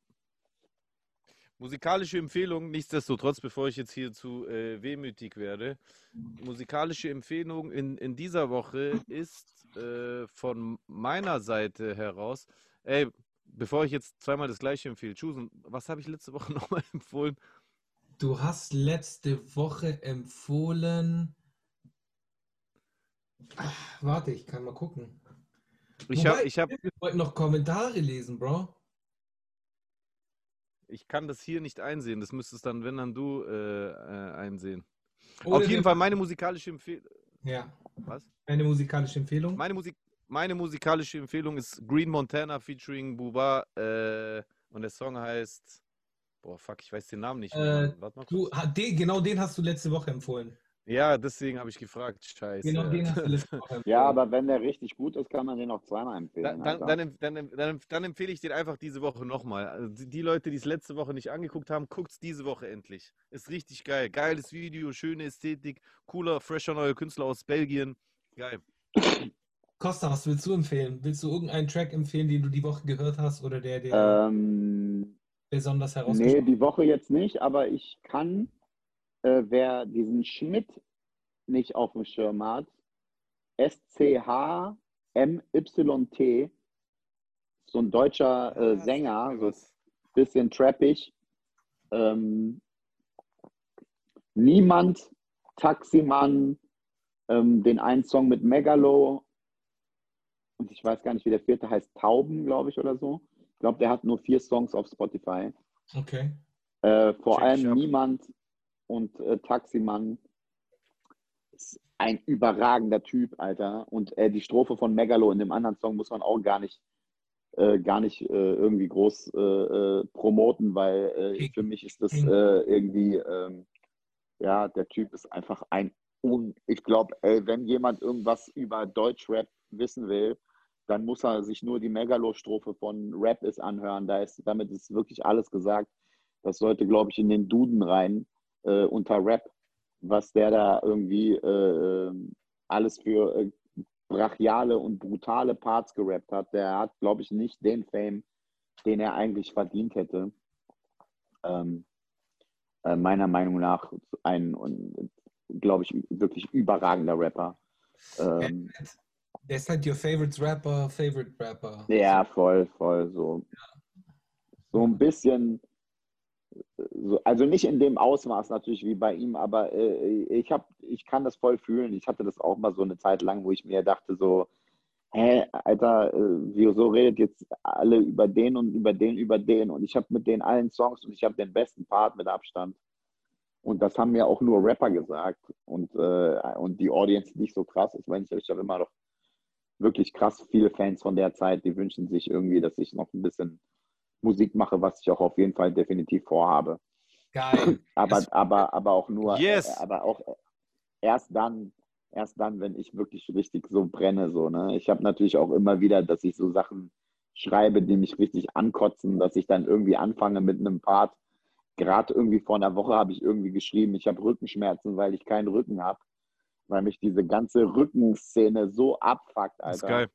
B: musikalische Empfehlung, nichtsdestotrotz, bevor ich jetzt hier zu äh, wehmütig werde. Musikalische Empfehlung in, in dieser Woche ist äh, von meiner Seite heraus, ey, bevor ich jetzt zweimal das gleiche empfehle, Chusen, was habe ich letzte Woche (laughs) nochmal empfohlen?
C: Du hast letzte Woche empfohlen. Ach, warte, ich kann mal gucken.
B: Ich habe, ich habe,
C: Wir wollten noch Kommentare lesen, Bro.
B: ich kann das hier nicht einsehen. Das müsstest dann, wenn dann du äh, äh, einsehen.
C: Oder
B: Auf jeden Fall meine musikalische Empfehlung.
C: Ja,
B: Was?
C: eine musikalische Empfehlung.
B: Meine, Musik, meine musikalische Empfehlung ist Green Montana featuring Buba äh, und der Song heißt. Boah, fuck, ich weiß den Namen nicht.
C: Äh,
B: mehr. Warte mal
C: Du, den, genau den hast du letzte Woche empfohlen.
B: Ja, deswegen habe ich gefragt. Scheiße.
C: Genau den hast du (laughs)
D: ja, aber wenn der richtig gut ist, kann man den auch zweimal empfehlen.
B: Dann, dann, dann, dann, em- dann, em- dann empfehle ich den einfach diese Woche nochmal. Also die, Leute, die es letzte Woche nicht angeguckt haben, guckt es diese Woche endlich. Ist richtig geil. Geiles Video, schöne Ästhetik, cooler, fresher neuer Künstler aus Belgien. Geil. (coughs)
C: Costa, was willst du empfehlen? Willst du irgendeinen Track empfehlen, den du die Woche gehört hast oder der dir
D: ähm,
C: besonders
D: nee,
C: herausgestochen
D: die Woche jetzt nicht, aber ich kann, äh, wer diesen Schmidt nicht auf dem Schirm hat, S-C-H-M-Y-T, so ein deutscher äh, Sänger, so
B: was.
D: bisschen trappig. Ähm, Niemand, Taximan, ähm, den einen Song mit Megalo und ich weiß gar nicht, wie der vierte heißt, Tauben, glaube ich, oder so. Ich glaube, der hat nur vier Songs auf Spotify.
C: Okay.
D: Äh, vor
B: Check
D: allem. Niemand und äh, Taximan ist ein überragender Typ, Alter. Und äh, die Strophe von Megalo in dem anderen Song muss man auch gar nicht, äh, gar nicht äh, irgendwie groß äh, äh, promoten, weil für mich ist das irgendwie, ähm, ja, der Typ ist einfach ein Un ich glaube, wenn jemand irgendwas über Deutschrap wissen will, dann muss er sich nur die Megalo-Strophe von Rap ist anhören. Da ist, damit ist wirklich alles gesagt. Das sollte, glaube ich, in den Duden rein äh, unter Rap, was der da irgendwie äh, alles für äh, brachiale und brutale Parts gerappt hat. Der hat, glaube ich, nicht den Fame, den er eigentlich verdient hätte. Ähm, äh, meiner Meinung nach ein, glaube ich, wirklich überragender Rapper. Ähm, (laughs)
C: Der ist halt your favorite Rapper, favorite Rapper.
D: Ja, voll, voll. So, so ein bisschen, also nicht in dem Ausmaß natürlich wie bei ihm, aber äh, ich, hab, ich kann das voll fühlen. Ich hatte das auch mal so eine Zeit lang, wo ich mir dachte, so, hä, Alter, äh, wieso redet jetzt alle über den und über den, über den? Und ich habe mit den allen Songs und ich habe den besten Part mit Abstand. Und das haben mir auch nur Rapper gesagt und, äh, und die Audience nicht so krass. Ich ich habe immer noch wirklich krass viele Fans von der Zeit, die wünschen sich irgendwie, dass ich noch ein bisschen Musik mache, was ich auch auf jeden Fall definitiv vorhabe.
C: Geil. (laughs)
D: Aber,
C: Das-
D: aber, aber auch nur,
B: Yes.
D: äh, aber auch erst dann, erst dann, wenn ich wirklich richtig so brenne, so, ne? Ich habe natürlich auch immer wieder, dass ich so Sachen schreibe, die mich richtig ankotzen, dass ich dann irgendwie anfange mit einem Part. Gerade irgendwie vor einer Woche habe ich irgendwie geschrieben, ich habe Rückenschmerzen, weil ich keinen Rücken habe, weil mich diese ganze Rückenszene so abfuckt,
B: Das ist
D: Alter
B: geil.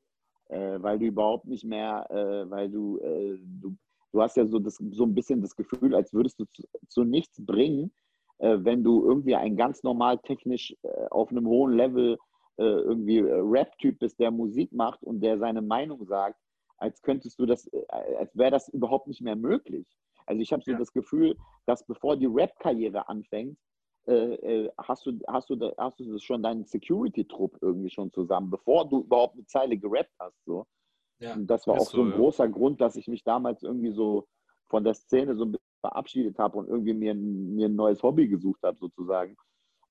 D: äh, weil du überhaupt nicht mehr, äh, weil du, äh, du, du hast ja so, das, so ein bisschen das Gefühl, als würdest du zu, zu nichts bringen, äh, wenn du irgendwie ein ganz normal technisch äh, auf einem hohen Level äh, irgendwie äh, Rap-Typ bist, der Musik macht und der seine Meinung sagt, als könntest du das, äh, als wäre das überhaupt nicht mehr möglich. Also ich habe so
C: Ja.
D: das Gefühl, dass bevor die Rap-Karriere anfängt, äh, hast, du, hast, du, hast du das schon deinen Security-Trupp irgendwie schon zusammen, bevor du überhaupt eine Zeile gerappt hast. So.
C: Ja.
D: Und das war auch so
B: so,
D: ein
B: ja.
D: großer Grund, dass ich mich damals irgendwie so von der Szene so ein bisschen verabschiedet habe und irgendwie mir, ein- mir ein neues Hobby gesucht habe, sozusagen,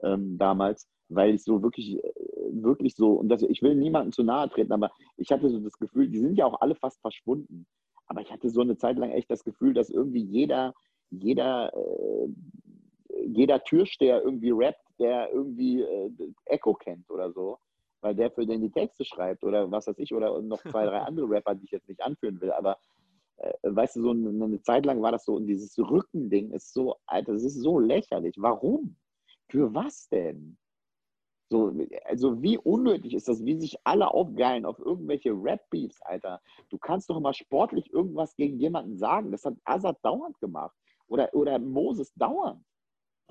D: ähm, damals, weil ich so wirklich, äh, wirklich so, und das, ich will niemandem zu nahe treten, aber ich hatte so das Gefühl, die sind ja auch alle fast verschwunden. Aber ich hatte so eine Zeit lang echt das Gefühl, dass irgendwie jeder, jeder, äh, jeder Türsteher irgendwie rappt, der irgendwie äh, Echo kennt oder so, weil der für den die Texte schreibt oder was weiß ich, oder noch zwei, drei (laughs) andere Rapper, die ich jetzt nicht anführen will, aber äh, weißt du, so eine, eine Zeit lang war das so und dieses Rückending ist so, Alter, das ist so lächerlich. Warum? Für was denn? So, also wie unnötig ist das, wie sich alle aufgeilen auf irgendwelche Rap-Beefs, Alter. Du kannst doch mal sportlich irgendwas gegen jemanden sagen. Das hat Azad dauernd gemacht. Oder, oder Moses dauernd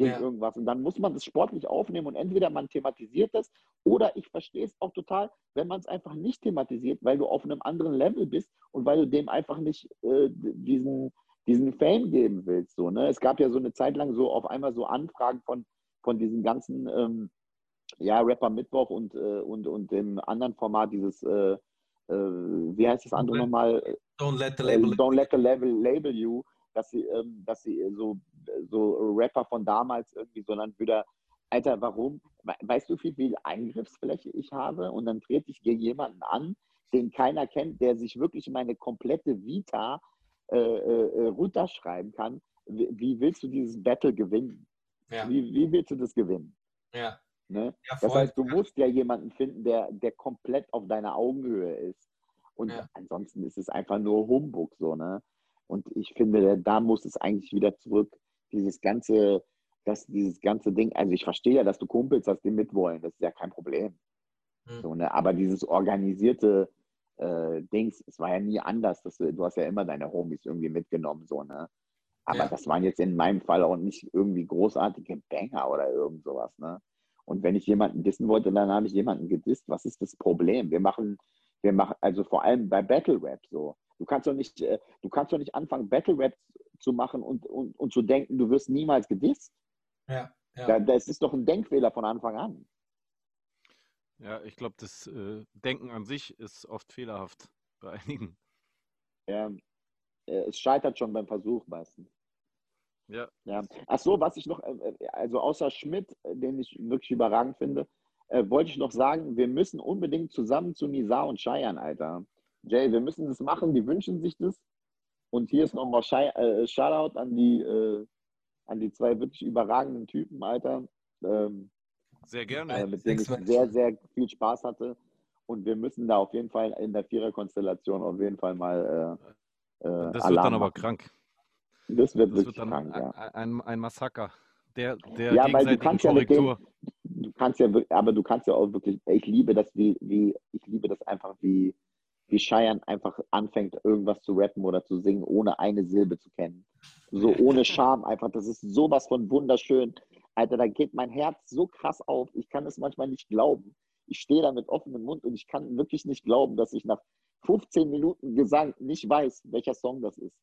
D: gegen
C: Ja.
D: irgendwas. Und dann muss man das sportlich aufnehmen und entweder man thematisiert das oder ich verstehe es auch total, wenn man es einfach nicht thematisiert, weil du auf einem anderen Level bist und weil du dem einfach nicht äh, diesen, diesen Fame geben willst. So, ne? Es gab ja so eine Zeit lang so auf einmal so Anfragen von, von diesen ganzen ähm, ja, Rapper Mittwoch und, äh, und, und dem anderen Format, dieses, äh, äh, wie heißt das andere nochmal?
C: Don't let the
D: Äh,
C: label.
D: Don't let the label label you, dass sie, ähm, dass sie so, so Rapper von damals irgendwie, sondern wieder, Alter, warum? We- Weißt du, wie viel Eingriffsfläche ich habe? Und dann trete ich gegen jemanden an, den keiner kennt, der sich wirklich meine komplette Vita äh, äh, äh, runterschreiben kann. Wie, wie willst du dieses Battle gewinnen?
C: Ja,
D: Wie, wie willst du das gewinnen?
C: ja.
D: Ne?
C: Ja,
D: Das heißt, du musst ja jemanden finden, der, der komplett auf deiner Augenhöhe ist. Und ansonsten ist es einfach nur Humbug so, ne? Und ich finde, da muss es eigentlich wieder zurück, dieses ganze, das, dieses ganze Ding, also ich verstehe ja, dass du Kumpels hast, die mitwollen, das ist ja kein Problem.
C: Hm.
D: So, ne? Aber dieses organisierte äh, Dings, es war ja nie anders. Das, du hast ja immer deine Homies irgendwie mitgenommen, so, ne? Aber
C: Ja.
D: das waren jetzt in meinem Fall auch nicht irgendwie großartige Banger oder irgend sowas, ne? Und wenn ich jemanden dissen wollte, dann habe ich jemanden gedisst. Was ist das Problem? Wir machen, wir machen, also vor allem bei Battle Rap so. Du kannst doch nicht, äh, du kannst doch nicht anfangen, Battle Rap zu machen und, und, und zu denken, du wirst niemals gedisst.
C: Ja, ja.
D: Da, das ist doch ein Denkfehler von Anfang an.
B: Ja, ich glaube, das äh, Denken an sich ist oft fehlerhaft bei einigen.
D: Ja, äh, es scheitert schon beim Versuch meistens.
B: Ja,
D: Ja. Ach so, was ich noch, also außer Schmidt, den ich wirklich überragend finde, äh, wollte ich noch sagen, wir müssen unbedingt zusammen zu Nizar und Scheiern, Alter. Jay, wir müssen das machen, die wünschen sich das. Und hier ist nochmal äh, Shoutout an die, äh, an die zwei wirklich überragenden Typen, Alter, ähm,
B: sehr
D: äh,
B: gerne.
D: mit denen ich sehr, sehr viel Spaß hatte. Und wir müssen da auf jeden Fall in der Viererkonstellation auf jeden Fall mal äh, äh,
B: Das wird
D: Alarm
B: dann aber
D: machen.
B: krank.
D: Das wird
B: Das
D: wirklich
B: wird dann
D: krank, ja.
B: ein, ein, ein Massaker der, der
D: Ja, weil du kannst ja dem, du kannst ja, wirklich- aber du kannst ja auch wirklich, ich liebe das, wie, wie, ich liebe das einfach, wie, wie Cheyenne einfach anfängt, irgendwas zu rappen oder zu singen, ohne eine Silbe zu kennen. So ohne (laughs) Scham einfach, das ist sowas von wunderschön. Alter, da geht mein Herz so krass auf, ich kann es manchmal nicht glauben. Ich stehe da mit offenem Mund und ich kann wirklich nicht glauben, dass ich nach 15 Minuten Gesang nicht weiß, welcher Song das ist.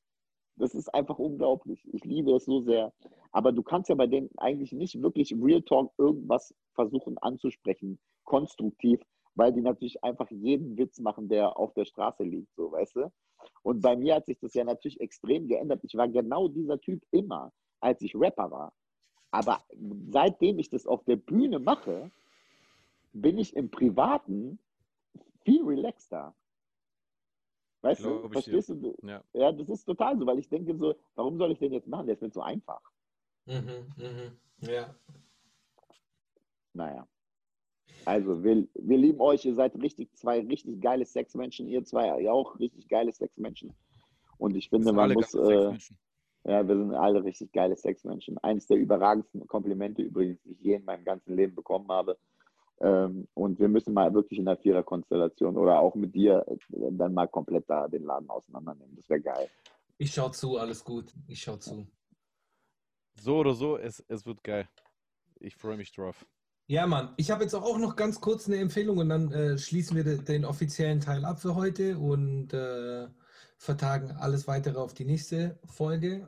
D: Das ist einfach unglaublich. Ich liebe es so sehr. Aber du kannst ja bei denen eigentlich nicht wirklich Real Talk irgendwas versuchen anzusprechen, konstruktiv, weil die natürlich einfach jeden Witz machen, der auf der Straße liegt, so, weißt du? Und bei mir hat sich das ja natürlich extrem geändert. Ich war genau dieser Typ immer, als ich Rapper war. Aber seitdem ich das auf der Bühne mache, bin ich im Privaten viel relaxter. Weißt du,
B: dir.
D: verstehst du?
B: Ja.
D: Ja, das ist total so, weil ich denke so, warum soll ich den jetzt machen? Der ist mir zu einfach.
C: Mhm, mhm. Ja.
D: Naja. Also, wir, wir lieben euch. Ihr seid richtig zwei richtig geile Sexmenschen. Ihr zwei ja auch richtig geile Sexmenschen. Und ich finde, man
B: Alle
D: muss,
B: geile
D: äh,
B: Sexmenschen.
D: ja, wir sind alle richtig geile Sexmenschen. Eines der überragendsten Komplimente übrigens, die ich je in meinem ganzen Leben bekommen habe. Ähm, und wir müssen mal wirklich in der Vierer-Konstellation oder auch mit dir äh, dann mal komplett da den Laden auseinandernehmen. Das wäre geil.
C: Ich schau zu, alles gut. Ich schau zu.
B: So oder so, es, es wird geil. Ich freue mich drauf.
C: Ja, Mann. Ich habe jetzt auch noch ganz kurz eine Empfehlung und dann äh, schließen wir de- den offiziellen Teil ab für heute und äh, vertagen alles weitere auf die nächste Folge.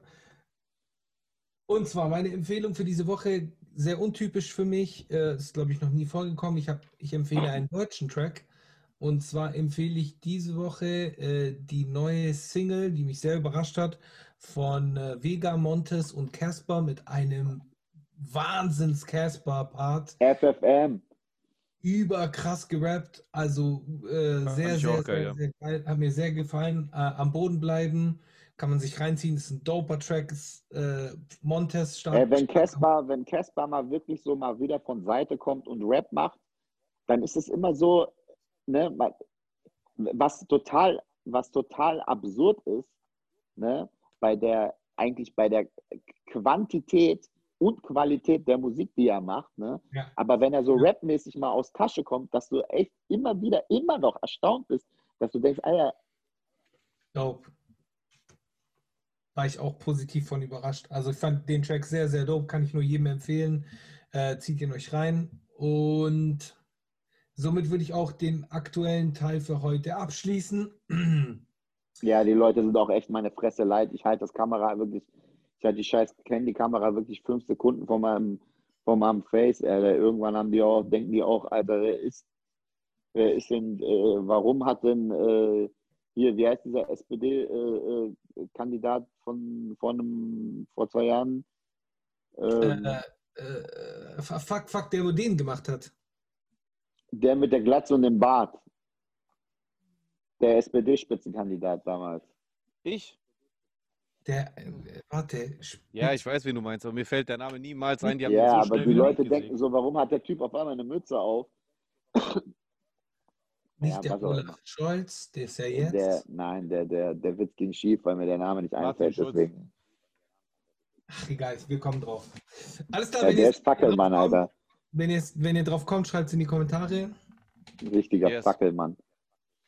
C: Und zwar meine Empfehlung für diese Woche, sehr untypisch für mich, äh, ist glaube ich noch nie vorgekommen. Ich, hab, ich empfehle einen deutschen Track. Und zwar empfehle ich diese Woche äh, die neue Single, die mich sehr überrascht hat, von äh, Vega Montes und Casper mit einem Wahnsinns-Casper-Part.
D: FFM.
C: Überkrass gerappt, also äh, sehr, sehr,
B: geil,
C: sehr,
B: ja.
C: sehr geil. Hat mir sehr gefallen. Äh, am Boden bleiben, kann man sich reinziehen. Ist ein doper Track. Ist, äh, Montes stark.
D: Äh, wenn Caspar, wenn Caspar mal wirklich so mal wieder von Seite kommt und Rap macht, dann ist es immer so, ne, was total, was total absurd ist, ne, bei der, eigentlich bei der Quantität und Qualität der Musik, die er macht, ne,
C: Ja.
D: aber wenn er so
C: Ja.
D: rapmäßig mal aus Tasche kommt, dass du echt immer wieder, immer noch erstaunt bist, dass du denkst, Alter,
C: Dope. War ich auch positiv von überrascht. Also ich fand den Track sehr, sehr dope. Kann ich nur jedem empfehlen. Äh, zieht ihn euch rein. Und somit würde ich auch den aktuellen Teil für heute abschließen. (clears throat)
D: Ja, die Leute sind auch echt meine Fresse leid. Ich halte das Kamera wirklich, ich halte die scheiß Handy-Kamera wirklich fünf Sekunden vor meinem, vor meinem Face. Alter. Irgendwann haben die auch, denken die auch, Alter, wer ist, wer ist denn, äh, warum hat denn äh, hier, wie heißt dieser SPD-Kandidat von, von einem, vor zwei Jahren? Ähm,
C: äh, äh, fuck, fuck, der, wo den gemacht hat.
D: der mit der Glatze und dem Bart. Der SPD-Spitzenkandidat damals.
B: Ich?
C: Der, äh, warte,
B: Ja, ich weiß, wen du meinst, aber mir fällt der Name niemals ein. Die haben ihn
D: Ja,
B: so
D: aber die Leute denken so, warum hat der Typ auf einmal eine Mütze auf?
C: nicht
D: Ja,
C: der Olaf. Scholz, der ist ja jetzt.
D: Der, nein, der, der, der Witz ging schief, weil mir der Name nicht
B: Martin
D: einfällt.
B: Schulz.
D: Deswegen.
C: Ach, egal, wir kommen drauf. Alles klar,
D: Ja,
C: wenn,
D: der
C: ihr,
D: ist Fackelmann,
C: drauf kommt,
D: Alter.
C: wenn, ihr, wenn ihr drauf kommt, schreibt es in die Kommentare.
D: Ein richtiger
B: Yes.
D: Fackelmann.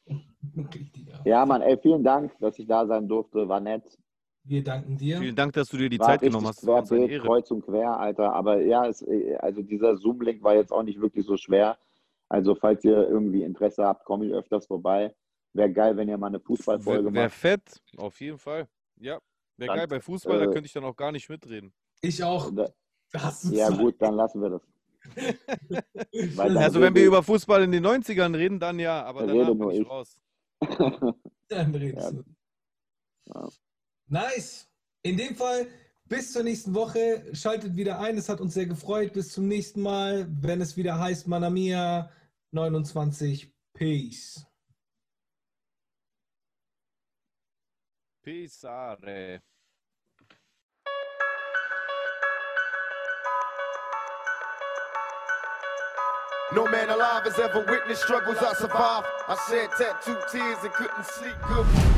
D: (laughs)
C: Richtiger.
D: Ja, Mann, ey, vielen Dank, dass ich da sein durfte. War nett.
C: Wir danken dir.
B: Vielen Dank, dass du dir die
D: War
B: Zeit genommen hast.
D: Querbeet,
B: Ehre.
D: kreuz und quer, Alter. Aber ja, es, also dieser Zoom-Link war jetzt auch nicht wirklich so schwer. Also, falls ihr irgendwie Interesse habt, komme ich öfters vorbei. Wäre geil, wenn ihr mal eine Fußballfolge
B: Wäre
D: macht.
B: fett, auf jeden Fall. Ja, wäre
D: Dann,
B: geil. Bei Fußball, da
D: äh,
B: könnte ich dann auch gar nicht mitreden.
C: Ich auch.
D: Da-
C: Hast du
D: Ja,
C: Zeit?
D: gut, dann lassen wir das. (laughs) Weil dann
B: Also, wenn wir über Fußball in den 90ern reden, dann ja, aber
D: nur
B: bin ich
D: ich.
B: raus. (laughs)
C: Dann redest
D: Ja.
C: du.
D: Ja.
C: Nice. In dem Fall, bis zur nächsten Woche. Schaltet wieder ein. Es hat uns sehr gefreut. Bis zum nächsten Mal, wenn es wieder heißt Manamia 29. Peace.
B: Pisare.
A: No man alive has ever witnessed struggles I survived. I shed tattooed tears and couldn't sleep good.